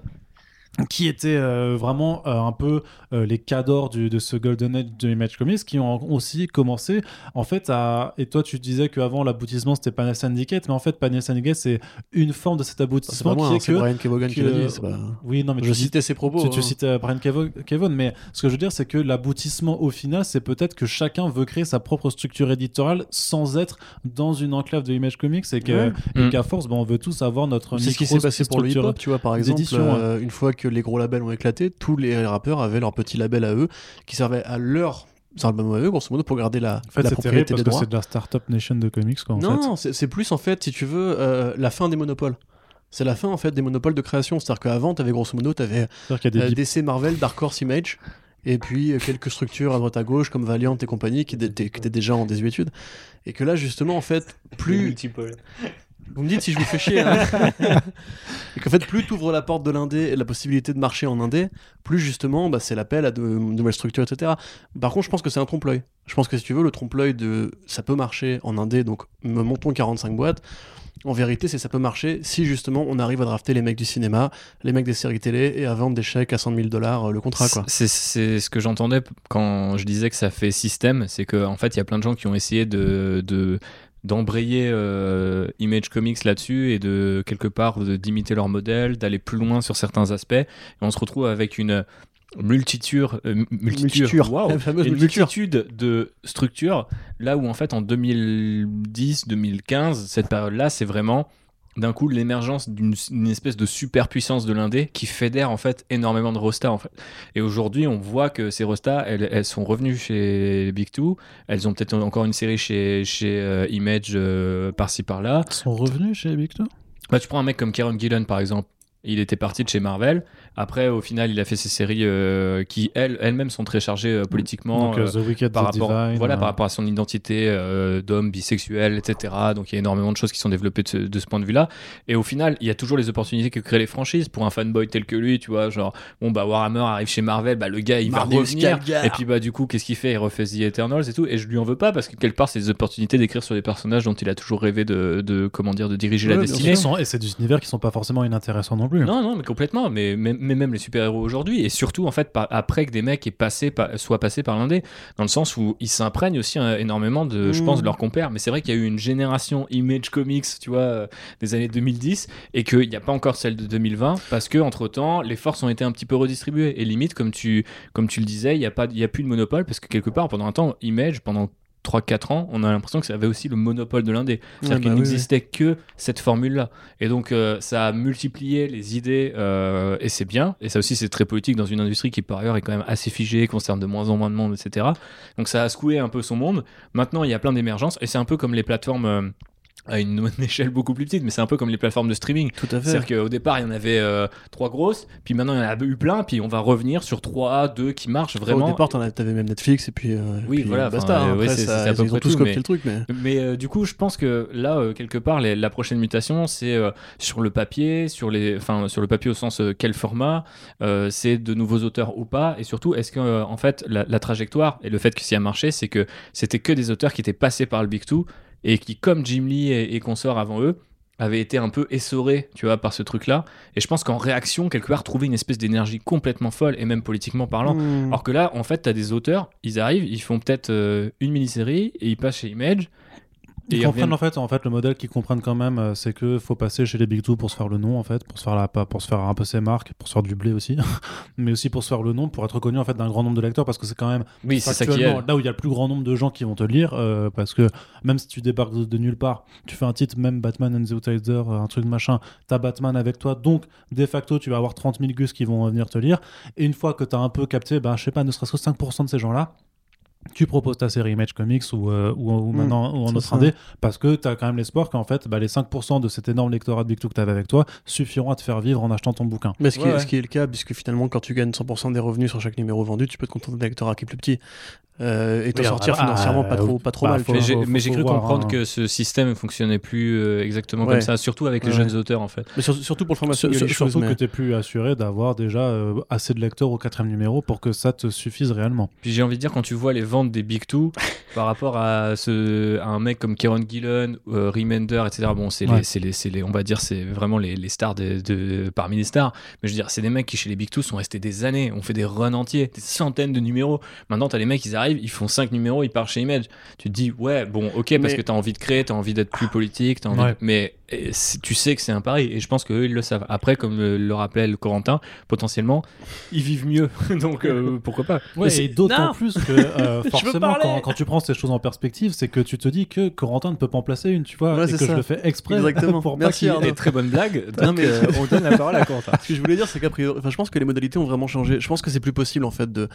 Speaker 1: qui étaient euh, vraiment euh, un peu euh, les cadors du, de ce Golden Age de Image Comics qui ont aussi commencé en fait à et toi tu disais qu'avant l'aboutissement c'était Panel Syndicate mais en fait Panel Syndicate c'est une forme de cet aboutissement
Speaker 2: moi,
Speaker 1: qui
Speaker 2: hein,
Speaker 1: est
Speaker 2: c'est
Speaker 1: que
Speaker 2: Brian Kevogan qui l'a dit. c'est pas-
Speaker 1: oui non mais
Speaker 2: Je
Speaker 1: tu dis-
Speaker 2: citais ses propos.
Speaker 1: tu, tu
Speaker 2: hein.
Speaker 1: citais Brian Kevo- Kevon, mais ce que je veux dire, c'est que l'aboutissement au final, c'est peut-être que chacun veut créer sa propre structure éditoriale sans être dans une enclave de Image Comics et que-
Speaker 2: Ouais.
Speaker 1: et
Speaker 3: Mm.
Speaker 1: qu'à force, ben, on veut tous avoir notre
Speaker 2: C'est ce qui s'est
Speaker 1: micro
Speaker 2: passé pour le
Speaker 1: structure.
Speaker 2: hip-hop, tu vois, par exemple.
Speaker 1: hein.
Speaker 2: Une fois que les gros labels ont éclaté, tous les rappeurs avaient leur petit label à eux qui servait à leur album à eux, grosso modo, pour garder la,
Speaker 1: En fait,
Speaker 2: la
Speaker 1: c'est
Speaker 2: propriété
Speaker 1: parce
Speaker 2: des
Speaker 1: que
Speaker 2: droits.
Speaker 1: c'est de la startup nation de comics, quoi, en.
Speaker 2: Non, c'est c'est plus en fait, si tu veux, euh, la fin des monopoles. C'est la fin en fait des monopoles de création. C'est-à-dire qu'avant, t'avais grosso modo, t'avais euh, DC Marvel, Dark Horse Image, et puis euh, quelques structures à droite à gauche comme Valiant et compagnie qui étaient, qui étaient déjà en désuétude. Et que là, justement, en fait, plus. Vous me dites si je vous fais chier. hein. et qu'en fait, plus tu ouvres la porte de l'indé et la possibilité de marcher en indé, plus justement, bah, c'est l'appel à de nouvelles structures, etc. Par contre, je pense que c'est un trompe-l'œil. Je pense que si tu veux, le trompe-l'œil de ça peut marcher en indé, donc montons 45 boîtes. En vérité, c'est ça peut marcher si justement on arrive à drafter les mecs du cinéma, les mecs des séries télé et à vendre des chèques à 100 000 dollars euh, le contrat, quoi.
Speaker 3: C'est c'est ce que j'entendais quand je disais que ça fait système, c'est qu'en en fait, il y a plein de gens qui ont essayé de. de d'embrayer euh, Image Comics là-dessus et de quelque part d'imiter leur modèle, d'aller plus loin sur certains aspects. Et on se retrouve avec une multitude, euh, multitude, une multitude de structures. Là où en fait en 2010-2015, cette période-là, c'est vraiment d'un coup l'émergence d'une une espèce de superpuissance de l'indé qui fédère en fait énormément de rostas en fait. Et aujourd'hui, on voit que ces rostas, elles, elles sont revenues chez Big Two. Elles ont peut-être encore une série chez, chez euh, Image euh, par-ci par-là.
Speaker 1: Ils sont revenus chez Big Two?
Speaker 3: Bah, tu prends un mec comme Kieron Gillen par exemple. Il était parti de chez Marvel. Après, au final, il a fait ses séries euh, qui, elles, elles-mêmes, sont très chargées euh, politiquement.
Speaker 1: Donc, euh, The Wicked,
Speaker 3: par
Speaker 1: The
Speaker 3: rapport,
Speaker 1: Divine,
Speaker 3: voilà,
Speaker 1: euh,
Speaker 3: par rapport à son identité euh, d'homme bisexuel, etc. Donc il y a énormément de choses qui sont développées de ce, de ce point de vue-là. Et au final, il y a toujours les opportunités que créent les franchises pour un fanboy tel que lui, tu vois, genre bon bah Warhammer arrive chez Marvel, bah le gars il va
Speaker 2: Marnus
Speaker 3: revenir. Et puis bah du coup qu'est-ce qu'il fait? Il refait The Eternals et tout. Et je lui en veux pas parce que quelque part c'est des opportunités d'écrire sur des personnages dont il a toujours rêvé de, de comment dire de diriger
Speaker 2: Ouais,
Speaker 3: la destinée.
Speaker 1: et c'est des univers qui sont pas forcément inintéressants non plus.
Speaker 3: Non, non, mais complètement. Mais, mais, mais même les super-héros aujourd'hui, et surtout, en fait, par- après que des mecs aient passé, par- soient passés par l'indé, dans le sens où ils s'imprègnent aussi euh, énormément de, je
Speaker 2: Mm.
Speaker 3: pense, de leurs compères. Mais c'est vrai qu'il y a eu une génération Image Comics, tu vois, euh, des années 2010, et qu'il n'y a pas encore celle de 2020, parce que entre temps, les forces ont été un petit peu redistribuées. Et limite, comme tu, comme tu le disais, il n'y a, pas- y a plus de monopole, parce que quelque part, pendant un temps, Image, pendant 3-4 ans, on a l'impression que ça avait aussi le monopole de l'indé. C'est-à-dire
Speaker 2: Ouais,
Speaker 3: qu'il
Speaker 2: bah oui,
Speaker 3: n'existait que cette formule-là. Et donc, euh, ça a multiplié les idées, euh, et c'est bien. Et ça aussi, c'est très politique dans une industrie qui, par ailleurs, est quand même assez figée, concerne de moins en moins de monde, etc. Donc, ça a secoué un peu son monde. Maintenant, il y a plein d'émergences, et c'est un peu comme les plateformes. euh, à une échelle beaucoup plus petite, mais c'est un peu comme les plateformes de streaming.
Speaker 2: Tout à fait.
Speaker 3: C'est-à-dire qu'au départ, il y en avait euh, trois grosses, puis maintenant, il y en a eu plein, puis on va revenir sur trois, deux qui marchent vraiment.
Speaker 2: Au départ, as- t'avais même Netflix et puis. euh,
Speaker 3: Oui,
Speaker 2: puis
Speaker 3: voilà,
Speaker 2: Basta. hein.
Speaker 3: ouais,
Speaker 2: Après,
Speaker 3: c'est-
Speaker 2: ça-
Speaker 3: c'est à peu
Speaker 2: ils ont tous
Speaker 3: tout,
Speaker 2: copié
Speaker 3: mais-
Speaker 2: le truc, mais.
Speaker 3: Mais euh, du coup, je pense que là, euh, quelque part, les- la prochaine mutation, c'est sur le papier, sur les, enfin, sur le papier au sens quel format, c'est de nouveaux auteurs ou pas, et surtout, est-ce que en fait, la, la trajectoire et le fait que ça a marché, c'est que c'était que des auteurs qui étaient passés par le Big Two et qui, comme Jim Lee et, et consorts avant eux, avaient été un peu essorés, tu vois, par ce truc-là. Et je pense qu'en réaction, quelque part, trouver une espèce d'énergie complètement folle, et même politiquement parlant,
Speaker 2: Hmm.
Speaker 3: alors que là, en fait, t'as des auteurs, ils arrivent, ils font peut-être euh, une mini-série et ils passent chez Image.
Speaker 1: Ils comprennent en fait, en fait le modèle qu'ils comprennent quand même, euh, c'est que faut passer chez les Big Two pour se faire le nom en fait, pour se faire la, pour se faire un peu ses marques, pour se faire du blé aussi, mais aussi pour se faire le nom, pour être reconnu en fait d'un grand nombre de lecteurs parce que c'est quand même
Speaker 3: Oui, c'est ça qui est.
Speaker 1: factuellement là où il y a le plus grand nombre de gens qui vont te lire euh, parce que même si tu débarques de, de nulle part, tu fais un titre même Batman and the Outsider, euh, un truc machin, t'as Batman avec toi, donc de facto tu vas avoir 30 000 gus qui vont venir te lire et une fois que t'as un peu capté, ben je sais pas, ne serait-ce que 5% de ces gens là. Tu proposes ta série Image Comics ou, euh, ou, ou
Speaker 2: Mm,
Speaker 1: maintenant ou en autre
Speaker 2: ça.
Speaker 1: indé parce que tu as quand même l'espoir qu'en fait bah, les 5% de cet énorme lectorat de Big Two que tu avais avec toi suffiront à te faire vivre en achetant ton bouquin.
Speaker 2: Mais ce qui,
Speaker 3: Ouais,
Speaker 2: est,
Speaker 3: ouais.
Speaker 2: ce qui est le cas, puisque finalement, quand tu gagnes 100% des revenus sur chaque numéro vendu, tu peux te contenter d'un lectorat qui est plus petit. Euh, et te
Speaker 1: Oui,
Speaker 2: sortir
Speaker 1: alors,
Speaker 2: financièrement
Speaker 1: ah,
Speaker 2: pas trop, pas trop
Speaker 1: bah,
Speaker 2: mal.
Speaker 1: faut-
Speaker 3: Mais j'ai,
Speaker 1: faut-
Speaker 3: mais j'ai
Speaker 1: faut
Speaker 3: cru
Speaker 1: voir,
Speaker 3: comprendre
Speaker 1: hein.
Speaker 3: que ce système fonctionnait plus euh, exactement
Speaker 2: Ouais.
Speaker 3: comme ça, surtout avec les
Speaker 2: Ouais.
Speaker 3: jeunes auteurs en fait.
Speaker 2: Mais sur- surtout pour le format
Speaker 1: Sur- sur- surtout
Speaker 2: mais-
Speaker 1: que tu es plus assuré d'avoir déjà euh, assez de lecteurs au quatrième numéro pour que ça te suffise réellement.
Speaker 3: Puis j'ai envie de dire, quand tu vois les ventes des Big Two par rapport à, ce, à un mec comme Kieron Gillen, euh, Remender, etc., bon, c'est
Speaker 1: Ouais.
Speaker 3: les, c'est les, c'est les, on va dire, c'est vraiment les, les stars de, de- parmi les stars. Mais je veux dire, c'est des mecs qui, chez les Big Two, sont restés des années, ont fait des runs entiers, des centaines de numéros. Maintenant, t'as les mecs, ils arrivent, ils font 5 numéros, ils partent chez Image. Tu te dis, ouais, bon, ok, parce
Speaker 2: Mais-
Speaker 3: que t'as envie de créer, t'as envie d'être plus politique, t'as envie
Speaker 1: Ouais.
Speaker 3: de- mais et tu sais que c'est un pari. Et je pense qu'eux, ils le savent. Après, comme le, rappelait le Corentin, potentiellement, ils vivent mieux. Donc, euh, pourquoi pas
Speaker 1: Ouais,
Speaker 2: c'est-
Speaker 1: et d'autant plus que euh, forcément, quand, quand tu prends ces choses en perspective, c'est que tu te dis que Corentin ne peut pas en placer une, tu vois,
Speaker 2: Ouais,
Speaker 1: et que
Speaker 2: ça.
Speaker 1: je le fais exprès
Speaker 2: Exactement.
Speaker 1: pour
Speaker 2: Merci,
Speaker 1: pas qu'il-
Speaker 3: très bonne blague.
Speaker 2: Non, mais-
Speaker 3: euh, on donne la parole à Corentin.
Speaker 2: Ce que je voulais dire, c'est qu'à priori, enfin, je pense que les modalités ont vraiment changé. Je pense que c'est plus possible, en fait, de,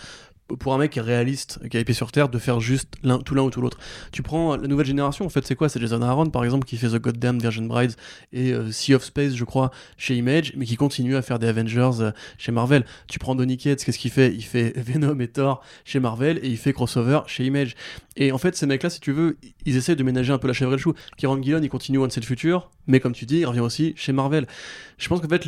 Speaker 2: pour un mec qui est réaliste, qui a épée sur terre, de faire juste l'un, tout l'un ou tout l'autre. Tu prends la nouvelle génération, en fait, c'est quoi? C'est Jason Aaron, par exemple, qui fait The Goddamn Virgin Et euh, Sea of Space, je crois, chez Image, mais qui continue à faire des Avengers euh, chez Marvel. Tu prends Donny Cates, qu'est-ce qu'il fait? Il fait Venom et Thor chez Marvel et il fait crossover chez Image. Et en fait, ces mecs-là, si tu veux, ils essaient de ménager un peu la chèvre et le chou. Kieran Gillen, il continue Once and Future, mais comme tu dis, il revient aussi chez Marvel. Je pense qu'en fait,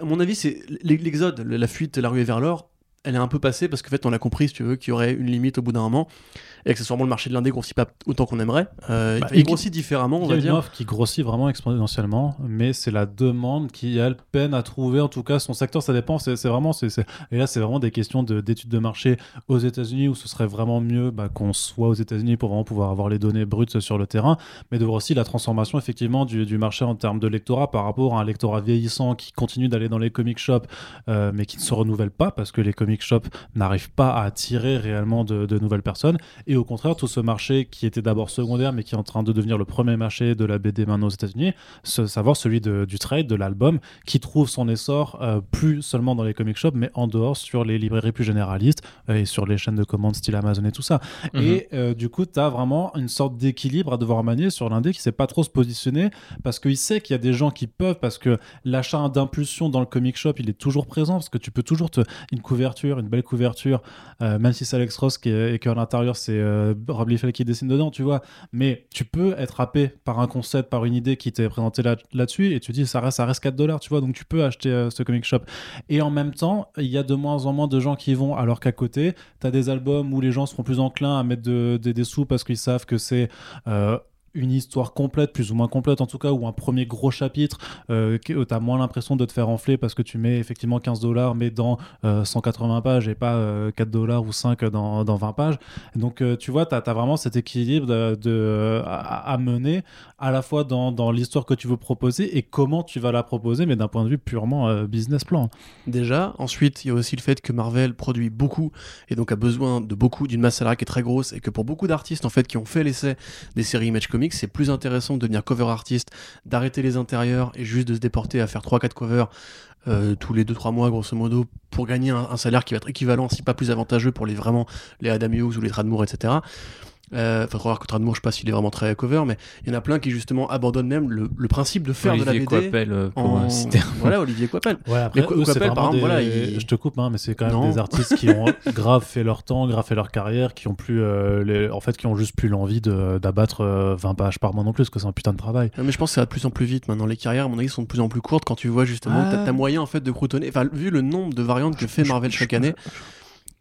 Speaker 2: à mon avis, c'est l'exode, la fuite, la ruée vers l'or, elle est un peu passée parce qu'en fait, on a compris, si tu veux, qu'il y aurait une limite au bout d'un moment et accessoirement, le marché de l'indé grossit pas autant qu'on aimerait. Euh,
Speaker 1: Bah,
Speaker 2: il
Speaker 1: il-
Speaker 2: grossit différemment, on
Speaker 1: Il y
Speaker 2: va
Speaker 1: a une
Speaker 2: dire.
Speaker 1: offre qui grossit vraiment exponentiellement, mais c'est la demande qui, elle, peine à trouver, en tout cas, son secteur, ça dépend. C'est vraiment, c'est- et là, c'est vraiment des questions de- d'études de, marché aux États-Unis où ce serait vraiment mieux bah, qu'on soit aux États-Unis pour vraiment pouvoir avoir les données brutes sur le terrain, mais de voir aussi la transformation, effectivement, du, du marché en termes de lectorat par rapport à un lectorat vieillissant qui continue d'aller dans les comic shops, euh, mais qui ne se renouvelle pas parce que les comic comic shops n'arrivent pas à attirer réellement de, de nouvelles personnes. Et au contraire, tout ce marché qui était d'abord secondaire, mais qui est en train de devenir le premier marché de la BD maintenant aux États-Unis, savoir celui de- du trade, de l'album, qui trouve son essor euh, plus seulement dans les comic shops, mais en dehors sur les librairies plus généralistes euh, et sur les chaînes de commandes style Amazon et tout ça.
Speaker 3: Mhm.
Speaker 1: Et euh, du coup, tu as vraiment une sorte d'équilibre à devoir manier sur l'indé qui sait pas trop se positionner parce qu'il sait qu'il y a des gens qui peuvent, parce que l'achat d'impulsion dans le comic shop, il est toujours présent parce que tu peux toujours te. Une couverture, une belle couverture, euh, même si c'est Alex Ross qui est- et qu'à l'intérieur c'est euh, Rob Liefeld qui dessine dedans, tu vois. Mais tu peux être happé par un concept, par une idée qui t'est présentée là- là-dessus et tu dis ça reste, ça reste 4 dollars, tu vois. Donc tu peux acheter euh, ce comic shop. Et en même temps, il y a de moins en moins de gens qui vont, alors qu'à côté, tu as des albums où les gens seront plus enclins à mettre de- de- des sous parce qu'ils savent que c'est. Euh, une histoire complète, plus ou moins complète en tout cas, ou un premier gros chapitre, euh, tu as moins l'impression de te faire enfler parce que tu mets effectivement 15 dollars, mais dans euh, 180 pages et pas euh, 4 dollars ou 5 dans, dans 20 pages. Donc euh, tu vois, tu as, vraiment cet équilibre de, de- à, mener à la fois dans, dans l'histoire que tu veux proposer et comment tu vas la proposer, mais d'un point de vue purement euh, business plan.
Speaker 2: Déjà, ensuite, il y a aussi le fait que Marvel produit beaucoup et donc a besoin de beaucoup d'une masse salariale qui est très grosse et que pour beaucoup d'artistes en fait qui ont fait l'essai des séries Image Comics, c'est plus intéressant de devenir cover artiste, d'arrêter les intérieurs et juste de se déporter à faire 3-4 covers euh, tous les 2-3 mois grosso modo pour gagner un, salaire qui va être équivalent, si pas plus avantageux pour les vraiment les Adam Hughes ou les Tradmoor, etc. Euh, faut croire que Tradmoor, je sais pas s'il est vraiment très cover, mais il y en a plein qui justement abandonnent même le, le principe de faire
Speaker 3: Olivier
Speaker 2: de la BD.
Speaker 3: Coipel, euh, pour
Speaker 2: en-
Speaker 3: euh, citer
Speaker 2: Voilà, Olivier Coipel.
Speaker 1: Ouais, après, eux,
Speaker 2: Coppel, par exemple,
Speaker 1: des-
Speaker 2: voilà, il-
Speaker 1: je te coupe, hein, mais c'est quand même
Speaker 2: Non.
Speaker 1: des artistes qui ont grave fait leur temps, grave fait leur carrière, qui ont plus, euh, les- en fait, qui ont juste plus l'envie de- d'abattre euh, 20 pages par mois non plus, parce que c'est un putain de travail.
Speaker 2: Non, mais je pense que ça va de plus en plus vite maintenant. Les carrières, à mon avis, sont de plus en plus courtes quand tu vois justement,
Speaker 1: Ah.
Speaker 2: t'as t'as moyen en fait de croutonner. Enfin, vu le nombre de variantes que fait Marvel chaque année,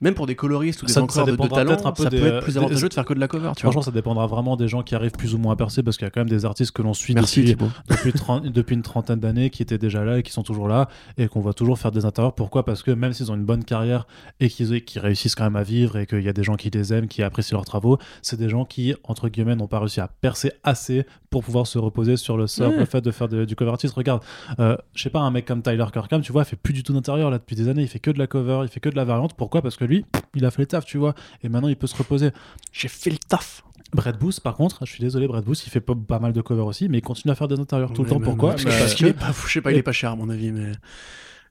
Speaker 2: même pour des coloristes ou des
Speaker 1: Ça-
Speaker 2: de, de talent,
Speaker 1: peut-être un peu
Speaker 2: ça
Speaker 1: des,
Speaker 2: peut
Speaker 1: euh,
Speaker 2: être plus
Speaker 1: des-
Speaker 2: avantageux de faire que de la cover. Tu vois.
Speaker 1: Franchement, ça dépendra vraiment des gens qui arrivent plus ou moins à percer, parce qu'il y a quand même des artistes que l'on suit
Speaker 2: Merci
Speaker 1: depuis,
Speaker 2: Thibaut.
Speaker 1: depuis, 30 depuis une trentaine d'années qui étaient déjà là et qui sont toujours là et qu'on voit toujours faire des intérieurs. Pourquoi? Parce que même s'ils ont une bonne carrière et qu'ils réussissent quand même à vivre et qu'il y a des gens qui les aiment, qui apprécient leurs travaux, c'est des gens qui, entre guillemets, n'ont pas réussi à percer assez pour pouvoir se reposer sur le sort, le fait de faire de- du cover artist. Regarde, euh, je sais pas, un mec comme Tyler Kirkham, tu vois, il fait plus du tout d'intérieur là depuis des années, il fait que de la cover, il fait que de la variante. Pourquoi? Parce que lui, il a fait le taf, tu vois, et maintenant il peut se reposer.
Speaker 2: J'ai fait le taf.
Speaker 1: Brett Booth, par contre, je suis désolé, Brett Booth, il fait pas, pas mal de covers aussi, mais il continue à faire des intérieurs tout le temps. Pourquoi?
Speaker 2: Parce qu'il
Speaker 1: que-
Speaker 2: est pas, je sais pas, il est pas cher à mon avis, mais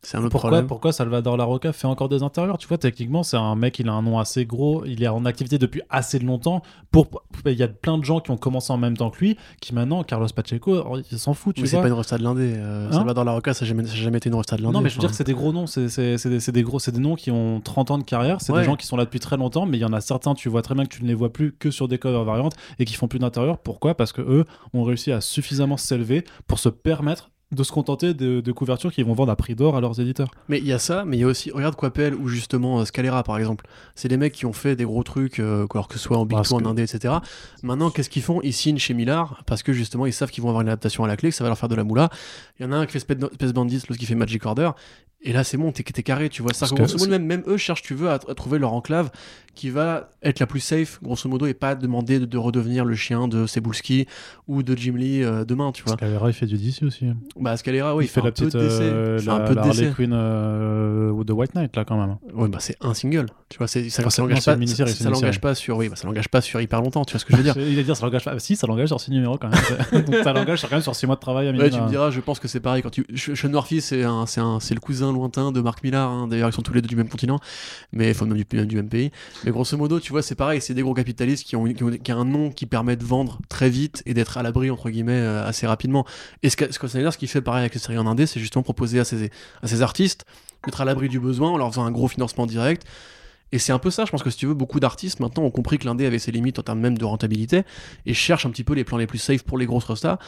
Speaker 2: c'est un autre
Speaker 1: pourquoi,
Speaker 2: problème.
Speaker 1: pourquoi Salvador Larocca fait encore des intérieurs? Tu vois, techniquement, c'est un mec, il a un nom assez gros, il est en activité depuis assez longtemps. Pour, il y a plein de gens qui ont commencé en même temps que lui, qui maintenant, Carlos Pacheco, il s'en fout, tu
Speaker 2: Mais c'est pas une resta de l'indé. Euh,
Speaker 1: Hein?
Speaker 2: Salvador Larocca, ça n'a jamais, été une resta de l'indé.
Speaker 1: Non, mais je veux dire que c'est des gros noms, c'est des, des gros, des noms qui ont 30 ans de carrière, c'est
Speaker 2: Ouais.
Speaker 1: des gens qui sont là depuis très longtemps, mais il y en a certains, tu vois très bien que tu ne les vois plus que sur des covers variantes et qui font plus d'intérieur. Pourquoi? Parce que eux ont réussi à suffisamment s'élever pour se permettre de se contenter de, de couvertures qu'ils vont vendre à prix d'or à leurs éditeurs.
Speaker 2: Mais il y a ça, mais il y a aussi, regarde Coppel ou justement euh, Scalera par exemple. C'est des mecs qui ont fait des gros trucs, euh, alors que ce soit en Big en Indé, etc. Maintenant, qu'est-ce qu'ils font? Ils signent chez Millard parce que justement ils savent qu'ils vont avoir une adaptation à la clé, que ça va leur faire de la moula. Il y en a un qui fait Space Space Bandits, l'autre qui fait Magic Order. Et là, c'est bon, t'es carré, tu vois. Ça, grosso modo, même, même eux cherchent, tu veux, à, à trouver leur enclave qui va être la plus safe, grosso modo, et pas demander de, de redevenir le chien de Cebulski ou de Jim Lee euh, demain, tu vois.
Speaker 1: Scalera, il fait du DC aussi.
Speaker 2: Bah, Scalera, oui,
Speaker 1: il fait
Speaker 2: un
Speaker 1: la
Speaker 2: peu
Speaker 1: petite
Speaker 2: de DC.
Speaker 1: euh,
Speaker 2: Il fait
Speaker 1: la,
Speaker 2: un peu de
Speaker 1: Harley
Speaker 2: DC.
Speaker 1: Quinn euh, ou de White Knight là quand même.
Speaker 2: Ouais, bah c'est un single. Tu vois, c'est, ça,
Speaker 1: Enfin,
Speaker 2: ça
Speaker 1: non,
Speaker 2: l'engage pas, ça, ça pas sur, oui, bah, ça l'engage pas sur hyper longtemps. Tu vois ce que je veux dire
Speaker 1: Il va dire ça l'engage pas. Si, ça l'engage sur 6 numéros quand même. Donc ça l'engage quand même sur 6 mois de travail à
Speaker 2: Ouais, tu me diras, je pense que c'est pareil. Quand tu, Sean Murphy, c'est un, c'est un, c'est le cousin lointain de Mark Millar. hein. D'ailleurs, ils sont tous les deux du même continent, mais enfin même du, même pays. Mais grosso modo, tu vois, c'est pareil. C'est des gros capitalistes qui ont, qui ont, qui ont un nom qui permet de vendre très vite et d'être à l'abri entre guillemets euh, assez rapidement. Et Scott Snyder, ce qu'il fait pareil avec les séries en indé, c'est justement proposer à ses, à ses artistes d'être à l'abri du besoin en leur faisant un gros financement direct. Et c'est un peu ça, je pense que si tu veux, beaucoup d'artistes maintenant ont compris que l'indé avait ses limites en termes même de rentabilité et cherchent un petit peu les plans les plus safe pour les grosses restas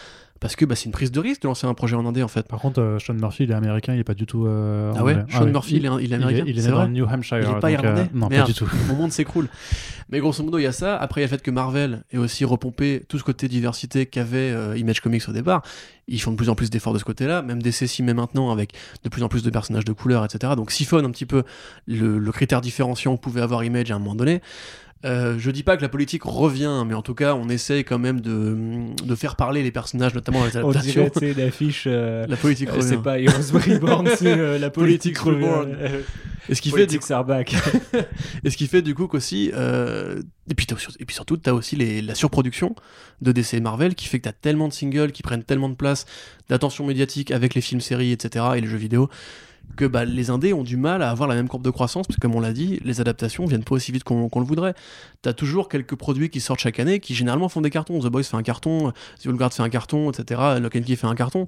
Speaker 2: parce que bah, c'est une prise de risque de lancer un projet en indé en fait.
Speaker 1: Par contre, euh, Sean Murphy, il est américain, il est pas du tout. euh,
Speaker 2: Ah ouais?
Speaker 1: anglais.
Speaker 2: Sean
Speaker 1: ouais.
Speaker 2: Murphy, il, est, il est
Speaker 1: Il est,
Speaker 2: américain?
Speaker 1: il est
Speaker 2: c'est
Speaker 1: né dans New Hampshire.
Speaker 2: Il est pas
Speaker 1: euh,
Speaker 2: irlandais?
Speaker 1: Non,
Speaker 2: Merde.
Speaker 1: pas du tout.
Speaker 2: Mon monde s'écroule. Mais grosso modo, il y a ça. Après, il y a le fait que Marvel ait aussi repompé tout ce côté diversité qu'avait Image Comics au départ. Ils font de plus en plus d'efforts de ce côté-là. Même DC s'y met maintenant avec de plus en plus de personnages de couleur, etc. Donc siphonne un petit peu le, le critère différenciant que pouvait avoir Image à un moment donné. Euh, je dis pas que la politique revient, mais en tout cas, on essaye quand même de, de faire parler les personnages, notamment dans les
Speaker 3: On
Speaker 2: adaptations.
Speaker 3: dirait, tu sais, l'affiche. euh,
Speaker 2: La politique
Speaker 3: euh,
Speaker 2: revient.
Speaker 3: c'est pas Heroes Reborn, c'est euh, la politique
Speaker 2: Politique Reborn.
Speaker 3: Euh,
Speaker 2: Et ce qui fait, du
Speaker 3: back.
Speaker 2: Et ce qui fait du coup qu'aussi, euh, et, puis t'as aussi- et puis surtout, tu as aussi les- la surproduction de DC et Marvel qui fait que tu as tellement de singles qui prennent tellement de place, d'attention médiatique avec les films, séries, etc. et les jeux vidéo, que bah, les indés ont du mal à avoir la même courbe de croissance, parce que comme on l'a dit, les adaptations viennent pas aussi vite qu'on le voudrait. Tu as toujours quelques produits qui sortent chaque année qui généralement font des cartons. The Boys fait un carton, The Old Guard fait un carton, etc. Lock and Key fait un carton.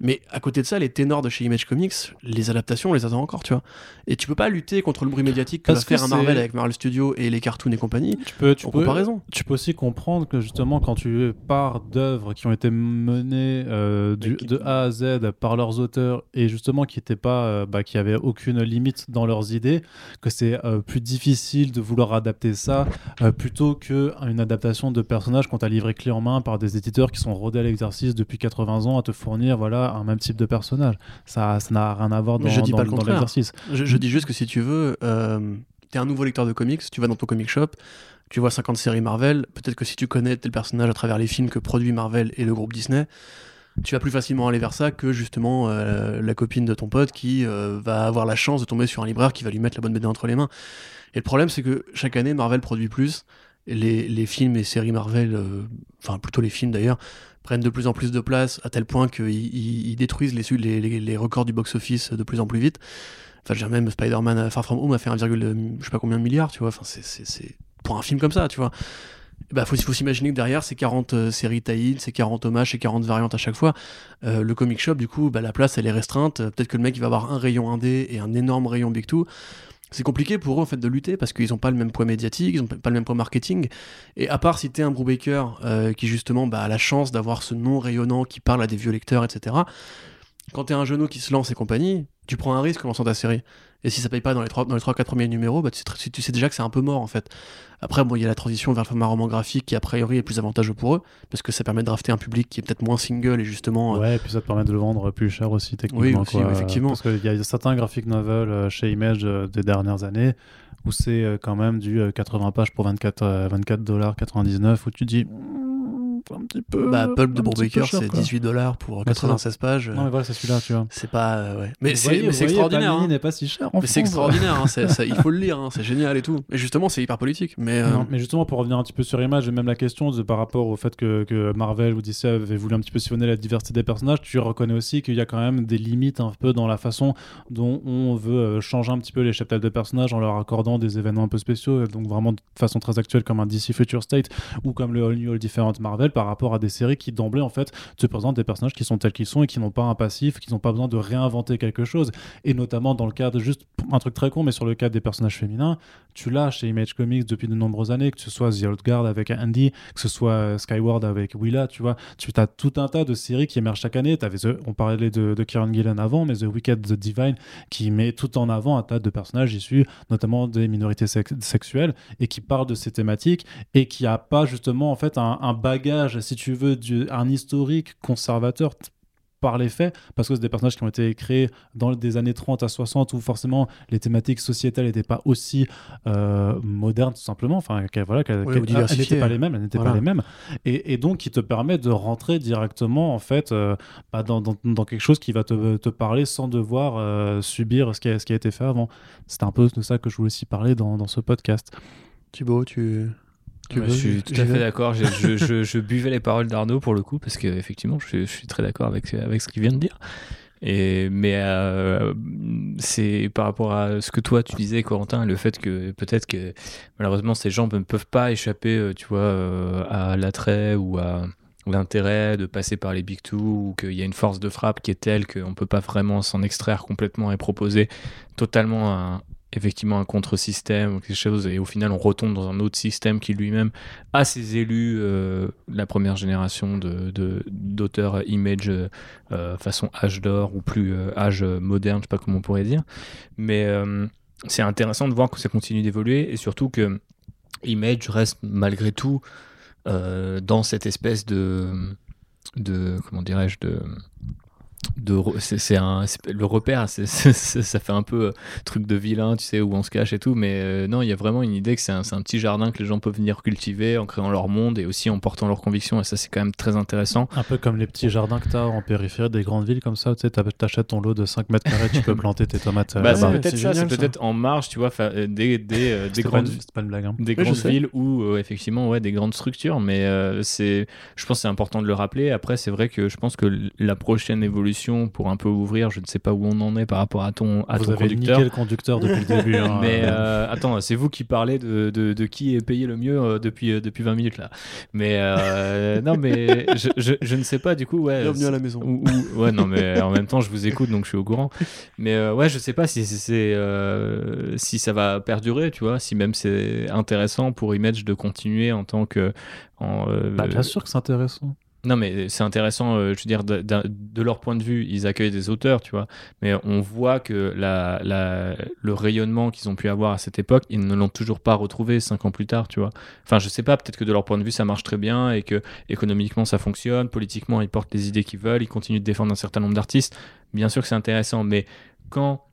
Speaker 2: Mais à côté de ça, les ténors de chez Image Comics, les adaptations, on les attend encore, tu vois. Et tu peux pas lutter contre le bruit médiatique que
Speaker 1: Parce
Speaker 2: va
Speaker 1: que
Speaker 2: faire un Marvel avec Marvel Studios et les cartoons et compagnie.
Speaker 1: Tu peux, tu
Speaker 2: en
Speaker 1: peux,
Speaker 2: comparaison.
Speaker 1: tu peux aussi comprendre que justement quand tu pars d'œuvres qui ont été menées euh, du- de A à Z par leurs auteurs et justement qui étaient pas, euh, bah, qui avaient aucune limite dans leurs idées, que c'est euh, plus difficile de vouloir adapter ça plutôt que une adaptation de personnages qu'on t'a livré clé en main par des éditeurs qui sont rodés à l'exercice depuis 80 ans à te fournir voilà un même type de personnage. Ça, ça n'a rien à voir dans,
Speaker 2: je dis
Speaker 1: dans-
Speaker 2: pas le
Speaker 1: dans l'exercice.
Speaker 2: Je, je dis juste que si tu veux, euh, t'es un nouveau lecteur de comics, tu vas dans ton comic shop, tu vois 50 séries Marvel, peut-être que si tu connais tel personnage à travers les films que produit Marvel et le groupe Disney, tu vas plus facilement aller vers ça que justement euh, la copine de ton pote qui euh, va avoir la chance de tomber sur un libraire qui va lui mettre la bonne BD entre les mains. Et le problème, c'est que chaque année, Marvel produit plus. Les, films et séries Marvel, euh, enfin plutôt les films d'ailleurs, prennent de plus en plus de place à tel point qu'ils ils- ils détruisent les, records du box-office de plus en plus vite. Enfin, je même Spider-Man euh, Far From Home a fait 1, je sais pas combien de milliards, tu vois. Enfin, c'est- pour un film comme ça, tu vois. Bah, faut, faut s'imaginer que derrière, c'est 40 euh, séries tie c'est 40 hommages, c'est 40 variantes à chaque fois. Euh, le comic shop, du coup, bah, la place, elle est restreinte. Euh, Peut-être que le mec, il va avoir un rayon indé et un énorme rayon Big Two. C'est compliqué pour eux, en fait, de lutter parce qu'ils n'ont pas le même poids médiatique, ils n'ont pas le même poids marketing. Et à part si t'es un Brubaker euh, qui, justement, bah, a la chance d'avoir ce nom rayonnant qui parle à des vieux lecteurs, etc. Quand t'es un genou qui se lance et compagnie, tu prends un risque en lançant ta série. Et si ça paye pas dans les 3 dans les 3 4 premiers numéros, bah tu, sais, tr- tu sais déjà que c'est un peu mort en fait. Après bon, il y a la transition vers le format roman graphique qui a priori est plus avantageux pour eux parce que ça permet de drafter un public qui est peut-être moins single et justement euh,
Speaker 1: Ouais, et puis ça te permet de le vendre plus cher aussi techniquement.
Speaker 2: Oui, aussi,
Speaker 1: quoi.
Speaker 2: effectivement.
Speaker 1: Parce qu'il y a certains graphic novels euh, chez Image euh, des dernières années où c'est quand même du euh, 80 pages pour 24 euh, 24 dollars 99 où tu dis un petit peu.
Speaker 2: bah Pulp de
Speaker 1: cher,
Speaker 2: c'est
Speaker 1: quoi.
Speaker 2: 18 dollars pour
Speaker 1: Bah, c'est
Speaker 2: 96 pages. euh,
Speaker 1: Non mais voilà, c'est celui-là, tu vois.
Speaker 2: C'est pas euh, ouais. Mais c'est extraordinaire. Hein.
Speaker 1: n'est pas si cher. en
Speaker 2: Mais c'est extraordinaire, hein, ça- il faut le lire, hein, c'est génial et tout. Et justement, c'est hyper politique. Mais euh,
Speaker 1: Non, mais justement, pour revenir un petit peu sur Image et même la question de, par rapport au fait que, que Marvel ou DC avaient voulu un petit peu sillonner la diversité des personnages, tu reconnais aussi qu'il y a quand même des limites un peu dans la façon dont on veut euh, changer un petit peu les chaptels de personnages en leur accordant des événements un peu spéciaux, donc vraiment de façon très actuelle comme un DC Future State ou comme le All New All Different Marvel par rapport à des séries qui d'emblée en fait te présentent des personnages qui sont tels qu'ils sont et qui n'ont pas un passif, qui n'ont pas besoin de réinventer quelque chose. Et notamment dans le cadre, juste un truc très con, mais sur le cadre des personnages féminins, tu l'as chez Image Comics depuis de nombreuses années, que ce soit The Old Guard avec Andy, que ce soit euh, Skyward avec Willa, tu vois. Tu as tout un tas de séries qui émergent chaque année. T'avais The- on parlait de, de Kieran Gillen avant, mais The Wicked, The Divine, qui met tout en avant un tas de personnages issus notamment des minorités sex- sexuelles et qui parle de ces thématiques et qui a pas justement en fait un bagage, si tu veux, du- un historique conservateur par les faits, parce que c'est des personnages qui ont été créés dans des années 30 à 60 où forcément les thématiques sociétales n'étaient pas aussi euh, modernes tout simplement, enfin qu'elles- voilà,
Speaker 2: diversifiées.
Speaker 1: n'étaient pas les mêmes, elles n'étaient
Speaker 2: Voilà.
Speaker 1: pas les mêmes, et, et donc qui te permet de rentrer directement en fait euh, bah, dans, dans- dans quelque chose qui va te, te parler sans devoir euh, subir ce qui, a, ce qui a été fait avant. C'est un peu de ça que je voulais aussi parler dans, dans ce podcast.
Speaker 2: Thibaut, tu.
Speaker 3: Ouais, je suis tout à fait d'accord. Je, je- je- je buvais les paroles d'Arnaud pour le coup, parce qu'effectivement, je, je suis très d'accord avec, avec ce qu'il vient de dire. Et, mais euh, c'est par rapport à ce que toi tu disais, Corentin, le fait que peut-être que malheureusement ces gens ne peuvent pas échapper, euh, tu vois, euh, à l'attrait ou à l'intérêt de passer par les Big Two, ou qu'il y a une force de frappe qui est telle qu'on ne peut pas vraiment s'en extraire complètement et proposer totalement un, effectivement un contre-système quelque chose et au final on retombe dans un autre système qui lui-même a ses élus euh, la première génération de d'auteurs image euh, façon âge d'or ou plus euh, âge moderne je sais pas comment on pourrait dire. Mais c'est intéressant de voir que ça continue d'évoluer et surtout que image reste malgré tout dans cette espèce de de comment dirais-je de de c'est un le repère ça fait un peu euh, truc de vilain tu sais où on se cache et tout mais euh, non il y a vraiment une idée que c'est un, c'est un petit jardin que les gens peuvent venir cultiver en créant leur monde et aussi en portant leurs convictions et ça c'est quand même très intéressant
Speaker 1: Un peu comme les petits jardins que tu as en périphérie des grandes villes, comme ça, tu sais, t'achètes ton lot de 5 mètres carrés, tu peux planter tes tomates. euh,
Speaker 3: bah, c'est peut-être ça c'est peut-être en marge tu vois des des, euh, des grandes
Speaker 1: une- c'était pas une blague. hein.
Speaker 3: des grandes villes ou euh, effectivement ouais des grandes structures mais euh, c'est je pense que c'est important de le rappeler après c'est vrai que je pense que la prochaine évolution pour un peu ouvrir je ne sais pas où on en est par rapport à ton à
Speaker 1: Vous
Speaker 3: ton
Speaker 1: avez
Speaker 3: conducteur
Speaker 1: le conducteur depuis le début. hein.
Speaker 3: mais euh, attends, c'est vous qui parlez de, de, de qui est payé le mieux euh, depuis, euh, depuis 20 minutes là. Mais euh, non, mais je, je, je ne sais pas du coup. Ouais,
Speaker 2: Bienvenue à la maison.
Speaker 3: ou- ou- ouais, non, mais en même temps, je vous écoute donc je suis au courant. Mais ouais, je sais pas si, c'est si ça va perdurer, tu vois, si même c'est intéressant pour Image de continuer en tant que. En,
Speaker 1: Bah, bien sûr que c'est intéressant.
Speaker 3: Non, mais c'est intéressant, euh, je veux dire, de, leur point de vue, ils accueillent des auteurs, tu vois. Mais on voit que le rayonnement qu'ils ont pu avoir à cette époque, ils ne l'ont toujours pas retrouvé cinq ans plus tard, tu vois. Enfin, je sais pas, peut-être que de leur point de vue, ça marche très bien et que économiquement, ça fonctionne, politiquement, ils portent les idées qu'ils veulent, ils continuent de défendre un certain nombre d'artistes. Bien sûr que c'est intéressant, mais quand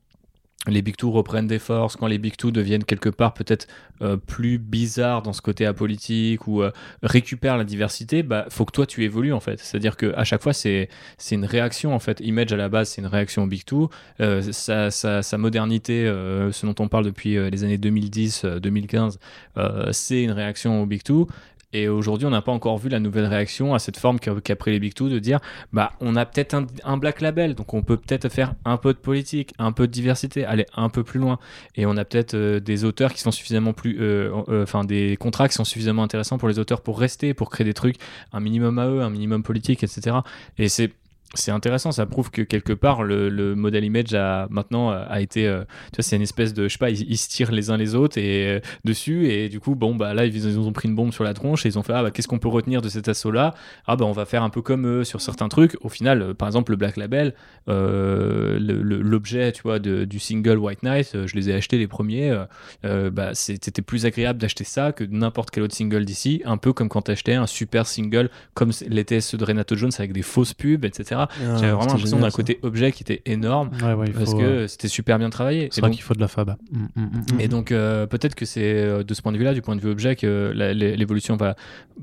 Speaker 3: les Big Two reprennent des forces, quand les Big Two deviennent quelque part peut-être euh, plus bizarres dans ce côté apolitique ou euh, récupèrent la diversité, bah faut que toi tu évolues en fait. C'est-à-dire que à chaque fois c'est c'est une réaction en fait. Image à la base c'est une réaction au Big Two. Euh, sa, sa, sa modernité, ce dont on parle depuis les années 2010-2015, euh, c'est une réaction au Big Two. Et aujourd'hui, on n'a pas encore vu la nouvelle réaction à cette forme qu'a pris les Big Two de dire bah, on a peut-être un, un black label, donc on peut peut-être faire un peu de politique, un peu de diversité, aller un peu plus loin. Et on a peut-être euh, des auteurs qui sont suffisamment plus. euh, euh, Enfin, des contrats qui sont suffisamment intéressants pour les auteurs pour rester, pour créer des trucs, un minimum à eux, un minimum politique, etc. Et c'est. C'est intéressant, ça prouve que quelque part le, le modèle image a maintenant euh, a été, euh, tu vois, c'est une espèce de, je sais pas, ils, se tirent les uns les autres et euh, dessus et du coup, bon bah là ils, ont pris une bombe sur la tronche et ils ont fait ah bah qu'est-ce qu'on peut retenir de cet assaut là Ah bah on va faire un peu comme eux sur certains trucs. Au final, par exemple le Black Label, l'objet, tu vois, de- du single White Knight, je les ai achetés les premiers. bah c'était plus agréable d'acheter ça que n'importe quel autre single d'ici. Un peu comme quand t'achetais un super single comme l'était ceux de Renato Jones avec des fausses pubs, etc.
Speaker 2: Ah,
Speaker 3: J'avais vraiment l'impression d'un côté objet qui était énorme
Speaker 1: Ouais, ouais, il
Speaker 3: parce
Speaker 1: faut,
Speaker 3: que
Speaker 1: euh,
Speaker 3: c'était super bien travaillé.
Speaker 1: C'est vrai
Speaker 3: donc-
Speaker 1: qu'il faut de la fab. Mm, mm, mm,
Speaker 3: et donc euh, peut-être que c'est euh, de ce point de vue-là, du point de vue objet, que l'évolution va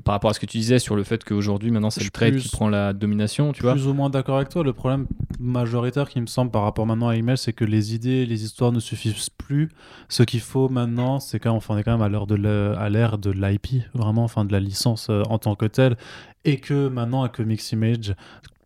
Speaker 3: par rapport à ce que tu disais sur le fait qu'aujourd'hui maintenant c'est le trade
Speaker 1: plus-
Speaker 3: qui prend la domination, tu vois.
Speaker 1: plus ou moins d'accord avec toi. Le problème majoritaire qui me semble par rapport maintenant à Email, c'est que les idées, les histoires ne suffisent plus. Ce qu'il faut maintenant, c'est quand enfin, on est quand même à l'heure de la- à l'ère de l'IP, vraiment, enfin de la licence euh, en tant que telle, et que maintenant à Comics Image,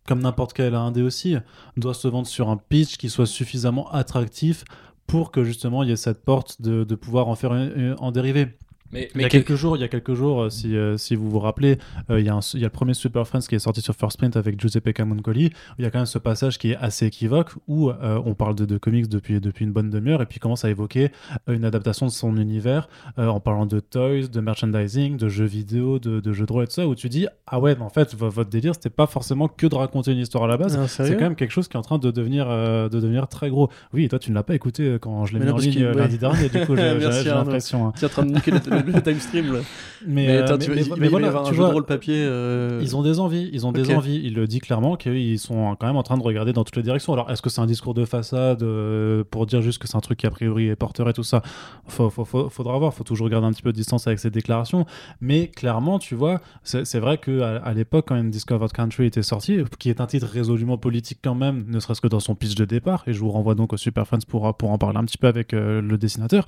Speaker 1: comme n'importe quel indé aussi, doit se vendre sur un pitch qui soit suffisamment attractif pour que justement il y ait cette porte de, pouvoir en faire en dériver.
Speaker 3: Mais,
Speaker 1: Il y a quelques jours, il y a quelques jours, euh, si, euh, si vous vous rappelez, euh, il, y a un- il y a le premier Super Friends qui est sorti sur First Print avec Giuseppe Camuncoli. Il y a quand même ce passage qui est assez équivoque où euh, on parle de, de comics depuis, depuis une bonne demi-heure et puis commence à évoquer une adaptation de son univers euh, en parlant de toys, de merchandising, de jeux vidéo, de, de jeux de rôle et tout ça, où tu dis ah ouais, mais en fait, vo- votre délire, c'était pas forcément que de raconter une histoire à la base.
Speaker 2: Ah,
Speaker 1: C'est quand même quelque chose qui est en train de devenir, euh, de devenir très gros. Oui, et toi, tu ne l'as pas écouté quand je l'ai mis
Speaker 2: non,
Speaker 1: en ligne
Speaker 2: ouais.
Speaker 1: lundi dernier, du coup, j'ai- l'impression. hein.
Speaker 2: Tu es en train de niquer le, time stream là.
Speaker 1: Mais,
Speaker 2: Mais,
Speaker 1: euh,
Speaker 2: attends,
Speaker 1: mais-
Speaker 2: tu,
Speaker 1: mais-
Speaker 2: il
Speaker 1: voilà, tu vois,
Speaker 2: rôle papier. euh,
Speaker 1: Ils ont des envies, ils ont des envies. Il le dit clairement qu'ils sont quand même en train de regarder dans toutes les directions. Alors, est-ce que c'est un discours de façade euh, pour dire juste que c'est un truc qui a priori est porteur et tout ça? Faut, faut- faut- Faudra voir. Faut toujours garder un petit peu de distance avec ces déclarations. Mais clairement, tu vois, c'est c'est vrai que à, à l'époque, quand Discovered Country était sorti, qui est un titre résolument politique quand même, ne serait-ce que dans son pitch de départ, et je vous renvoie donc au Super Friends pour, pour en parler un petit peu avec euh, le dessinateur.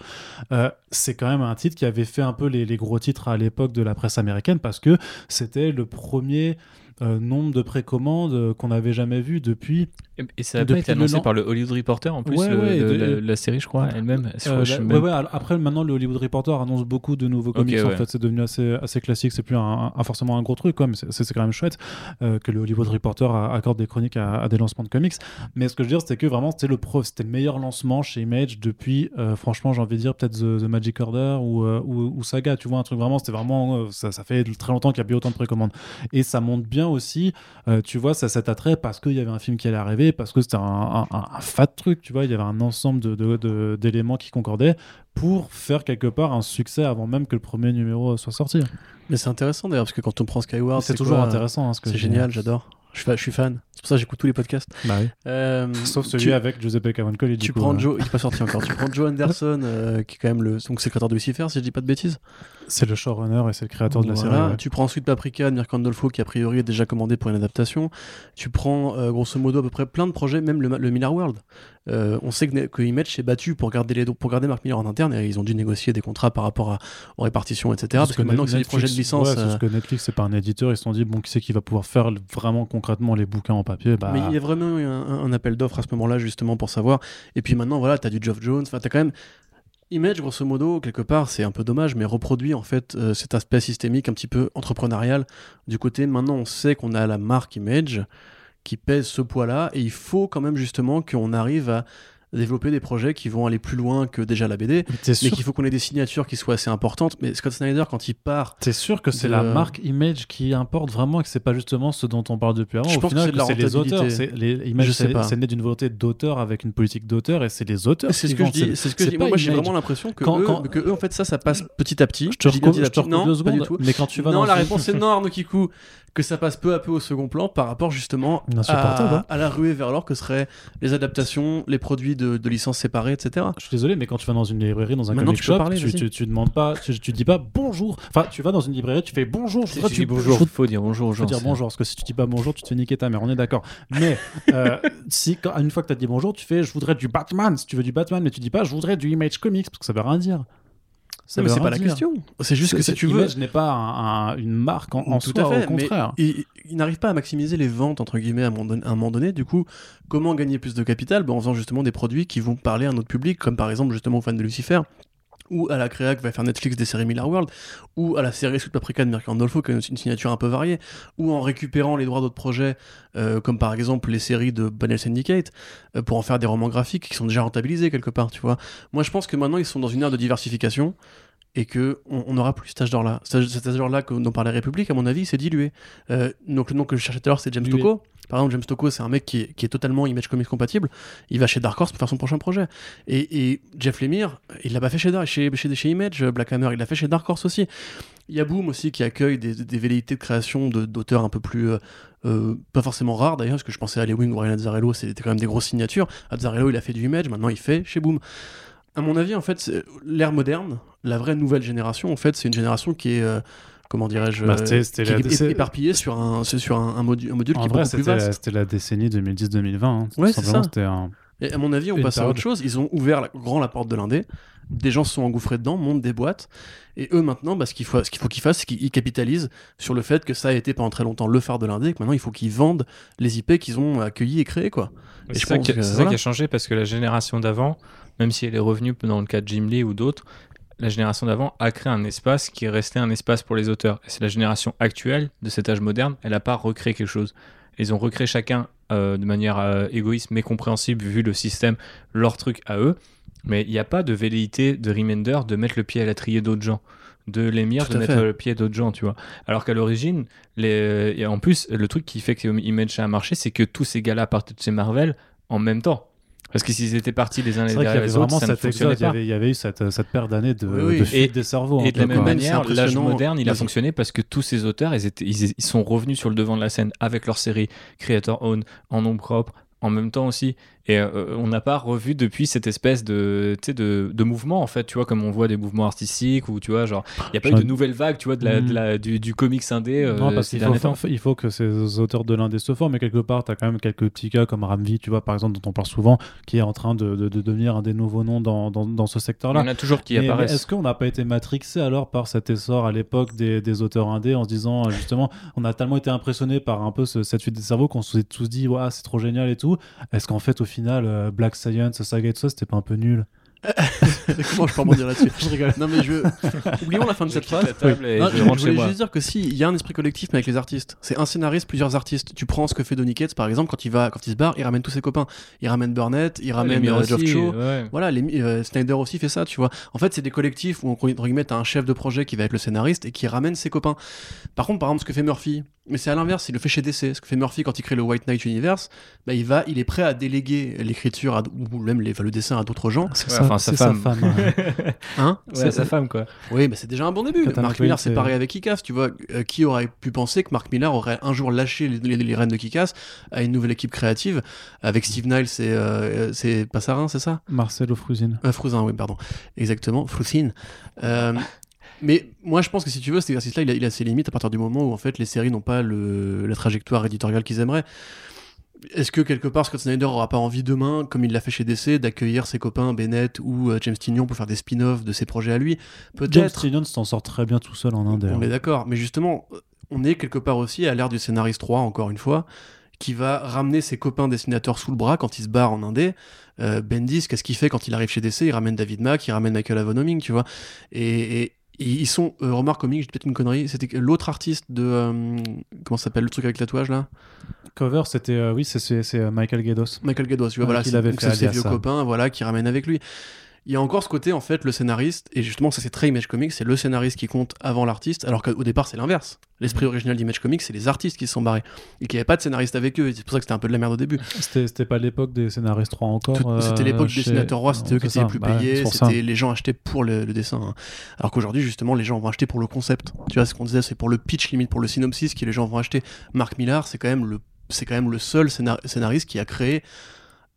Speaker 1: euh, c'est quand même un titre qui avait fait un peu les, gros titres à l'époque de la presse américaine parce que c'était le premier euh, nombre de précommandes euh, qu'on n'avait jamais vu depuis.
Speaker 3: Et, et ça a
Speaker 1: Depuis
Speaker 3: été annoncé par le Hollywood Reporter en plus,
Speaker 1: Ouais,
Speaker 3: le-
Speaker 1: ouais,
Speaker 3: le-
Speaker 1: de-
Speaker 3: la, la série, je crois, elle-même.
Speaker 1: Euh,
Speaker 3: même-
Speaker 1: ouais, après, maintenant, le Hollywood Reporter annonce beaucoup de nouveaux comics. En fait, c'est devenu assez, assez classique. C'est plus un, un- forcément un gros truc, quoi, mais c'est quand même chouette euh, que le Hollywood Reporter accorde des chroniques à, à des lancements de comics. Mais ce que je veux dire, c'était que vraiment, c'était le, pro- c'était le meilleur lancement chez Image depuis, franchement, j'ai envie de dire, peut-être The, The Magic Order ou, ou, ou Saga. Tu vois, un truc vraiment, c'était vraiment. ça, ça fait très longtemps qu'il n'y a plus autant de précommandes. Et ça montre bien aussi, euh, tu vois, ça, cet attrait parce qu'il y avait un film qui allait arriver, parce que c'était un, un, un- un fat truc, tu vois, il y avait un ensemble de- de- de- d'éléments qui concordaient pour faire quelque part un succès avant même que le premier numéro soit sorti.
Speaker 2: Mais c'est intéressant d'ailleurs, parce que quand on prend Skyward,
Speaker 1: C'est toujours
Speaker 2: quoi
Speaker 1: intéressant hein,
Speaker 2: C'est génial, j'adore. Je suis, fa- je suis fan. C'est pour ça que j'écoute tous les podcasts.
Speaker 1: Bah oui.
Speaker 2: Euh,
Speaker 1: Sauf celui
Speaker 2: tu-
Speaker 1: avec Giuseppe Cavancoli. du
Speaker 2: Tu
Speaker 1: coup,
Speaker 2: prends
Speaker 1: euh,
Speaker 2: Joe, il est pas sorti encore. Tu prends Joe Anderson, euh, qui est quand même le donc secrétaire de Lucifer, si je dis pas de bêtises.
Speaker 1: C'est le showrunner et c'est le créateur de la série. ouais.
Speaker 2: Tu prends ensuite Paprika de Mirko Andolfo, qui a priori est déjà commandé pour une adaptation. Tu prends euh, grosso modo à peu près plein de projets, même le, le Miller World. Euh, on sait que, que Image s'est battu pour garder, les, pour garder Mark Miller en interne et ils ont dû négocier des contrats par rapport à, aux répartitions, etc. Parce, que, maintenant que c'est des projets de licence.
Speaker 1: ouais,
Speaker 2: euh,
Speaker 1: parce que Netflix, c'est pas un éditeur. Ils se sont dit, bon, qui c'est qui va pouvoir faire vraiment concrètement les bouquins en papier bah,
Speaker 2: Mais il y a vraiment eu un, appel d'offres à ce moment-là, justement, pour savoir. Et puis maintenant, voilà, t'as du Geoff Jones, enfin, t'as quand même. Image, grosso modo, quelque part, c'est un peu dommage, mais reproduit en fait euh, cet aspect systémique un petit peu entrepreneurial du côté. Maintenant, on sait qu'on a la marque Image qui pèse ce poids-là, et il faut quand même justement qu'on arrive à développer des projets qui vont aller plus loin que déjà la BD,
Speaker 1: Mais
Speaker 2: mais qu'il faut qu'on ait des signatures qui soient assez importantes. Mais Scott Snyder, quand il part,
Speaker 1: t'es sûr que c'est
Speaker 2: de-
Speaker 1: la marque Image qui importe vraiment et que c'est pas justement ce dont on parle depuis avant?
Speaker 2: Je
Speaker 1: Au
Speaker 2: pense que
Speaker 1: final,
Speaker 2: c'est la
Speaker 1: c'est les auteurs. C'est les Image,
Speaker 2: Je sais
Speaker 1: c'est
Speaker 2: pas.
Speaker 1: c'est né d'une volonté d'auteur avec une politique d'auteur et c'est les auteurs.
Speaker 2: c'est ce que je dis. C'est ce que
Speaker 1: c'est
Speaker 2: Moi, j'ai vraiment l'impression que, eux, que en fait, ça, ça passe petit à petit.
Speaker 1: Je te recoupe deux
Speaker 2: pas du
Speaker 1: secondes,
Speaker 2: tout.
Speaker 1: mais quand tu vas
Speaker 2: non, la réponse est non, Arnaud Kikou. Que ça passe peu à peu au second plan par rapport justement à,
Speaker 1: hein.
Speaker 2: à la ruée vers l'or que seraient les adaptations, les produits de, de licences séparées, etc.
Speaker 1: Je suis désolé, mais quand tu vas dans une librairie, dans un
Speaker 2: Maintenant,
Speaker 1: comic
Speaker 2: tu peux
Speaker 1: shop,
Speaker 2: parler,
Speaker 1: tu, tu, tu demandes pas, tu, tu dis pas bonjour. Enfin, tu vas dans une librairie, tu fais bonjour. Je
Speaker 3: Si
Speaker 1: voudrais
Speaker 3: tu
Speaker 1: du-
Speaker 3: dis bonjour,
Speaker 1: je-
Speaker 3: faut dire bonjour aux
Speaker 1: faut dire bonjour, parce que si tu dis pas bonjour, tu te fais niquer ta mère, on est d'accord. Mais euh, si, quand, une fois que tu as dit bonjour, tu fais je voudrais du Batman, si tu veux du Batman, mais tu dis pas je voudrais du Image Comics, parce que ça veut rien dire. Ça
Speaker 2: Non, mais c'est pas la question. C'est juste que si tu veux.
Speaker 1: Image n'est pas un- un- une marque en, en
Speaker 2: Tout
Speaker 1: soi,
Speaker 2: à fait,
Speaker 1: au contraire.
Speaker 2: mais il, il n'arrive pas à maximiser les ventes entre guillemets à un moment donné. à un moment donné. Du coup, comment gagner plus de capital? Ben, En faisant justement des produits qui vont parler à notre public, comme par exemple justement aux fans de Lucifer, ou à la créa que va faire Netflix des séries Miller World, ou à la série Sous Paprika de Mirko Andolfo qui a une, signature un peu variée, ou en récupérant les droits d'autres projets, euh, comme par exemple les séries de Banner Syndicate, euh, pour en faire des romans graphiques qui sont déjà rentabilisés quelque part, tu vois. Moi, je pense que maintenant ils sont dans une ère de diversification et que on plus cet âge. Cet âge- cet âge d'or-là que- dont parlait République, à mon avis, s'est dilué. Euh, donc le nom que je cherchais tout à l'heure, c'est James
Speaker 1: Dilué.
Speaker 2: Par exemple, James Tocco, c'est un mec qui est, totalement Image Comics compatible. Il va chez Dark Horse pour faire son prochain projet. Et, Jeff Lemire, il l'a pas fait chez, chez, chez, chez Image, Black Hammer, il l'a fait chez Dark Horse aussi. Il y a Boom aussi qui accueille des, velléités de création d'auteurs un peu plus. euh, euh, pas forcément rares d'ailleurs, parce que je pensais à Lewin ou Ryan Azzarello, c'était quand même des grosses signatures. Azzarello, il a fait du Image, maintenant il fait chez Boom. À mon avis, en fait, l'ère moderne, la vraie nouvelle génération, en fait, c'est une génération qui est. euh, comment dirais-je
Speaker 1: Bah,
Speaker 2: euh, est
Speaker 1: c'est-
Speaker 2: éparpillée sur un, c'est sur un, un modu- un module
Speaker 1: En
Speaker 2: qui est
Speaker 1: vrai,
Speaker 2: beaucoup plus
Speaker 1: c'était la,
Speaker 2: vaste.
Speaker 1: c'était la décennie 2010-2020. hein.
Speaker 2: Ouais, c'est
Speaker 1: simplement,
Speaker 2: ça.
Speaker 1: Un...
Speaker 2: Et à mon avis, on passe à autre chose. Ils ont ouvert la, grand la porte de l'indé. Des gens se sont engouffrés dedans, montent des boîtes. Et eux, maintenant, bah, ce qu'il faut, ce qu'il faut qu'ils fassent, c'est qu'ils capitalisent sur le fait que ça a été pendant très longtemps le phare de l'indé. Et que maintenant, il faut qu'ils vendent les IP qu'ils ont accueillis et créés. Quoi. Et
Speaker 3: C'est
Speaker 2: je
Speaker 3: ça,
Speaker 2: que,
Speaker 3: c'est ça qui a changé parce que la génération d'avant, même si elle est revenue dans le cas de Jim Lee ou d'autres, la génération d'avant a créé un espace qui est resté un espace pour les auteurs. Et c'est la génération actuelle de cet âge moderne, elle n'a pas recréé quelque chose. Ils ont recréé chacun euh, de manière euh, égoïste mais compréhensible vu le système, leur truc à eux. Mais il n'y a pas de velléité de Remender de mettre le pied à l'étrier d'autres gens de l'émir de mettre
Speaker 2: fait.
Speaker 3: le pied d'autres gens, tu vois. Alors qu'à l'origine, les... et en plus, le truc qui fait que Image a marché, c'est que tous ces gars-là partent de chez Marvel en même temps. Parce que s'ils étaient partis les uns les derrière les autres, ça ne fonctionnait
Speaker 1: exode, il y
Speaker 3: pas.
Speaker 1: avait, il y avait eu cette, cette paire d'années de,
Speaker 2: Oui, oui.
Speaker 1: de fuite
Speaker 3: Et-
Speaker 1: des cerveaux.
Speaker 3: Et de la même manière, l'âge moderne, il a fonctionné parce que tous ces auteurs, ils, étaient, ils, ils sont revenus sur le devant de la scène avec leur série Creator Own en nom propre, en même temps aussi. Et euh, on n'a pas revu depuis cette espèce de, tu sais, de, de mouvement, en fait, tu vois, comme on voit des mouvements artistiques, ou tu vois, genre, il n'y a pas eu de nouvelle vague, tu vois, de la, de la- du, du comics indé. euh,
Speaker 1: non, parce qu'il faut,
Speaker 3: temps.
Speaker 1: il faut que ces auteurs de l'indé se forment, mais quelque part, tu as quand même quelques petits cas comme Ramvi, tu vois, par exemple, dont on parle souvent, qui est en train de, de- de devenir un des nouveaux noms dans, dans, dans ce
Speaker 3: Il y
Speaker 1: secteur-là.
Speaker 3: en a toujours qui
Speaker 1: Mais- mais
Speaker 3: apparaissent.
Speaker 1: Est-ce qu'on n'a pas été matrixé alors par cet essor à l'époque des, des auteurs indés en se disant euh, justement on a tellement été impressionné par un peu ce- cette fuite des cerveaux qu'on s'est tous dit ouais c'est trop génial et tout est-ce qu'en fait au final euh, Black Science Saga et tout ça c'était pas un peu nul
Speaker 2: Comment je peux rebondir là-dessus
Speaker 1: je rigole
Speaker 2: Non, mais je. Oublions la fin de cette phrase. Non,
Speaker 3: je
Speaker 2: je, voulais juste dire que si, il y a un esprit collectif mais avec les artistes. C'est un scénariste, plusieurs artistes. Tu prends ce que fait Donny Cates, par exemple, quand il va, quand il se barre, il ramène tous ses copains. Il ramène Burnett, il ramène
Speaker 3: Lemire
Speaker 2: euh, Geoff
Speaker 3: ouais.
Speaker 2: Voilà, les, euh, Snyder aussi fait ça, tu vois. En fait, c'est des collectifs où, entre guillemets, t'as un chef de projet qui va être le scénariste et qui ramène ses copains. Par contre, par exemple, ce que fait Murphy, Mais c'est à l'inverse, il le fait chez DC. Ce que fait Murphy quand il crée le White Knight Universe, bah, il, va, il est prêt à déléguer l'écriture ou même les, enfin, le dessin à d'autres gens.
Speaker 1: C'est
Speaker 3: Ouais,
Speaker 1: sa-
Speaker 3: enfin, sa
Speaker 1: c'est sa
Speaker 3: femme.
Speaker 1: femme. hein.
Speaker 2: Hein?
Speaker 3: Ouais, sa femme, quoi.
Speaker 2: Oui, mais c'est déjà un bon début.
Speaker 1: Captain
Speaker 2: Mark Millar, c'est
Speaker 1: c'est-
Speaker 2: pareil avec Kick-Ass, tu vois. Euh, qui aurait pu penser que Mark Millar aurait un jour lâché les, les, les rênes de Kick-Ass à une nouvelle équipe créative avec Steve Niles et euh, c'est Passarin, c'est ça?
Speaker 1: Marcelo Fruzin.
Speaker 2: Euh, Frouzin, oui, pardon. Exactement, Frouzin. Mais moi, je pense que si tu veux, cet exercice-là, il, a- il a ses limites à partir du moment où en fait les séries n'ont pas le, la trajectoire éditoriale qu'ils aimeraient. Est-ce que quelque part Scott Snyder aura pas envie demain, comme il l'a fait chez DC, d'accueillir ses copains Bennett ou euh, James Tynion pour faire des spin-offs de ses projets à lui?
Speaker 1: James
Speaker 2: Peut-être.
Speaker 1: Tynion s'en sort très bien tout seul en Inde.
Speaker 2: On est d'accord, mais justement, on est quelque part aussi à l'ère du scénariste 3, encore une fois, qui va ramener ses copains dessinateurs sous le bras quand il se barre en indé. Euh, Bendis, qu'est-ce qu'il fait quand il arrive chez DC Il ramène David Mack, il ramène Michael Avonoming, tu vois. Et ils sont, euh, remarque comique, j'ai peut-être une connerie, c'était l'autre artiste de. euh, comment s'appelle le truc avec le tatouage là?
Speaker 1: Cover, c'était euh, oui, c'est- euh, Michael Gados.
Speaker 2: Michael Gados, tu vois, voilà, c'est ses vieux copains, voilà, qui ramène avec lui. Il y a encore ce côté, en fait, le scénariste, et justement, ça c'est très Image Comics, c'est le scénariste qui compte avant l'artiste, alors qu'au départ c'est l'inverse. L'esprit original d'Image Comics, c'est les artistes qui se sont barrés, et qu'il n'y avait pas de scénariste avec eux, et c'est pour ça que c'était un peu de la merde au début.
Speaker 1: C'était pas l'époque des scénaristes 3 encore. Euh,
Speaker 2: c'était l'époque des dessinateurs rois, c'était eux qui étaient les plus
Speaker 1: bah
Speaker 2: payés, c'était les gens achetaient pour le, le dessin. hein. Alors qu'aujourd'hui, justement, les gens vont acheter pour le concept. Tu vois, ce qu'on disait, c'est pour le pitch, limite pour le synopsis, que les gens vont acheter. Mark Millar, c'est quand même le, c'est quand même le seul scénar- scénariste qui a créé,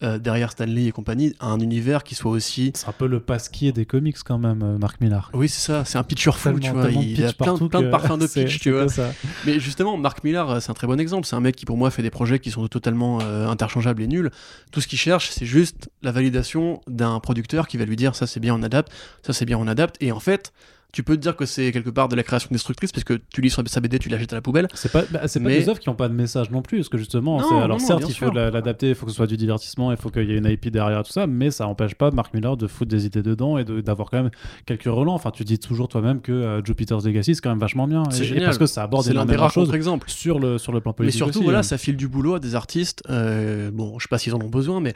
Speaker 2: euh, derrière Stanley et compagnie, un univers qui soit aussi.
Speaker 1: C'est un peu le pasquier des comics quand même, euh, Marc Millar.
Speaker 2: Oui, c'est ça, c'est un pitcher full, tu vois. Il a plein, de parfums de pitch, tu vois.
Speaker 1: ça.
Speaker 2: Mais justement, Mark Millar, euh, c'est un très bon exemple. C'est un mec qui, pour moi, fait des projets qui sont totalement euh, interchangeables et nuls. Tout ce qu'il cherche, c'est juste la validation d'un producteur qui va lui dire ça c'est bien, on adapte, ça c'est bien, on adapte. Et en fait, tu peux te dire que c'est quelque part de la création destructrice parce que tu lis sur sa BD, tu la jettes à la poubelle.
Speaker 1: C'est pas, bah, c'est pas
Speaker 2: Mais-
Speaker 1: des œuvres qui n'ont pas de message non plus, parce que justement,
Speaker 2: Non,
Speaker 1: alors
Speaker 2: non,
Speaker 1: certes, il faut l'adapter, il faut que ce soit du divertissement, il faut qu'il y ait une IP derrière tout ça, mais ça n'empêche pas Mark Millar de foutre des idées dedans et d'avoir quand même quelques relents. Enfin, tu dis toujours toi-même que euh, Jupiter's Legacy, c'est quand même vachement bien.
Speaker 2: C'est
Speaker 1: Et- et
Speaker 2: génial.
Speaker 1: parce que ça aborde
Speaker 2: des rares
Speaker 1: choses
Speaker 2: contre-exemples.
Speaker 1: sur le, sur le plan
Speaker 2: Mais
Speaker 1: politique.
Speaker 2: surtout,
Speaker 1: aussi,
Speaker 2: voilà,
Speaker 1: hein.
Speaker 2: ça file du boulot à des artistes. euh, bon, je sais pas s'ils en ont besoin, mais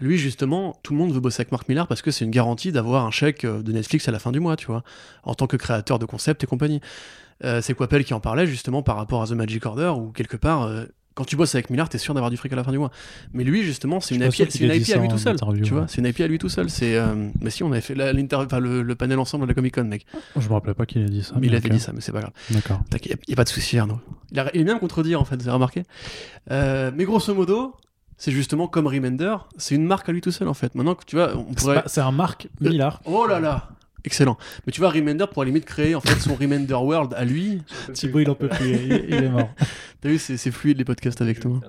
Speaker 2: lui, justement, tout le monde veut bosser avec Mark Millar parce que c'est une garantie d'avoir un chèque euh, de Netflix à la fin du mois, tu vois, en tant que créateur de concept et compagnie. Euh, c'est Quapel qui en parlait justement par rapport à The Magic Order, où quelque part, euh, quand tu bosses avec Millar, t'es sûr d'avoir du fric à la fin du mois. Mais lui, justement, c'est une IP, c'est une IP à lui tout seul. Tu vois, c'est une IP à lui tout seul. C'est, euh, mais si, on avait fait la- l'inter- enfin, le, le panel ensemble à la Comic Con, mec.
Speaker 1: Je me rappelais pas qu'il ait dit ça.
Speaker 2: mais il avait dit ça, mais c'est pas grave.
Speaker 1: D'accord.
Speaker 2: Il n'y a, pas de souci, Arnaud. Il, a, il aime bien contredire, en fait, vous avez remarqué. Mais grosso modo, c'est justement comme Remender, c'est une marque à lui tout seul, en fait. Maintenant que tu vois, on
Speaker 1: C'est
Speaker 2: pourrait.
Speaker 1: C'est un Marc Millar.
Speaker 2: Oh là là Excellent. Mais tu vois, Remender pourrait limite créer en fait son Remender World à lui.
Speaker 1: Thibaut, il en peut plus, il, il est mort.
Speaker 2: T'as vu, c'est c'est fluide les podcasts avec toi.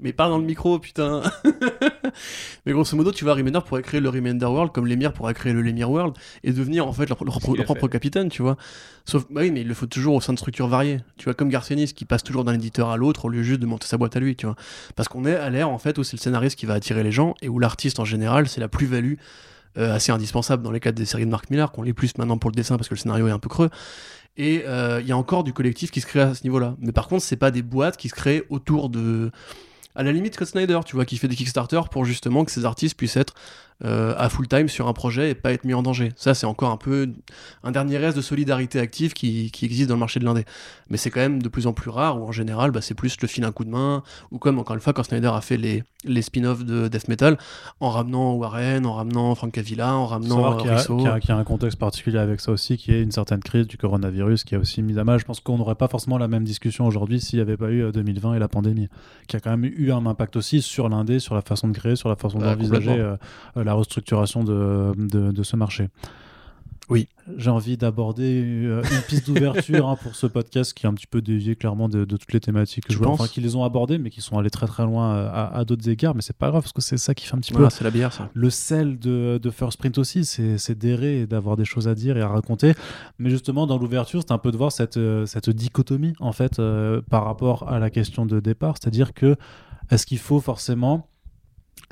Speaker 2: Mais parle dans le micro, putain. mais grosso modo, tu vois, Remender pourrait créer le Remender World comme Lemire pourrait créer le Lemire World et devenir en fait leur, propre capitaine, tu vois. Sauf, bah oui, mais il le faut toujours au sein de structures variées. Tu vois, comme Garcianis qui passe toujours d'un éditeur à l'autre au lieu juste de monter sa boîte à lui, tu vois. Parce qu'on est à l'ère en fait où c'est le scénariste qui va attirer les gens et où l'artiste en général, c'est la plus-value euh, assez indispensable dans les cadres des séries de Mark Millar, qu'on lit plus maintenant pour le dessin parce que le scénario est un peu creux. Et euh, il y a encore du collectif qui se crée à ce niveau-là. Mais par contre, c'est pas des boîtes qui se créent autour de. À la limite, Scott Snyder, tu vois, qui fait des Kickstarter pour justement que ces artistes puissent être euh, à full time sur un projet et pas être mis en danger. Ça, c'est encore un peu un dernier reste de solidarité active qui, qui existe dans le marché de l'indé. Mais c'est quand même de plus en plus rare, où en général, bah, c'est plus le fil un coup de main, ou comme encore une fois, quand Snyder a fait les, les spin-offs de Death Metal, en ramenant Warren, en ramenant Frank Cavilla, en ramenant euh,
Speaker 1: qu'il y, a-
Speaker 2: Russo.
Speaker 1: qu'il y a- qu'il y a un contexte particulier avec ça aussi, qui est une certaine crise du coronavirus, qui a aussi mis à mal. Je pense qu'on n'aurait pas forcément la même discussion aujourd'hui s'il n'y avait pas eu euh, 2020 et la pandémie, qui a quand même eu un impact aussi sur l'indé, sur la façon de créer, sur la façon
Speaker 2: Bah,
Speaker 1: d'envisager euh, euh, la restructuration de, de, de ce marché.
Speaker 2: Oui.
Speaker 1: J'ai envie d'aborder euh, une piste d'ouverture hein, pour ce podcast qui est un petit peu dévié clairement de, de toutes les thématiques que je vois, enfin qui les ont abordées, mais qui sont allés très très loin à, à d'autres égards. Mais c'est pas grave parce que c'est ça qui fait un petit peu
Speaker 2: c'est la bière, ça.
Speaker 1: le sel de, de First Print aussi, c'est c'est d'errer et d'avoir des choses à dire et à raconter. Mais justement, dans l'ouverture, c'est un peu de voir cette, cette dichotomie, en fait, euh, par rapport à la question de départ. C'est-à-dire que, est-ce qu'il faut forcément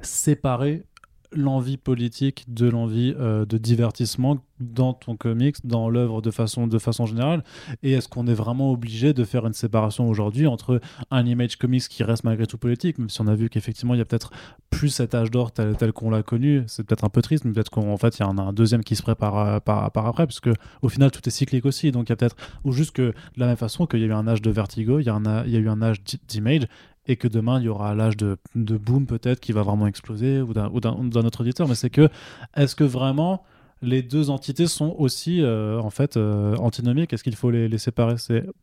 Speaker 1: séparer l'envie politique de l'envie euh, de divertissement dans ton comics, dans l'œuvre de façon, de façon générale? Et est-ce qu'on est vraiment obligé de faire une séparation aujourd'hui entre un image comics qui reste malgré tout politique, même si on a vu qu'effectivement il y a peut-être plus cet âge d'or tel, tel qu'on l'a connu, c'est peut-être un peu triste, mais peut-être qu'en fait il y en a un deuxième qui se prépare par, après, puisque au final tout est cyclique aussi, donc il y a peut-être, ou juste que de la même façon qu'il y a eu un âge de Vertigo, il y, a il y a eu un âge d'image, et que demain il y aura l'âge de, de boom peut-être qui va vraiment exploser ou d'un autre éditeur mais c'est que est-ce que vraiment les deux entités sont aussi euh, en fait euh, antinomiques? Est-ce qu'il faut les, les séparer?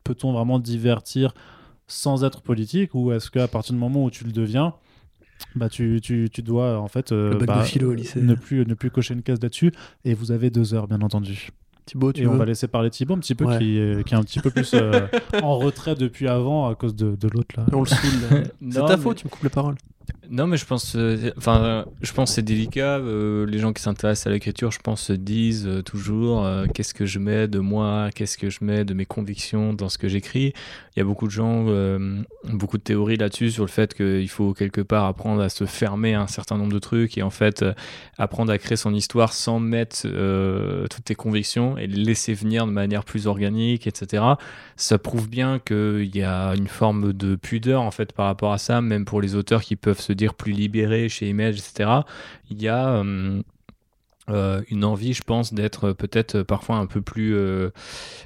Speaker 1: Peut-on vraiment divertir sans être politique? Ou est-ce qu'à partir du moment où tu le deviens bah tu, tu, tu dois en fait
Speaker 2: bac
Speaker 1: bah,
Speaker 2: philo au lycée.
Speaker 1: ne plus ne plus cocher une case là-dessus? Et vous avez deux heures bien entendu
Speaker 2: Thibaut, tu
Speaker 1: et on va laisser parler Thibaut un petit peu
Speaker 2: Ouais.
Speaker 1: qui, est, qui est un petit peu plus euh, en retrait depuis avant à cause de, de l'autre là
Speaker 2: On le saoule. C'est ta
Speaker 3: mais-
Speaker 2: faute, tu me coupes la parole.
Speaker 3: Non, mais je pense, euh, je pense c'est délicat. euh, les gens qui s'intéressent à l'écriture, je pense, se disent euh, toujours euh, qu'est-ce que je mets de moi, qu'est-ce que je mets de mes convictions dans ce que j'écris. Il y a beaucoup de gens, beaucoup de théories là-dessus sur le fait qu'il faut quelque part apprendre à se fermer à un certain nombre de trucs et en fait apprendre à créer son histoire sans mettre toutes tes convictions et les laisser venir de manière plus organique, etc. Ça prouve bien qu'il y a une forme de pudeur en fait par rapport à ça, même pour les auteurs qui peuvent se dire plus libérés chez Image, etc. Il y a euh, euh, une envie, je pense, d'être peut-être parfois un peu plus, euh,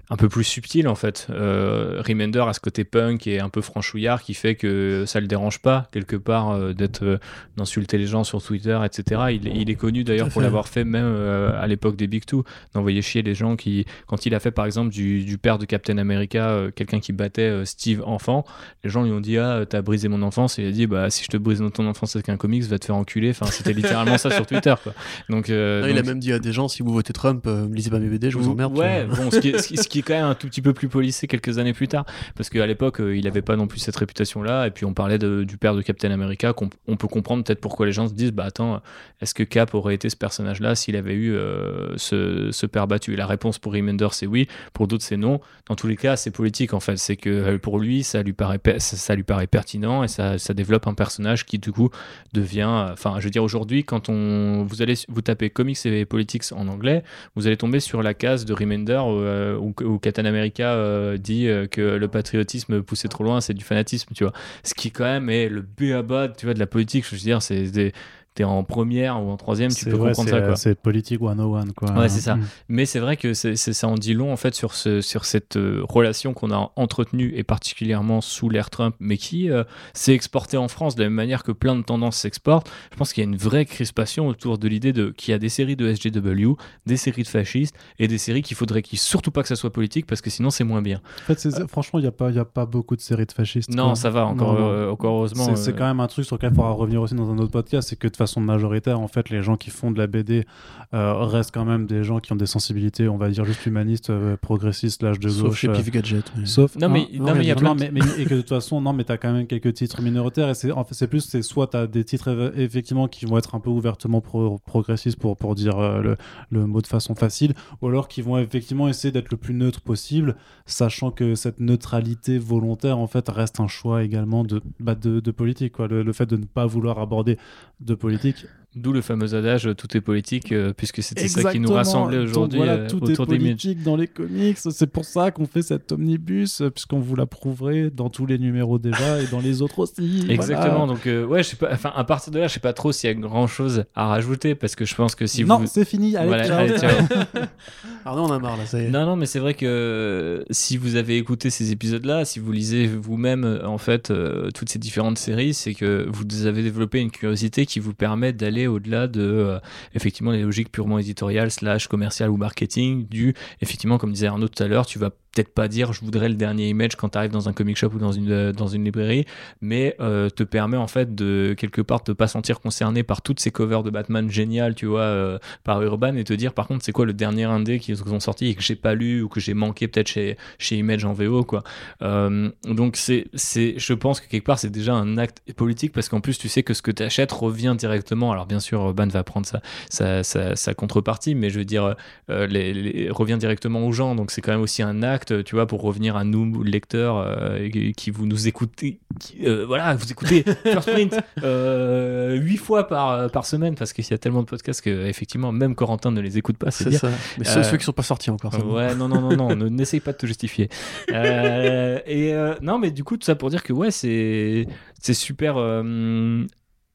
Speaker 3: un peu plus subtil en fait. Euh, Remender a ce côté punk et un peu franchouillard qui fait que ça le dérange pas quelque part euh, d'être euh, d'insulter les gens sur Twitter, etc. Il, il est connu d'ailleurs pour l'avoir fait même euh, à l'époque des Big Two, d'envoyer chier les gens qui, quand il a fait par exemple du, du père de Captain America, euh, quelqu'un qui battait euh, Steve enfant, les gens lui ont dit ah t'as brisé mon enfance et il a dit bah si je te brise ton enfance avec un comics va te faire enculer. Enfin c'était littéralement ça sur Twitter quoi. Donc, euh,
Speaker 2: Non, il a même dit à des gens si vous votez Trump, euh, lisez pas mes BD, je vous emmerde.
Speaker 3: Ouais, bon, ce qui, est, ce qui- ce qui est quand même un tout petit peu plus policé quelques années plus tard, parce qu'à l'époque, euh, il avait pas non plus cette réputation-là, et puis on parlait de- du père de Captain America, qu'on on peut comprendre peut-être pourquoi les gens se disent, bah attends, est-ce que Cap aurait été ce personnage-là s'il avait eu euh, ce, ce père battu? Et la réponse pour Remender, c'est oui, pour d'autres, c'est non. Dans tous les cas, c'est politique en fait, c'est que euh, pour lui, ça lui paraît, ça, ça lui paraît pertinent, et ça, ça développe un personnage qui du coup devient, enfin, je veux dire, aujourd'hui, quand on, vous allez, vous tapez comics et politics en anglais, vous allez tomber sur la case de Remender euh, où, où America euh, dit euh, que le patriotisme poussé trop loin, c'est du fanatisme, tu vois. Ce qui quand même est le b à tu vois, de la politique. Je veux dire, c'est des- t'es en première ou en troisième, tu peux
Speaker 1: ouais,
Speaker 3: comprendre
Speaker 1: c'est-
Speaker 3: ça, quoi.
Speaker 1: C'est politique 101, quoi.
Speaker 3: Ouais, c'est ça.
Speaker 1: Mm.
Speaker 3: Mais c'est vrai que c'est ça en dit long en fait sur, ce, sur cette euh, relation qu'on a entretenue et particulièrement sous l'ère Trump, mais qui euh, s'est exportée en France de la même manière que plein de tendances s'exportent. Je pense qu'il y a une vraie crispation autour de l'idée de qu'il y a des séries de SJW, des séries de fascistes et des séries qu'il faudrait qu'il surtout pas que ça soit politique parce que sinon c'est moins bien.
Speaker 1: En fait, c'est- franchement, il n'y a, pas- il y a pas beaucoup de séries de fascistes.
Speaker 3: Non,
Speaker 1: quoi.
Speaker 3: ça va encore,
Speaker 1: Non, non.
Speaker 3: euh, encore heureusement.
Speaker 1: C'est c'est
Speaker 3: euh,
Speaker 1: quand même un truc sur lequel il faudra revenir aussi dans un autre podcast, c'est que de façon majoritaire, en fait, les gens qui font de la BD euh, restent quand même des gens qui ont des sensibilités, on va dire juste humanistes, euh, progressistes, l'âge de
Speaker 2: Sauf
Speaker 1: gauche.
Speaker 2: chez
Speaker 1: euh,
Speaker 2: Pif Gadget. mais-
Speaker 1: Sauf
Speaker 3: Non, mais-
Speaker 1: un-
Speaker 3: non, mais il y a plein de-
Speaker 1: mais, mais- et que de toute façon non mais t'as quand même quelques titres minoritaires et c'est en fait c'est plus c'est soit t'as des titres eff- effectivement qui vont être un peu ouvertement pro- progressistes pour pour dire euh, le, le mot de façon facile ou alors qui vont effectivement essayer d'être le plus neutre possible sachant que cette neutralité volontaire en fait reste un choix également de bah, de, de politique quoi le, le fait de ne pas vouloir aborder de politique politique.
Speaker 3: D'où le fameux adage euh, tout est politique, euh, puisque c'était ça qui nous rassemblait aujourd'hui
Speaker 1: voilà,
Speaker 3: euh,
Speaker 1: tout est
Speaker 3: autour des mythes.
Speaker 1: politique dans les comics. C'est pour ça qu'on fait cet omnibus, euh, puisqu'on vous l'approuverait dans tous les numéros déjà et dans les autres aussi.
Speaker 3: Exactement.
Speaker 1: Voilà.
Speaker 3: Donc, euh, ouais, je sais pas. Enfin, à partir de là, je sais pas trop s'il y a grand chose à rajouter parce que je pense que si
Speaker 1: non,
Speaker 3: vous.
Speaker 1: c'est fini. Allez,
Speaker 3: Voilà,
Speaker 1: ciao.
Speaker 3: allez, ciao.
Speaker 2: Arnaud, on a marre là, ça y est.
Speaker 3: Non, non, mais c'est vrai que si vous avez écouté ces épisodes-là, si vous lisez vous-même, en fait, euh, toutes ces différentes séries, c'est que vous avez développé une curiosité qui vous permet d'aller au-delà de, euh, effectivement, les logiques purement éditoriales, slash commerciales ou marketing, du, effectivement, comme disait Arnaud tout à l'heure, tu vas peut-être pas dire je voudrais le dernier image quand tu arrives dans un comic shop ou dans une, euh, dans une librairie, mais euh, te permet en fait de quelque part te pas sentir concerné par toutes ces covers de Batman géniales, tu vois, par Urban et te dire par contre c'est quoi le dernier indé qu'ils ont sorti et que j'ai pas lu ou que j'ai manqué peut-être chez, chez Image en VO quoi. Donc c'est, c'est, je pense que quelque part c'est déjà un acte politique parce qu'en plus tu sais que ce que tu achètes revient directement. Alors bien sûr, Urban va prendre sa, sa, sa, sa contrepartie, mais je veux dire, euh, les, les- revient directement aux gens. Donc c'est quand même aussi un acte, tu vois, pour revenir à nous, lecteurs, euh, qui vous nous écoutez, qui, euh, voilà, vous écoutez First Print euh, huit fois par, par semaine, parce qu'il y a tellement de podcasts que, effectivement, même Corentin ne les écoute pas, c'est
Speaker 2: ça. Mais ceux, ceux qui sont pas sortis encore.
Speaker 3: Ouais, non, non, non, non, ne- n'essaye pas de te justifier. Et non, mais du coup, tout ça pour dire que ouais, c'est super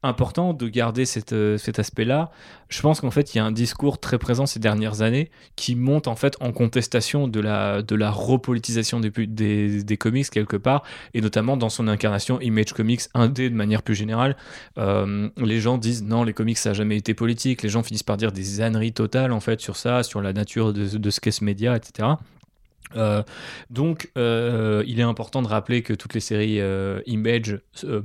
Speaker 3: important de garder cette, euh, cet aspect-là. Je pense qu'en fait, il y a un discours très présent ces dernières années qui monte en fait en contestation de la, de la repolitisation des, des, des comics quelque part, et notamment dans son incarnation Image Comics indé de manière plus générale. Euh, les gens disent non, les comics ça a jamais été politique. Les gens finissent par dire des âneries totales en fait sur ça, sur la nature de, ce qu'est ce média, etc. Euh, donc, il est important de rappeler que toutes les séries Image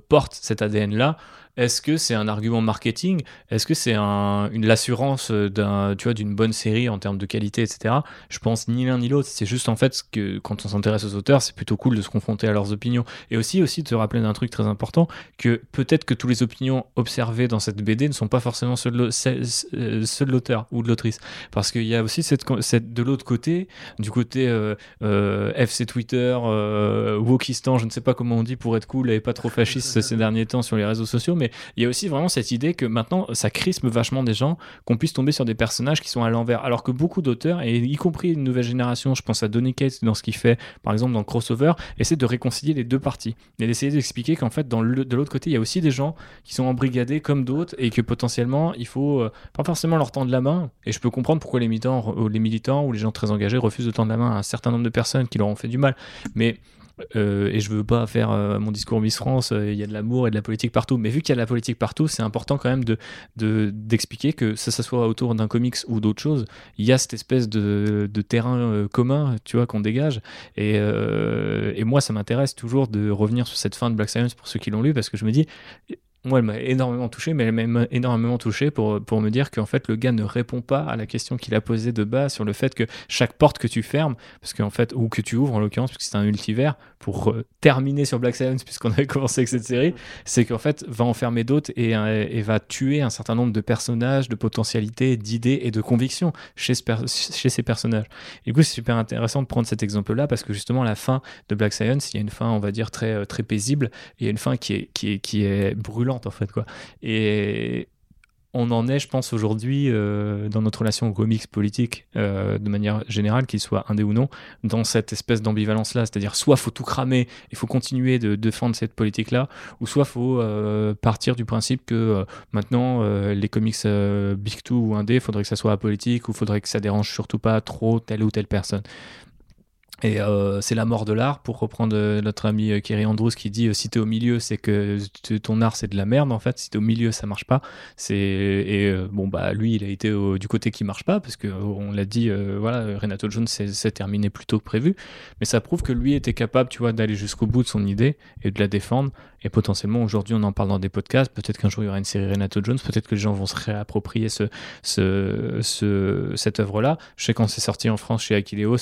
Speaker 3: portent cet ADN-là. Est-ce que c'est un argument marketing? Est-ce que c'est un, l'assurance d'un, tu vois, d'une bonne série en termes de qualité, etc. Je pense ni l'un ni l'autre. C'est juste en fait que quand on s'intéresse aux auteurs, c'est plutôt cool de se confronter à leurs opinions et aussi aussi de se rappeler d'un truc très important que peut-être que toutes les opinions observées dans cette BD ne sont pas forcément euh, celles de l'auteur ou de l'autrice, parce qu'il y a aussi cette, cette de l'autre côté, du côté euh, euh, FC Twitter, euh, Wokistan, je ne sais pas comment on dit pour être cool et pas trop fasciste ces derniers temps sur les réseaux sociaux, mais il y a aussi vraiment cette idée que maintenant ça crispe vachement des gens qu'on puisse tomber sur des personnages qui sont à l'envers, alors que beaucoup d'auteurs, et y compris une nouvelle génération, je pense à Donny Cates dans ce qu'il fait, par exemple dans Crossover, essaie de réconcilier les deux parties et d'essayer d'expliquer qu'en fait dans le, de l'autre côté il y a aussi des gens qui sont embrigadés comme d'autres et que potentiellement il faut euh, pas forcément leur tendre la main. Et je peux comprendre pourquoi les militants, euh, les militants ou les gens très engagés refusent de tendre la main à un certain nombre de personnes qui leur ont fait du mal. Mais et je veux pas faire euh, mon discours Miss France, euh, il y a de l'amour et de la politique partout, mais vu qu'il y a de la politique partout, c'est important quand même de de- d'expliquer que ça, ça soit autour d'un comics ou d'autre chose, il y a cette espèce de, terrain euh, commun, tu vois, qu'on dégage. Et, euh, moi, ça m'intéresse toujours de revenir sur cette fin de Black Science pour ceux qui l'ont lu, parce que je me dis, moi, elle m'a énormément touché, mais elle m'a énormément touché pour, pour me dire qu'en fait, le gars ne répond pas à la question qu'il a posée de base sur le fait que chaque porte que tu fermes, parce qu'en fait, ou que tu ouvres en l'occurrence, puisque c'est un multivers, pour terminer sur Black Science, puisqu'on avait commencé avec cette série, c'est qu'en fait, va enfermer d'autres et, euh, et va tuer un certain nombre de personnages, de potentialités, d'idées et de convictions chez, ces personnages. Et du coup, c'est super intéressant de prendre cet exemple-là, parce que justement, la fin de Black Science, il y a une fin, on va dire, très, euh, très paisible, il y a une fin qui est, qui est, qui est brûlante, en fait, quoi. Et on en est, je pense, aujourd'hui, euh, dans notre relation aux comics politiques, euh, de manière générale, qu'ils soient indés ou non, dans cette espèce d'ambivalence-là. C'est-à-dire, soit faut tout cramer, il faut continuer de défendre cette politique-là, ou soit faut euh, partir du principe que maintenant, les comics Big Two ou indés, faudrait que ça soit apolitique, ou faudrait que ça dérange surtout pas trop telle ou telle personne. Et euh, c'est la mort de l'art, pour reprendre euh, notre ami euh, Kerry Andrews qui dit si t'es au milieu, c'est que ton art c'est de la merde en fait. Si t'es au milieu, ça marche pas. C'est et bon bah lui il a été du côté qui marche pas parce que on l'a dit, voilà Renato Jones s'est terminé plus tôt que prévu, mais ça prouve que lui était capable, tu vois, d'aller jusqu'au bout de son idée et de la défendre. Et potentiellement aujourd'hui on en parle dans des podcasts. Peut-être qu'un jour il y aura une série Renato Jones. Peut-être que les gens vont se réapproprier ce, ce, ce cette œuvre là. Je sais quand c'est sorti en France chez Aquileos.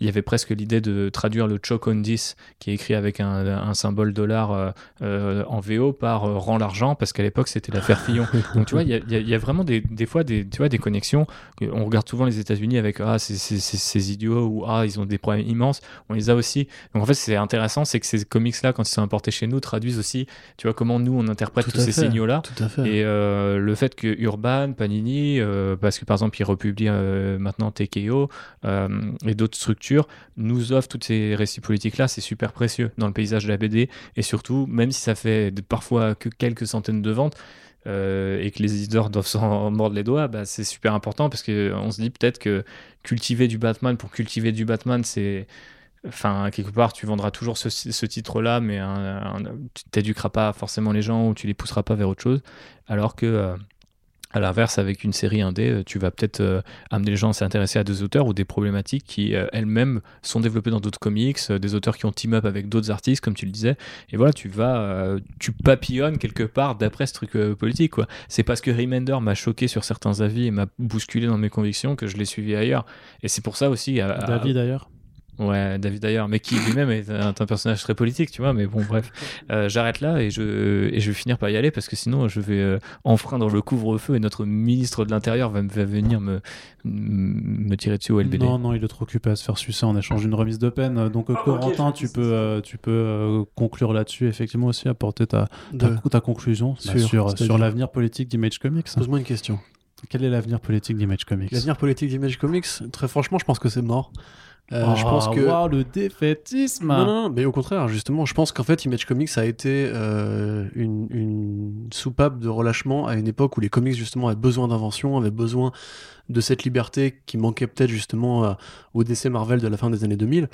Speaker 3: il y avait presque l'idée de traduire le Choc on 10 qui est écrit avec un, un symbole dollar euh, euh, en VO par euh, rend l'argent parce qu'à l'époque c'était l'affaire Fillon. Donc tu vois, il y a, y y vraiment des, des fois des, tu vois, des connexions. On regarde souvent les États-Unis avec ah, ces idiots ou ah, ils ont des problèmes immenses. On les a aussi. Donc en fait, c'est intéressant, c'est que ces comics-là, quand ils sont importés chez nous, traduisent aussi, tu vois, comment nous on interprète
Speaker 2: Tout
Speaker 3: tous ces signaux-là. Et euh, le fait que Urban, Panini, euh, parce que par exemple ils republient maintenant TKO et d'autres structures, nous offrent toutes ces récits politiques-là, c'est super précieux dans le paysage de la BD. Et surtout, même si ça fait parfois que quelques centaines de ventes, euh, et que les éditeurs doivent s'en mordre les doigts, bah, c'est super important parce qu'on se dit peut-être que cultiver du Batman pour cultiver du Batman, c'est. Enfin, quelque part, tu vendras toujours ce, titre-là, mais tu t'éduqueras pas forcément les gens ou tu les pousseras pas vers autre chose. Alors que, euh, à l'inverse, avec une série indé, euh, tu vas peut-être euh, amener les gens à s'intéresser à des auteurs ou des problématiques qui euh, elles-mêmes sont développées dans d'autres comics, des auteurs qui ont team up avec d'autres artistes, comme tu le disais. Et voilà, tu vas, tu papillonnes quelque part d'après ce truc politique. C'est parce que Remender m'a choqué sur certains avis et m'a bousculé dans mes convictions que je l'ai suivi ailleurs. Et c'est pour ça aussi. à- à-
Speaker 1: David d'ailleurs.
Speaker 3: Ouais, David Ayer, mais qui lui-même est un, un personnage très politique, tu vois. Mais bon, bref, Euh, j'arrête là et je, et je vais finir par y aller parce que sinon je vais euh, enfreindre le couvre-feu et notre ministre de l'Intérieur va, venir me, me tirer dessus au LBD.
Speaker 1: Non, non, il est trop occupé à se faire sucer en échange d'une remise de peine. Donc, euh, Corentin, tu peux, euh, tu peux euh, conclure là-dessus, effectivement, aussi apporter ta, ta,
Speaker 2: De-
Speaker 1: ta conclusion
Speaker 2: Sur-
Speaker 1: sur, sur l'avenir politique d'Image Comics.
Speaker 2: Pose-moi une question.
Speaker 1: Quel est l'avenir politique d'Image Comics?
Speaker 2: L'avenir politique d'Image Comics, très franchement, je pense que c'est mort. Euh,
Speaker 1: Oh,
Speaker 2: je pense que.
Speaker 1: wow, le défaitisme
Speaker 2: Non, non, non, mais au contraire, justement, je pense qu'en fait, Image Comics a été euh, une, une soupape de relâchement à une époque où les comics, justement, avaient besoin d'invention, avaient besoin de cette liberté qui manquait peut-être, justement, euh, au DC Marvel de la fin des années 2000.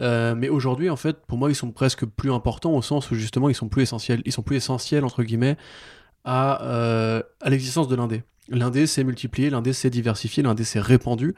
Speaker 2: Euh, mais aujourd'hui, en fait, pour moi, ils sont presque plus importants au sens où, justement, ils sont plus essentiels. Ils sont plus essentiels, entre guillemets, à, à l'existence de l'indé. L'indé s'est multiplié, l'indé s'est diversifié, l'indé s'est répandu.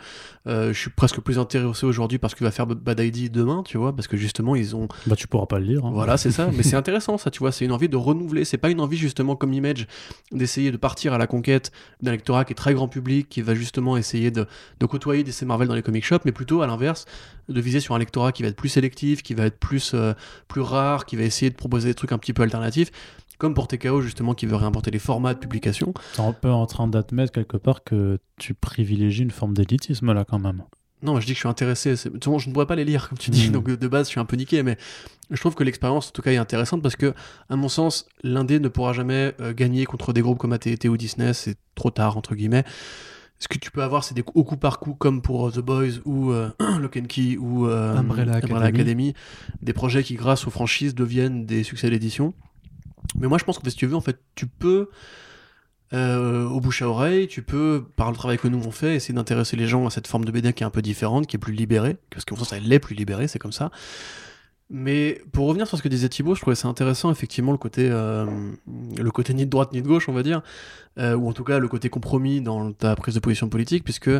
Speaker 2: Euh, je suis presque plus intéressé aujourd'hui parce que va faire Bad ID demain, tu vois, parce que justement ils ont.
Speaker 1: Bah, tu pourras pas le lire. hein.
Speaker 2: Voilà, c'est ça. Mais c'est intéressant, ça, tu vois. C'est une envie de renouveler. C'est pas une envie justement comme Image d'essayer de partir à la conquête d'un lectorat qui est très grand public, qui va justement essayer de, de côtoyer DC Marvel dans les comic shops, mais plutôt à l'inverse de viser sur un lectorat qui va être plus sélectif, qui va être plus euh, plus rare, qui va essayer de proposer des trucs un petit peu alternatifs. Comme pour TKO, justement, qui veut réinventer les formats de publication.
Speaker 1: T'es un peu en train d'admettre quelque part que tu privilégies une forme d'élitisme là quand même.
Speaker 2: Non, je dis que je suis intéressé. Souvent, je ne pourrais pas les lire, comme tu dis.
Speaker 1: Mm.
Speaker 2: Donc, de base, je suis un peu niqué. Mais je trouve que l'expérience, en tout cas, est intéressante parce que, à mon sens, l'indé ne pourra jamais euh, gagner contre des groupes comme AT&T ou Disney. C'est trop tard, entre guillemets. Ce que tu peux avoir, c'est des au coup par coup, comme pour euh, The Boys ou euh, Lock and Key ou euh,
Speaker 1: Umbrella Academy.
Speaker 2: Academy. Des projets qui, grâce aux franchises, deviennent des succès d'édition. Mais moi, je pense que si tu veux, en fait, tu peux euh, au bouche à oreille, tu peux, par le travail que nous on fait, essayer d'intéresser les gens à cette forme de BD qui est un peu différente, qui est plus libérée, parce qu'en sens elle est plus libérée, c'est comme ça. Mais pour revenir sur ce que disait Thibaut, je trouvais ça intéressant effectivement le côté, euh, le côté ni de droite ni de gauche, on va dire, euh, ou en tout cas le côté compromis dans ta prise de position politique, puisque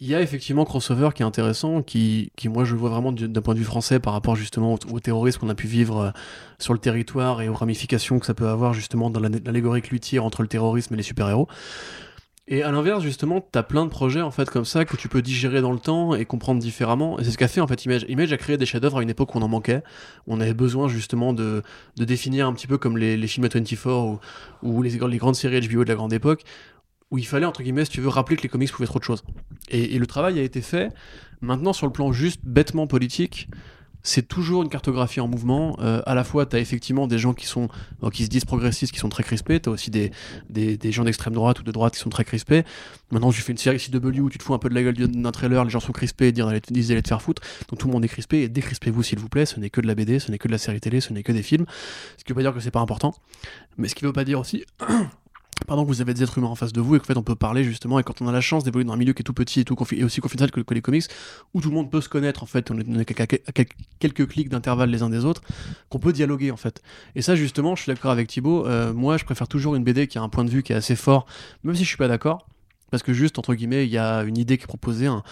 Speaker 2: il y a effectivement crossover qui est intéressant, qui, qui moi je vois vraiment du- d'un point de vue français par rapport justement au, terrorisme qu'on a pu vivre euh, sur le territoire et aux ramifications que ça peut avoir justement dans l'allé- l'allégorie tire entre le terrorisme et les super-héros. Et à l'inverse, justement, t'as plein de projets en fait comme ça que tu peux digérer dans le temps et comprendre différemment. Et c'est ce qu'a fait en fait Image. Image a créé des chefs-d'œuvre à une époque où on en manquait. On avait besoin justement de, de définir un petit peu comme les, les films à 24 ou, ou les, les grandes séries HBO de la grande époque, où il fallait entre guillemets, si tu veux, rappeler que les comics pouvaient être autre chose. Et, le travail a été fait. Maintenant, sur le plan juste bêtement politique, c'est toujours une cartographie en mouvement. Euh, à la fois, tu as effectivement des gens qui sont euh, qui se disent progressistes, qui sont très crispés. Tu as aussi des, gens d'extrême droite ou de droite qui sont très crispés. Maintenant, je fais une série CW où tu te fous un peu de la gueule d'un trailer, les gens sont crispés disent d'aller te faire foutre. Donc tout le monde est crispé et décrispez-vous s'il vous plaît. Ce n'est que de la BD, ce n'est que de la série télé, ce n'est que des films. Ce qui veut pas dire que c'est pas important. Mais ce qui veut pas dire aussi. Pardon, que vous avez des êtres humains en face de vous et qu'en fait on peut parler justement et quand on a la chance d'évoluer dans un milieu qui est tout petit et, tout confi- aussi confidentiel que, que les comics où tout le monde peut se connaître en fait, on est, à quel- quelques clics d'intervalle les uns des autres, qu'on peut dialoguer en fait. Et ça justement, je suis d'accord avec Thibaut, euh, moi je préfère toujours une BD qui a un point de vue qui est assez fort, même si je suis pas d'accord, parce que juste entre guillemets il y a une idée qui est proposée, un,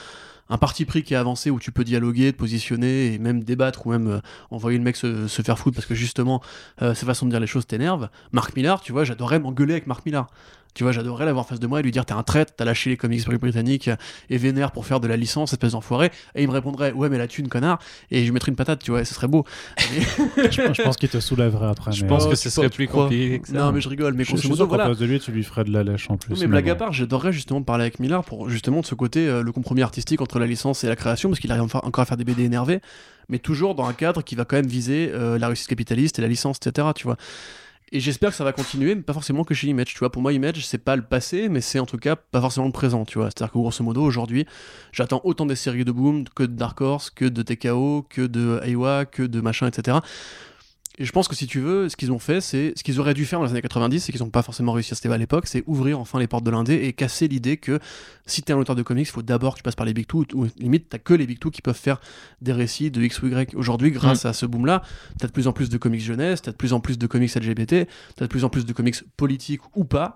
Speaker 2: un parti pris qui est avancé où tu peux dialoguer, te positionner et même débattre ou même euh, envoyer le mec se, se faire foutre parce que justement euh, sa façon de dire les choses t'énerve. Marc Millar, tu vois, j'adorais m'engueuler avec Marc Millar. Tu vois, j'adorerais l'avoir en face de moi et lui dire t'es un traître, t'as lâché les comics britanniques et vénère pour faire de la licence, espèce d'enfoiré. Et il me répondrait ouais mais la thune connard et je lui mettrais une patate, tu vois, et ce serait beau. Mais-
Speaker 1: je, je pense qu'il te soulèverait après.
Speaker 3: Je
Speaker 1: mais,
Speaker 3: pense
Speaker 1: euh,
Speaker 3: que ce serait plus compliqué que ça.
Speaker 2: Non mais je rigole, mais
Speaker 1: je, je
Speaker 2: modo, voilà.
Speaker 1: face de lui, tu lui ferais de la lèche en plus.
Speaker 2: Mais
Speaker 1: mais
Speaker 2: blague
Speaker 1: bon.
Speaker 2: à part, j'adorerais justement parler avec Millard pour justement de ce côté euh, le compromis artistique entre la licence et la création, parce qu'il arrive encore à faire des BD énervés, mais toujours dans un cadre qui va quand même viser euh, la réussite capitaliste et la licence, etc. Tu vois. Et j'espère que ça va continuer, mais pas forcément que chez Image. Tu vois, pour moi, Image, c'est pas le passé, mais c'est en tout cas pas forcément le présent. Tu vois, c'est-à-dire que grosso modo, aujourd'hui, j'attends autant des séries de Boom que de Dark Horse, que de TKO, que de Aiwa, que de machin, etc. Et je pense que si tu veux, ce qu'ils ont fait, c'est ce qu'ils auraient dû faire dans les années 90 et qu'ils n'ont pas forcément réussi à se à l'époque, c'est ouvrir enfin les portes de l'indé et casser l'idée que si t'es un auteur de comics, il faut d'abord que tu passes par les Big Two, ou limite t'as que les Big Two qui peuvent faire des récits de X ou Y. Aujourd'hui, grâce à ce boom-là, t'as de plus en plus de comics jeunesse, t'as de plus en plus de comics LGBT, t'as de plus en plus de comics politiques ou pas.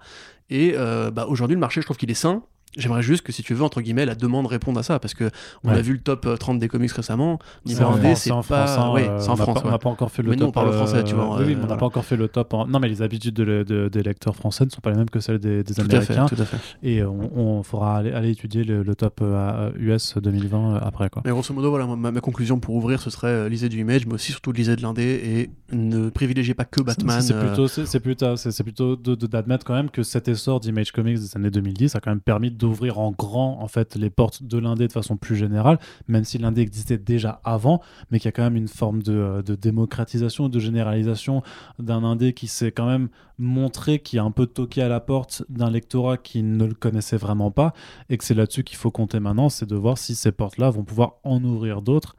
Speaker 2: Et euh, bah, aujourd'hui, le marché, je trouve qu'il est sain. J'aimerais juste que, si tu veux, entre guillemets, la demande réponde à ça, parce que on
Speaker 1: Ouais.
Speaker 2: a vu le top euh, 30 des comics récemment.
Speaker 1: C'est
Speaker 2: pas.
Speaker 1: Euh,
Speaker 2: en
Speaker 1: on n'a
Speaker 2: France.
Speaker 1: pas- On n'a
Speaker 2: ouais.
Speaker 1: pas encore fait le
Speaker 2: Mais nous,
Speaker 1: top.
Speaker 2: on parle
Speaker 1: euh,
Speaker 2: français, tu vois,
Speaker 1: Oui, oui,
Speaker 2: euh,
Speaker 1: on n'a pas encore fait le top. en- Non, mais les habitudes de- de- des lecteurs français ne sont pas les mêmes que celles des, des
Speaker 2: Tout à fait,
Speaker 1: Américains.
Speaker 2: tout à fait.
Speaker 1: Et on, on faudra aller, aller étudier le, le top euh, US 2020 euh, après. Quoi.
Speaker 2: Mais grosso modo, voilà, ma, ma conclusion pour ouvrir, ce serait euh, lisez du Image, mais aussi surtout lisez de l'indé et ne privilégiez pas que Batman.
Speaker 1: C'est
Speaker 2: euh,
Speaker 1: plutôt, c'est plutôt, c'est plutôt de- de- d'admettre quand même que cet essor d'Image Comics des années 2010 a quand même permis d'ouvrir en grand en fait les portes de l'indé de façon plus générale, même si l'indé existait déjà avant, mais qu'il y a quand même une forme de, euh, de démocratisation de généralisation d'un indé qui s'est quand même montré, qui a un peu toqué à la porte d'un lectorat qui ne le connaissait vraiment pas, et que c'est là-dessus qu'il faut compter maintenant, c'est de voir si ces portes-là vont pouvoir en ouvrir d'autres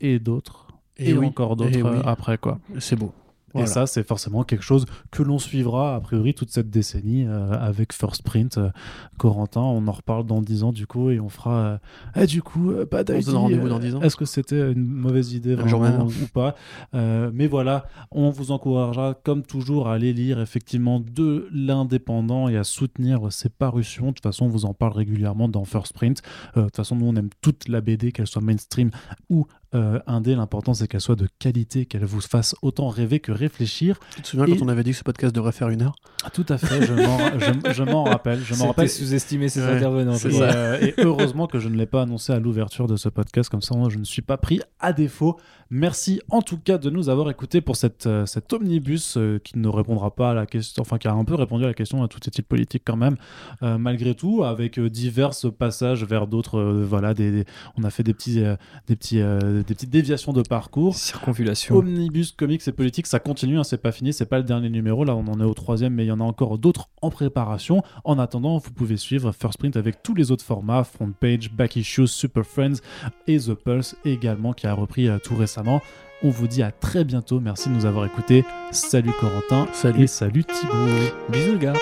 Speaker 1: et d'autres et,
Speaker 2: oui,
Speaker 1: encore d'autres
Speaker 2: oui.
Speaker 1: euh, après quoi.
Speaker 2: C'est beau.
Speaker 1: Et ça, c'est forcément quelque chose que l'on suivra, a priori, toute cette décennie euh, avec First Print. euh, Corentin, on en reparle dans 10 ans, du coup, et on fera. euh, eh, du coup, pas d'ID,
Speaker 2: donne rendez-vous dans 10 ans
Speaker 1: Est-ce que c'était une mauvaise idée, vraiment,
Speaker 2: même.
Speaker 1: ou pas Mais voilà, on vous encouragera, comme toujours, à aller lire effectivement de l'indépendant et à soutenir ses parutions. De toute façon, on vous en parle régulièrement dans First Print. De toute façon, nous, on aime toute la BD, qu'elle soit mainstream ou euh, indé. L'important, c'est qu'elle soit de qualité, qu'elle vous fasse autant rêver que réfléchir.
Speaker 2: Tu te souviens
Speaker 1: Et-
Speaker 2: quand on avait dit que ce podcast devrait faire une heure?
Speaker 1: Ah, Tout à fait, je m'en, rappelle. Je m'en rappelle.
Speaker 3: sous-estimé ces
Speaker 2: Ouais,
Speaker 3: intervenants.
Speaker 1: Et, euh, et heureusement que je ne l'ai pas annoncé à l'ouverture de ce podcast, comme ça moi, je ne suis pas pris à défaut. Merci en tout cas de nous avoir écoutés pour cette, euh, cet omnibus euh, qui ne répondra pas à la question, enfin qui a un peu répondu à la question à toutes ces titres politiques quand même, euh, malgré tout, avec divers passages vers d'autres. voilà, des, des- on a fait des, petits, des, petits, des petites déviations de parcours.
Speaker 3: Circonfulation.
Speaker 1: Omnibus Comics et Politique, ça continue, hein, c'est pas fini, c'est pas le dernier numéro, là on en est au troisième, mais il y en a encore d'autres en préparation. En attendant, vous pouvez suivre First Print avec tous les autres formats, Front Page, Back Issues, Super Friends et The Pulse également, qui a repris tout récemment. On vous dit à très bientôt, merci de nous avoir écoutés. Salut Corentin
Speaker 2: Salut.
Speaker 1: et salut Thibaut.
Speaker 3: Bisous, les gars.